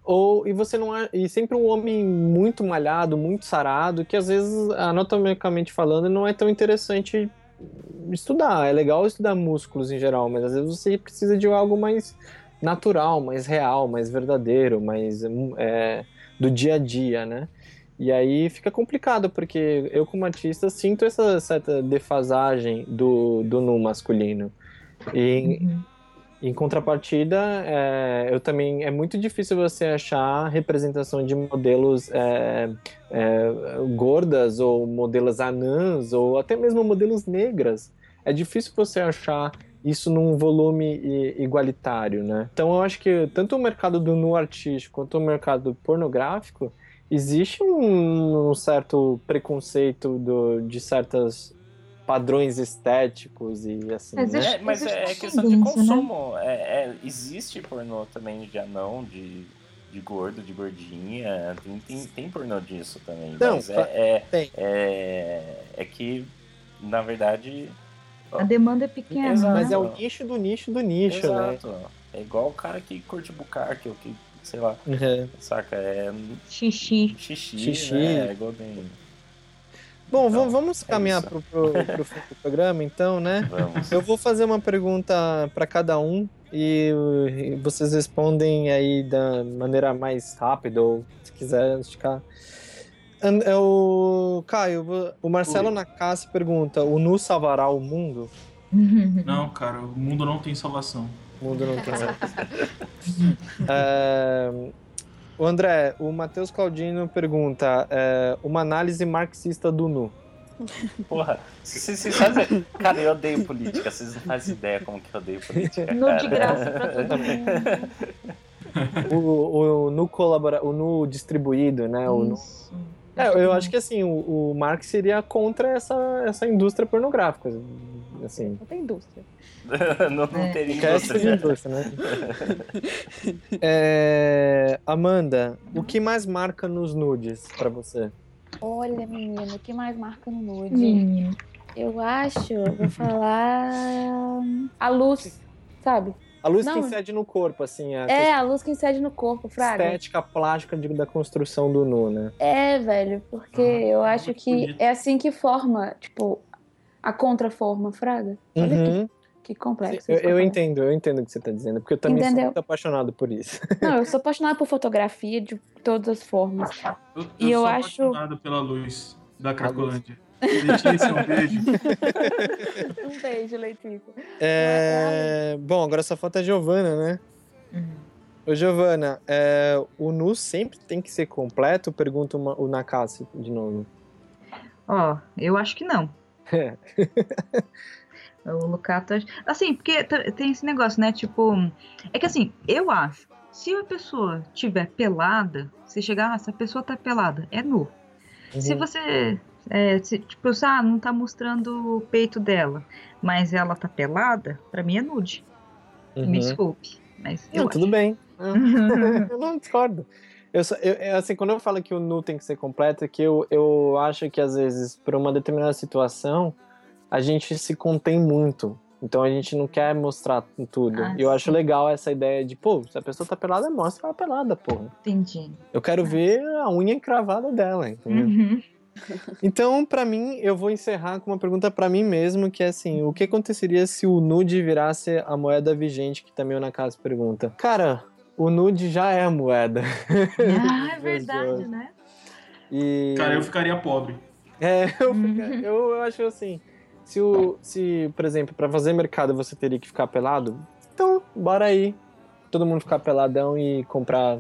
ou e você não e sempre um homem muito malhado, muito sarado, que às vezes anatomicamente falando não é tão interessante estudar. É legal estudar músculos em geral, mas às vezes você precisa de algo mais natural, mais real, mais verdadeiro, mais é, do dia a dia, né? E aí fica complicado, porque eu, como artista, sinto essa certa defasagem do, do nu masculino. E, Uhum. em contrapartida, é, eu também é muito difícil você achar representação de modelos é, é, gordas ou modelos anãs ou até mesmo modelos negras. É difícil você achar isso num volume igualitário, né? Então eu acho que tanto o mercado do nu artístico quanto o mercado pornográfico existe um, um certo preconceito do, de certos padrões estéticos e assim. Mas né? Existe- É, mas é uma questão de né? consumo. É, é, existe pornô também de anão, de, de gordo, de gordinha. Tem, tem, tem pornô disso também. Não, mas é, é, tem. é, é que, na verdade. A demanda é pequena, Exato. né? Mas é o nicho do nicho do nicho, né? Exato. É igual o cara que curte bucarque, ou que, sei lá, Uhum. saca? É Xixi. xixi, Xixi. né? É igual bem. Bom, Então, vamos caminhar isso. pro, pro, pro fim do programa, então, né? Vamos. Eu vou fazer uma pergunta para cada um e, e vocês respondem aí da maneira mais rápida ou se quiser ficar. An- é o Caio, o Marcelo Oi. Nakassi pergunta: o Nu salvará o mundo? Não, cara, o mundo não tem salvação. O mundo não tem. É, o André, o Matheus Claudino pergunta: é, uma análise marxista do Nu. Porra, vocês vocês fazem. Cara, eu odeio política, vocês não fazem ideia como que eu odeio política. No cara. de graça pra todo mundo. O, o Nu colabora, o Nu distribuído, né? O Nu Isso. É, eu acho que assim, o, o Marx seria contra essa, essa indústria pornográfica. Assim, Não tem indústria. não, não É. teria indústria. indústria, né? É, Amanda, o que mais marca nos nudes pra você? Olha, menino, o que mais marca no nude? Menino. Eu acho, vou falar. A luz, sabe? A luz Não. que incide no corpo, assim, a É, a luz que incide no corpo, Fraga. estética plástica de- da construção do nu, né? É, velho, porque Ah, eu acho que bonito. é assim que forma, tipo, a contraforma, Fraga. Olha que, Uhum. que complexo. Eu, isso, eu entendo, eu entendo o que você tá dizendo, porque eu também sou Entendeu? muito apaixonado por isso. Não, eu sou apaixonada por fotografia de todas as formas. Eu, E eu sou acho- apaixonado pela luz da Cracolândia. Letícia, um beijo. Um beijo, Letícia. É, Bom, agora só falta a Giovana, né? Ô, Giovana, é, o nu sempre tem que ser completo? Pergunta uma- o Nakassi de novo. Ó, eu acho que não. É. O Lucato. Assim, porque tem esse negócio, né? Tipo. É que assim, eu acho. Se a pessoa tiver pelada, você chegar, ah, essa pessoa tá pelada, é nu. Se Uhum. você. É, se, tipo, ah, não tá mostrando o peito dela, mas ela tá pelada, pra mim é nude. Uhum. Me desculpe. Mas eu Não, tudo bem. acho. eu não discordo. Eu, eu- é assim, quando eu falo que o nu tem que ser completo, é que eu, eu acho que às vezes, por uma determinada situação, a gente se contém muito. Então a gente não quer mostrar tudo. Ah, e eu acho sim. legal essa ideia de, pô, se a pessoa tá pelada, mostra ela pelada, porra. Entendi. Eu quero ver a unha encravada dela, entendeu? Uhum. Então, pra mim, eu vou encerrar com uma pergunta pra mim mesmo, que é assim, o que aconteceria se o nude virasse a moeda vigente, que também o Nakase pergunta. Cara, o nude já é a moeda. Ah, é verdade, né? E Cara, eu ficaria pobre. é, eu, fica- eu, eu acho assim, se o se, por exemplo, pra fazer mercado você teria que ficar pelado, então bora aí. Todo mundo ficar peladão e comprar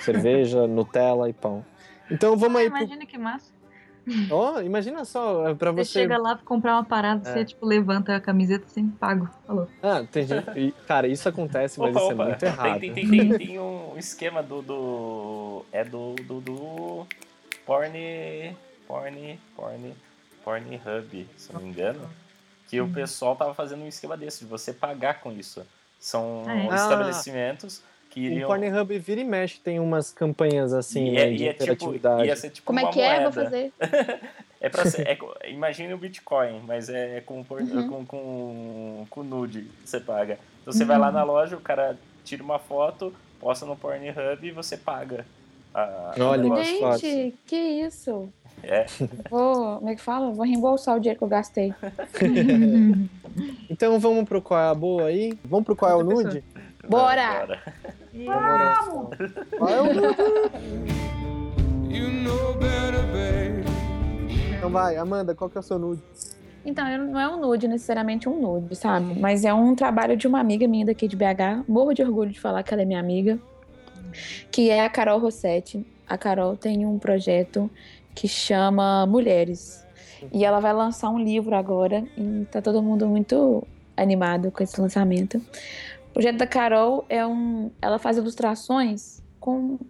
cerveja, Nutella e pão. Então vamos aí pro Imagina que massa. Ó, imagina só, é pra Você, você. chega lá pra comprar uma parada, É. você tipo levanta a camiseta sem pago. Falou. Ah, tem gente. e, Cara, isso acontece, mas Opa, isso opa. é muito errado. Tem, tem, tem, tem um esquema do. do é do. do, do Porn. Porn. Porn. Pornhub, se não me engano. Que o pessoal tava fazendo um esquema desse, de você pagar com isso. São Ah, é? estabelecimentos que O iriam. Pornhub vira e mexe tem umas campanhas assim, e né, é, de e é tipo, interatividade. ia ser tipo Como é que é? moeda. Vou fazer. É pra ser, é, imagine o Bitcoin, mas é com, por- Uhum. com, com, com nude que você paga. Então você vai lá na loja, o cara tira uma foto, posta no Pornhub e você paga. A, Olha, a. Gente, que isso? É. Vou, como é que fala? Vou reembolsar o dinheiro que eu gastei. Então vamos pro qual é a boa aí? Vamos pro qual é o nude? Bora! Vamos! Better, babe. Então vai, Amanda, qual que é o seu nude? Então, eu- não é um nude, necessariamente um nude, sabe? Mas é um trabalho de uma amiga minha daqui de BH. Morro de orgulho de falar que ela é minha amiga. Que é a Carol Rossetti. A Carol tem um projeto que chama Mulheres. E ela vai lançar um livro agora. E tá todo mundo muito animado com esse lançamento. O projeto da Carol é um. Ela faz ilustrações com,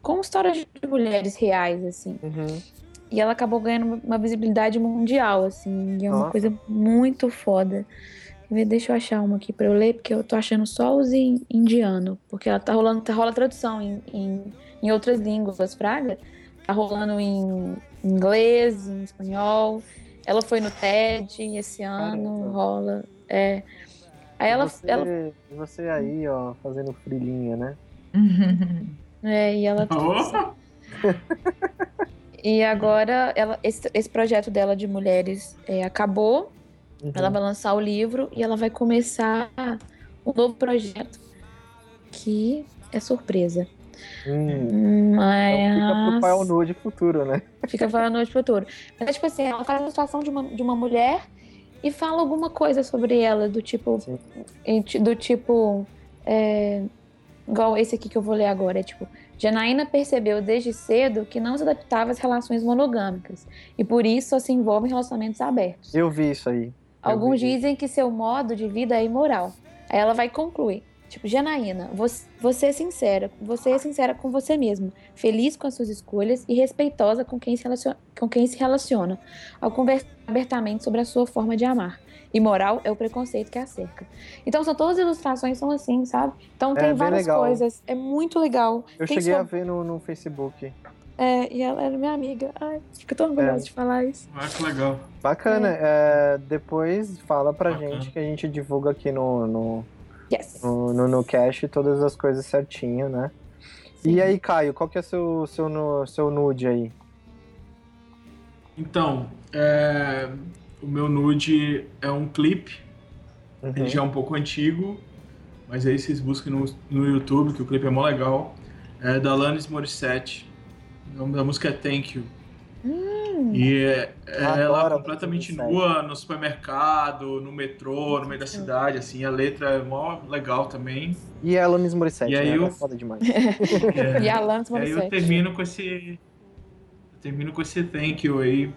com histórias de mulheres reais, assim. Uhum. E ela acabou ganhando uma visibilidade mundial, assim. E é uma Nossa. coisa muito foda. Deixa eu achar uma aqui pra eu ler, porque eu tô achando só os em indiano. Porque ela tá rolando, tá rola tradução em, em, em outras línguas, Fraga. Tá rolando em inglês, em espanhol. Ela foi no TED esse ano, Caramba. rola. É. Aí ela, você, ela. você aí, ó, fazendo frilinha, né? É, e ela Oh, E agora ela, esse, esse projeto dela de mulheres é, acabou. Uhum. Ela vai lançar o livro e ela vai começar um novo projeto que é surpresa. Hum, Mas Então fica pro o nude futuro, né? fica falando noite futuro. Mas tipo assim, ela faz a situação de uma, de uma mulher e fala alguma coisa sobre ela, do tipo. Sim. Do tipo. é, igual esse aqui que eu vou ler agora. É tipo. Janaína percebeu desde cedo que não se adaptava às relações monogâmicas e por isso só se envolve em relacionamentos abertos. Eu vi isso aí. Alguns vi. dizem que seu modo de vida é imoral. Aí ela vai concluir. Tipo, Janaína, você, você é sincera. Você é sincera com você mesma. Feliz com as suas escolhas e respeitosa com quem se relaciona, com quem se relaciona ao conversar abertamente sobre a sua forma de amar. Imoral é o preconceito que a cerca. Então, são todas as ilustrações são assim, sabe? Então, É, tem bem várias legal. coisas. É muito legal. Eu Tem cheguei a ver no, no Facebook. É, e ela era minha amiga. Ai, fico tão orgulhosa É. de falar isso. ah, que legal. Bacana. é, depois fala pra Bacana. gente que a gente divulga aqui no, no, Yes. no, no, no cache todas as coisas certinho, né? E aí, Caio, qual que é o seu, seu, seu nude aí? Então, é, o meu nude é um clipe. Uhum. Ele já é um pouco antigo, mas aí vocês busquem no, no YouTube, que o clipe é mó legal. É da Alanis Morissette. O nome da música é Thank You. E é, é Eu ela completamente Morissette. nua no supermercado, no metrô, no meio da cidade, assim. A letra é mó legal também. E a Alanis Morissette, E aí né? Ela eu- é foda demais. É, E a Alanis e aí eu Morissette. termino com esse... eu termino com esse Thank You aí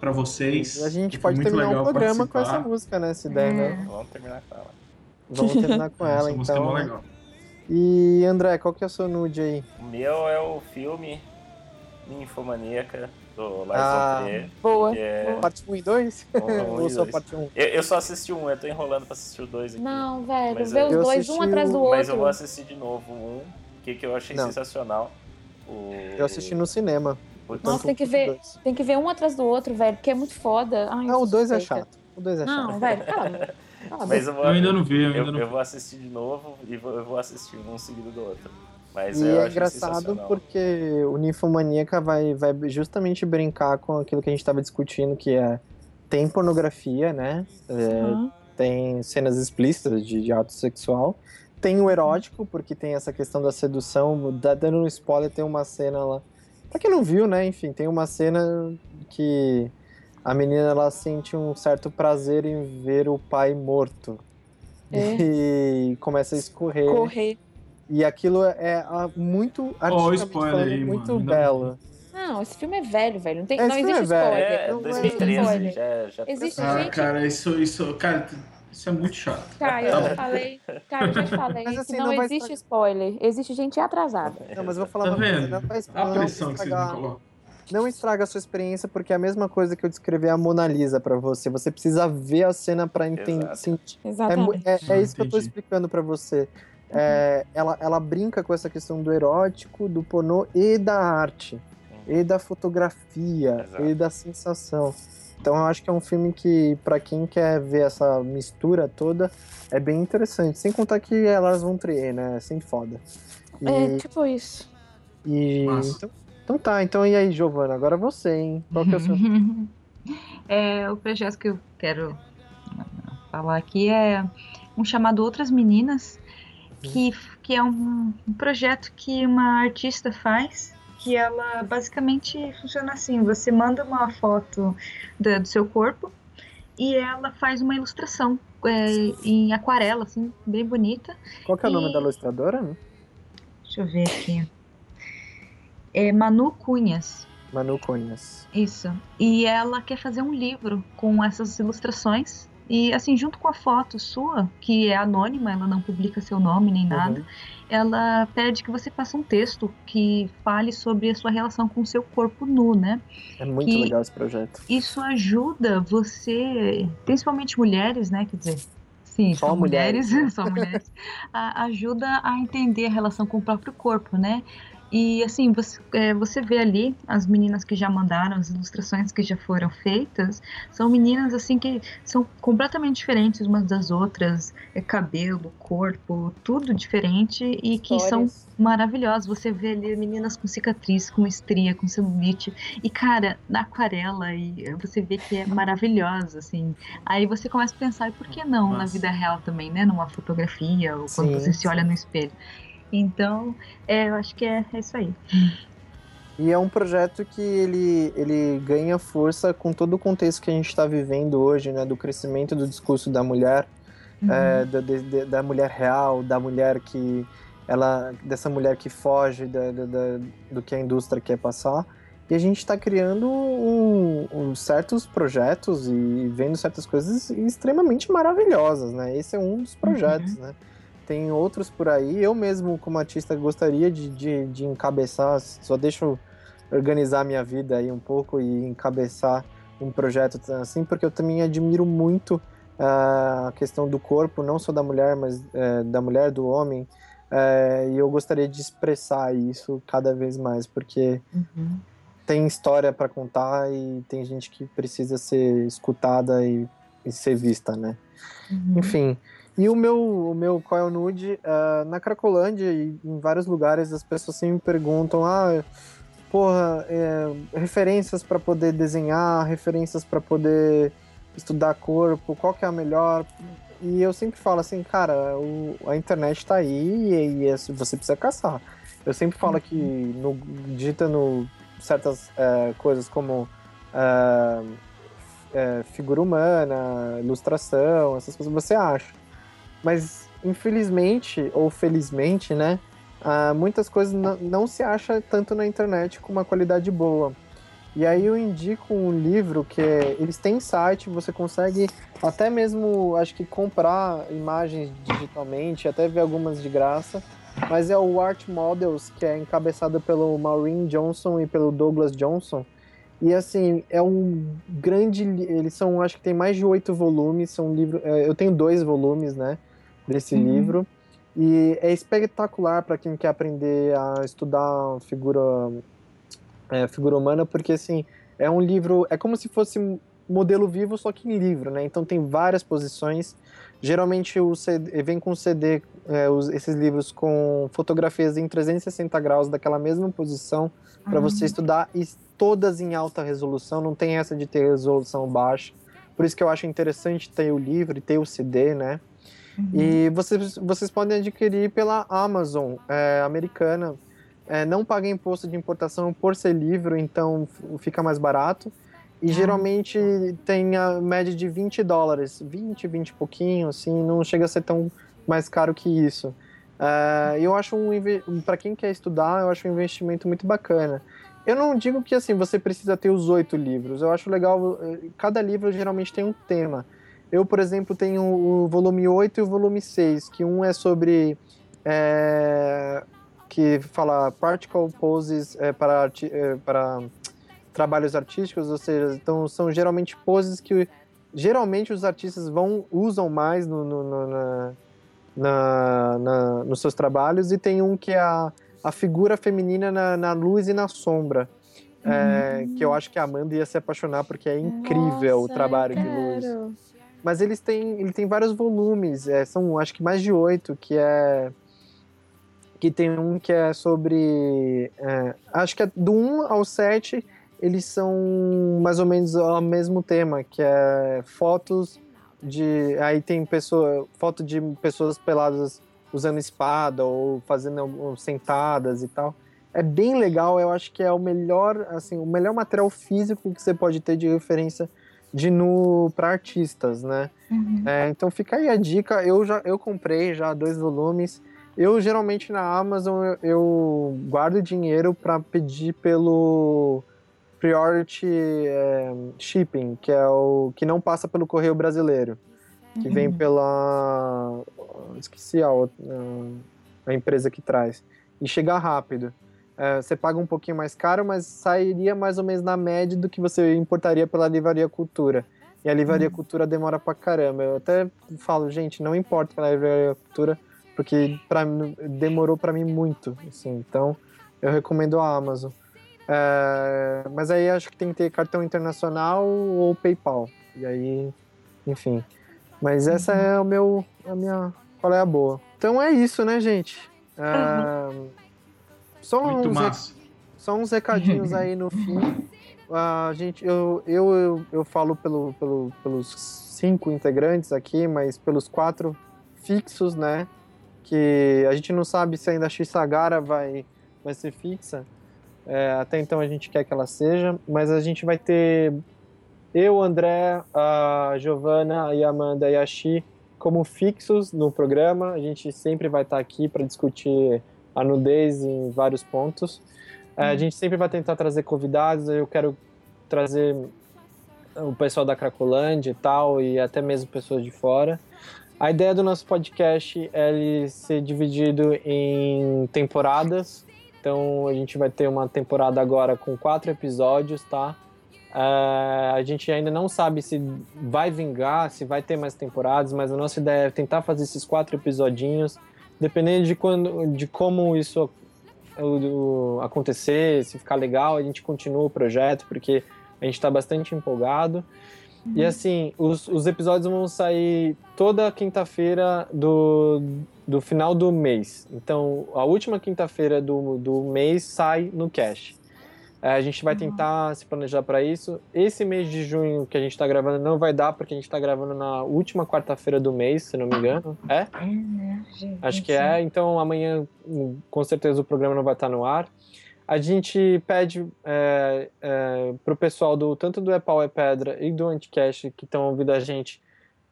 pra vocês. A gente pode terminar o programa com participar. essa música, né? Se der, né? Vamos terminar com ela. Vamos terminar com ela, Essa música é então. mó né? legal. E André, qual que é o seu nude aí? O meu é o filme Ninfomaníaca, do Lars Ah. Trier. Boa. é- Parte 1 e 2? Um, um Ou e só dois. parte 1? Eu, eu só assisti um, eu tô enrolando pra assistir o dois aqui. Não, velho, Mas vê eu- os eu dois um atrás do o- Mas eu vou outro. assistir de novo um, que, que eu achei Não. sensacional. O... Eu assisti no cinema. Putz, Nossa, tem que ver. dois. Tem que ver um atrás do outro, velho, porque é muito foda. Ai, Não, eu o 2 é chato. O 2 é Não, chato. velho, cala. Cala a Mas eu vou, Eu ainda não vi, eu eu, ainda não eu vou assistir de novo e vou, eu vou assistir um seguido do outro. Mas E é engraçado porque o Ninfomaníaca vai, vai justamente brincar com aquilo que a gente estava discutindo, que é tem pornografia, né? É, tem cenas explícitas de, de ato sexual. Tem o erótico, porque tem essa questão da sedução. Dá- Dando um spoiler, tem uma cena lá. Pra quem não viu, né? Enfim, tem uma cena que a menina ela sente um certo prazer em ver o pai morto. É. E começa a escorrer. Correr. E aquilo é ah, muito artisticamente spoiler falando, aí, muito mano. Belo. Não, esse filme é velho, velho. Não, tem, Esse não filme existe é velho. spoiler. É, Não, não é 2013 spoiler. já, já Existe Ah, gente. cara, isso, isso, cara, isso é muito chato. Cara, eu já falei. Cara, eu já falei Mas assim, que não não, existe spoiler. Existe gente atrasada. Não, mas eu vou falar Tá uma coisa, vendo? não vai A não pressão que vocês me colocam. não estraga a sua experiência, porque é a mesma coisa que eu descrever a Mona Lisa pra você. Você precisa ver a cena pra entender, Exato. sentir. É, é, é isso que eu tô explicando pra você. É, ela, ela brinca com essa questão do erótico, do pornô e da arte. E da fotografia, Exato. e da sensação. Então eu acho que é um filme que, pra quem quer ver essa mistura toda, é bem interessante. Sem contar que Lars von Trier, né? É sempre foda. E, É, tipo isso. e- então, então tá, então e aí, Giovana? Agora você, hein? Qual que é o seu. É, o projeto que eu quero falar aqui é um chamado Outras Meninas, que, que é um, um projeto que uma artista faz, que ela basicamente funciona assim, você manda uma foto da- do seu corpo e ela faz uma ilustração é, em aquarela, assim, bem bonita. Qual que é o nome E- da ilustradora? Deixa eu ver aqui. É Manu Cunhas. Manu Cunhas. Isso. E ela quer fazer um livro com essas ilustrações. E assim, junto com a foto sua, que é anônima, ela não publica seu nome nem nada, Uhum. ela pede que você faça um texto que fale sobre a sua relação com o seu corpo nu, né? É muito Que- legal esse projeto. Isso ajuda você, principalmente mulheres, né? Quer dizer, sim, Só mulheres, mulheres, né? só mulheres, a- ajuda a entender a relação com o próprio corpo, né? E assim, você, é, você vê ali as meninas que já mandaram, as ilustrações que já foram feitas, são meninas assim que são completamente diferentes umas das outras, é cabelo, corpo, tudo diferente e que são Histórias. maravilhosas. Você vê ali meninas com cicatriz, com estria, com celulite. E, cara, na aquarela, e você vê que é maravilhosa, assim. Aí você começa a pensar, e por que não na Nossa. vida real também, né? Numa fotografia, ou quando Sim, você se sim. olha no espelho. Então, é, eu acho que é, é isso aí. E é um projeto que ele, ele ganha força com todo o contexto que a gente está vivendo hoje, né? Do crescimento do discurso da mulher, Uhum. é, da, de- da mulher real, da mulher que ela, dessa mulher que foge da, da- da- do que a indústria quer passar. E a gente está criando um- um certos projetos e vendo certas coisas extremamente maravilhosas, né? Esse é um dos projetos, né? Tem outros por aí. Eu mesmo, como artista, gostaria de, de, de encabeçar, só deixa eu organizar minha vida aí um pouco e encabeçar um projeto assim, porque eu também admiro muito ah, a questão do corpo, não só da mulher, mas eh, da mulher, do homem. Eh, e eu gostaria de expressar isso cada vez mais, porque Uhum. tem história para contar e tem gente que precisa ser escutada e, e ser vista, né? Uhum. Enfim. E o meu, o meu qual é nude? ah, na Cracolândia e em vários lugares as pessoas sempre me perguntam: ah, porra, é, referências para poder desenhar, referências para poder estudar corpo, qual que é a melhor? E eu sempre falo assim, cara, o- a internet tá aí e, e é- você precisa caçar. Eu sempre falo que no, digita no certas é, coisas como é, figura humana, ilustração, essas coisas você acha. Mas infelizmente ou felizmente, né, ah, muitas coisas não, se acha tanto na internet com uma qualidade boa. E aí eu indico um livro que é- eles têm site, você consegue até mesmo, acho que comprar imagens digitalmente, até ver algumas de graça. Mas é o Art Models, que é encabeçado pelo Maureen Johnson e pelo Douglas Johnson. E assim, é um grande. Eles são, acho que tem mais de oito volumes. São livro, é, eu tenho dois volumes, né? Desse Uhum. livro. E é espetacular para quem quer aprender a estudar figura, é, figura humana, porque assim, é um livro. É como se fosse um modelo vivo, só que em livro, né? Então tem várias posições. Geralmente o CD, vem com CD, é, os- esses livros com fotografias em 360 graus daquela mesma posição para você estudar e todas em alta resolução, não tem essa de ter resolução baixa. Por isso que eu acho interessante ter o livro e ter o CD, né? Uhum. E vocês, vocês podem adquirir pela Amazon é, americana. É, não paga imposto de importação por ser livro, então fica mais barato. E Ah. geralmente tem a média de 20 dólares, 20, 20 e pouquinho, assim, não chega a ser tão mais caro que isso. É, eu acho um para quem quer estudar, eu acho um investimento muito bacana. Eu não digo que assim você precisa ter os oito livros. Eu acho legal. eh, Cada livro geralmente tem um tema. Eu, por exemplo, tenho o volume 8 e o volume 6, que um é sobre. é, que fala particle poses é, para, arti- é, para trabalhos artísticos, ou seja, então são geralmente poses que geralmente os artistas vão usam mais no, no- no- na, na- na- nos seus trabalhos, e tem um que é a, a figura feminina na, na luz e na sombra. é, que eu acho que a Amanda ia se apaixonar porque é incrível o Nossa, trabalho eu de luz. Mas eles têm, ele tem vários volumes, é, são acho que mais de oito, que é que tem um que é sobre. é, acho que é do 1 ao 7, eles são mais ou menos o mesmo tema, que é fotos de. Aí tem pessoa, foto de pessoas peladas usando espada ou fazendo sentadas e tal. É bem legal, eu acho que é o melhor, assim, o melhor material físico que você pode ter de referência de nu para artistas, né? Uhum. É, então fica aí a dica. Eu já eu comprei já dois volumes. Eu geralmente na Amazon eu, eu guardo dinheiro para pedir pelo priority é, shipping, que é o que não passa pelo correio brasileiro, que vem pela esqueci a, outra, a empresa que traz e chega rápido. É, você paga um pouquinho mais caro, mas sairia mais ou menos na média do que você importaria pela Livraria Cultura. E a Livraria Cultura demora pra caramba. Eu até falo, gente, não importa pela Livraria Cultura, porque pra, demorou pra mim muito. Assim, então, eu recomendo a Amazon. É, mas aí acho que tem que ter cartão internacional ou PayPal. E aí, enfim. Mas essa é o meu, a minha, qual é a boa. Então é isso, né, gente? É, só Muito uns massa. só uns recadinhos aí no fim. A gente, eu, eu, eu, eu falo pelo, pelo, pelos cinco integrantes aqui, mas pelos quatro fixos, né? Que a gente não sabe se ainda a X Sagara vai, vai ser fixa. É, até então a gente quer que ela seja, mas a gente vai ter eu, André, a Giovana e a Amanda e a Xi como fixos no programa. A gente sempre vai estar aqui para discutir a nudez em vários pontos. É, a gente sempre vai tentar trazer convidados. Eu quero trazer o pessoal da Cracolândia e tal, e até mesmo pessoas de fora. A ideia do nosso podcast é ele ser dividido em temporadas. Então a gente vai ter uma temporada agora com quatro episódios, tá? É, a gente ainda não sabe se vai vingar, se vai ter mais temporadas, mas a nossa ideia é tentar fazer esses quatro episodinhos, dependendo de quando, de como isso acontecer, se ficar legal, a gente continua o projeto, porque a gente está bastante empolgado. E assim, os, os episódios vão sair toda quinta-feira do, do final do mês. Então, a última quinta-feira do, do mês sai no cash. É, a gente vai tentar se planejar para isso. Esse mês de junho que a gente está gravando não vai dar, porque a gente está gravando na última quarta-feira do mês, se não me engano. É? É, né, gente? Acho que é, então amanhã hum, com certeza o programa não vai estar no ar. A gente pede é, é, pro pessoal do tanto do É Pau é Pedra e do Anticast que estão ouvindo a gente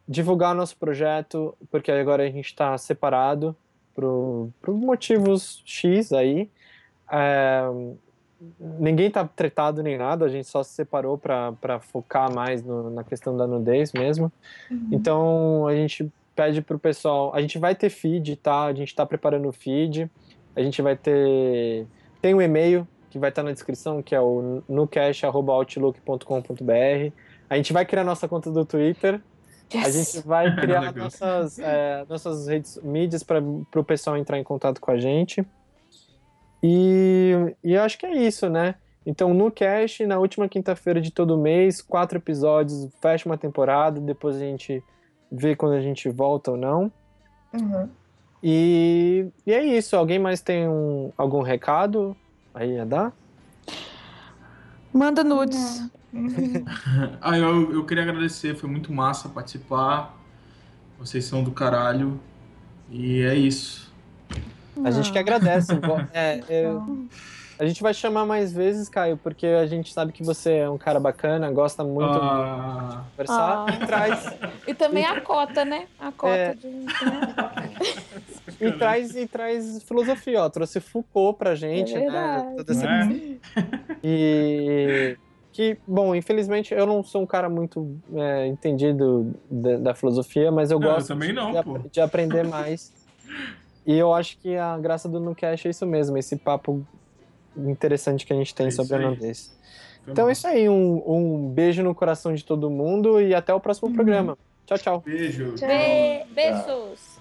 divulgar nosso projeto, porque agora a gente está separado por, por motivos X aí. É, ninguém tá tretado nem nada, a gente só se separou para focar mais no- na questão da nudez mesmo. Então a gente pede pro pessoal, a gente vai ter feed, tá? A gente tá preparando o feed, a gente vai ter tem um e-mail que vai estar na descrição, que é o nucash@outlook.com.br. A gente vai criar nossa conta do Twitter, a gente vai criar Legal. nossas, é, nossas redes mídias para o pessoal entrar em contato com a gente. E, e eu acho que é isso, né? Então, no Cash, na última quinta-feira de todo mês, quatro episódios, fecha uma temporada, depois a gente vê quando a gente volta ou não. Uhum. E, e é isso. Alguém mais tem um, algum recado aí a dar? Manda nudes. Ah, eu, eu queria agradecer, foi muito massa participar. Vocês são do caralho. E é isso. A gente que agradece. É, eu- a gente vai chamar mais vezes, Caio, porque a gente sabe que você é um cara bacana, gosta muito Ah, de conversar Ah. e traz E também a cota, né? A cota É. de. né? E traz, e traz filosofia, ó. Trouxe Foucault pra gente, É né? Toda essa- né? E que, bom, infelizmente eu não sou um cara muito é, entendido da, da filosofia, mas eu Não, eu gosto também não, de, pô. de aprender mais. E eu acho que a graça do Nucast é isso mesmo, esse papo interessante que a gente tem É sobre a nudez. Então é isso aí, um, um beijo no coração de todo mundo e até o próximo programa. Tchau, tchau. Beijo. Be- beijos.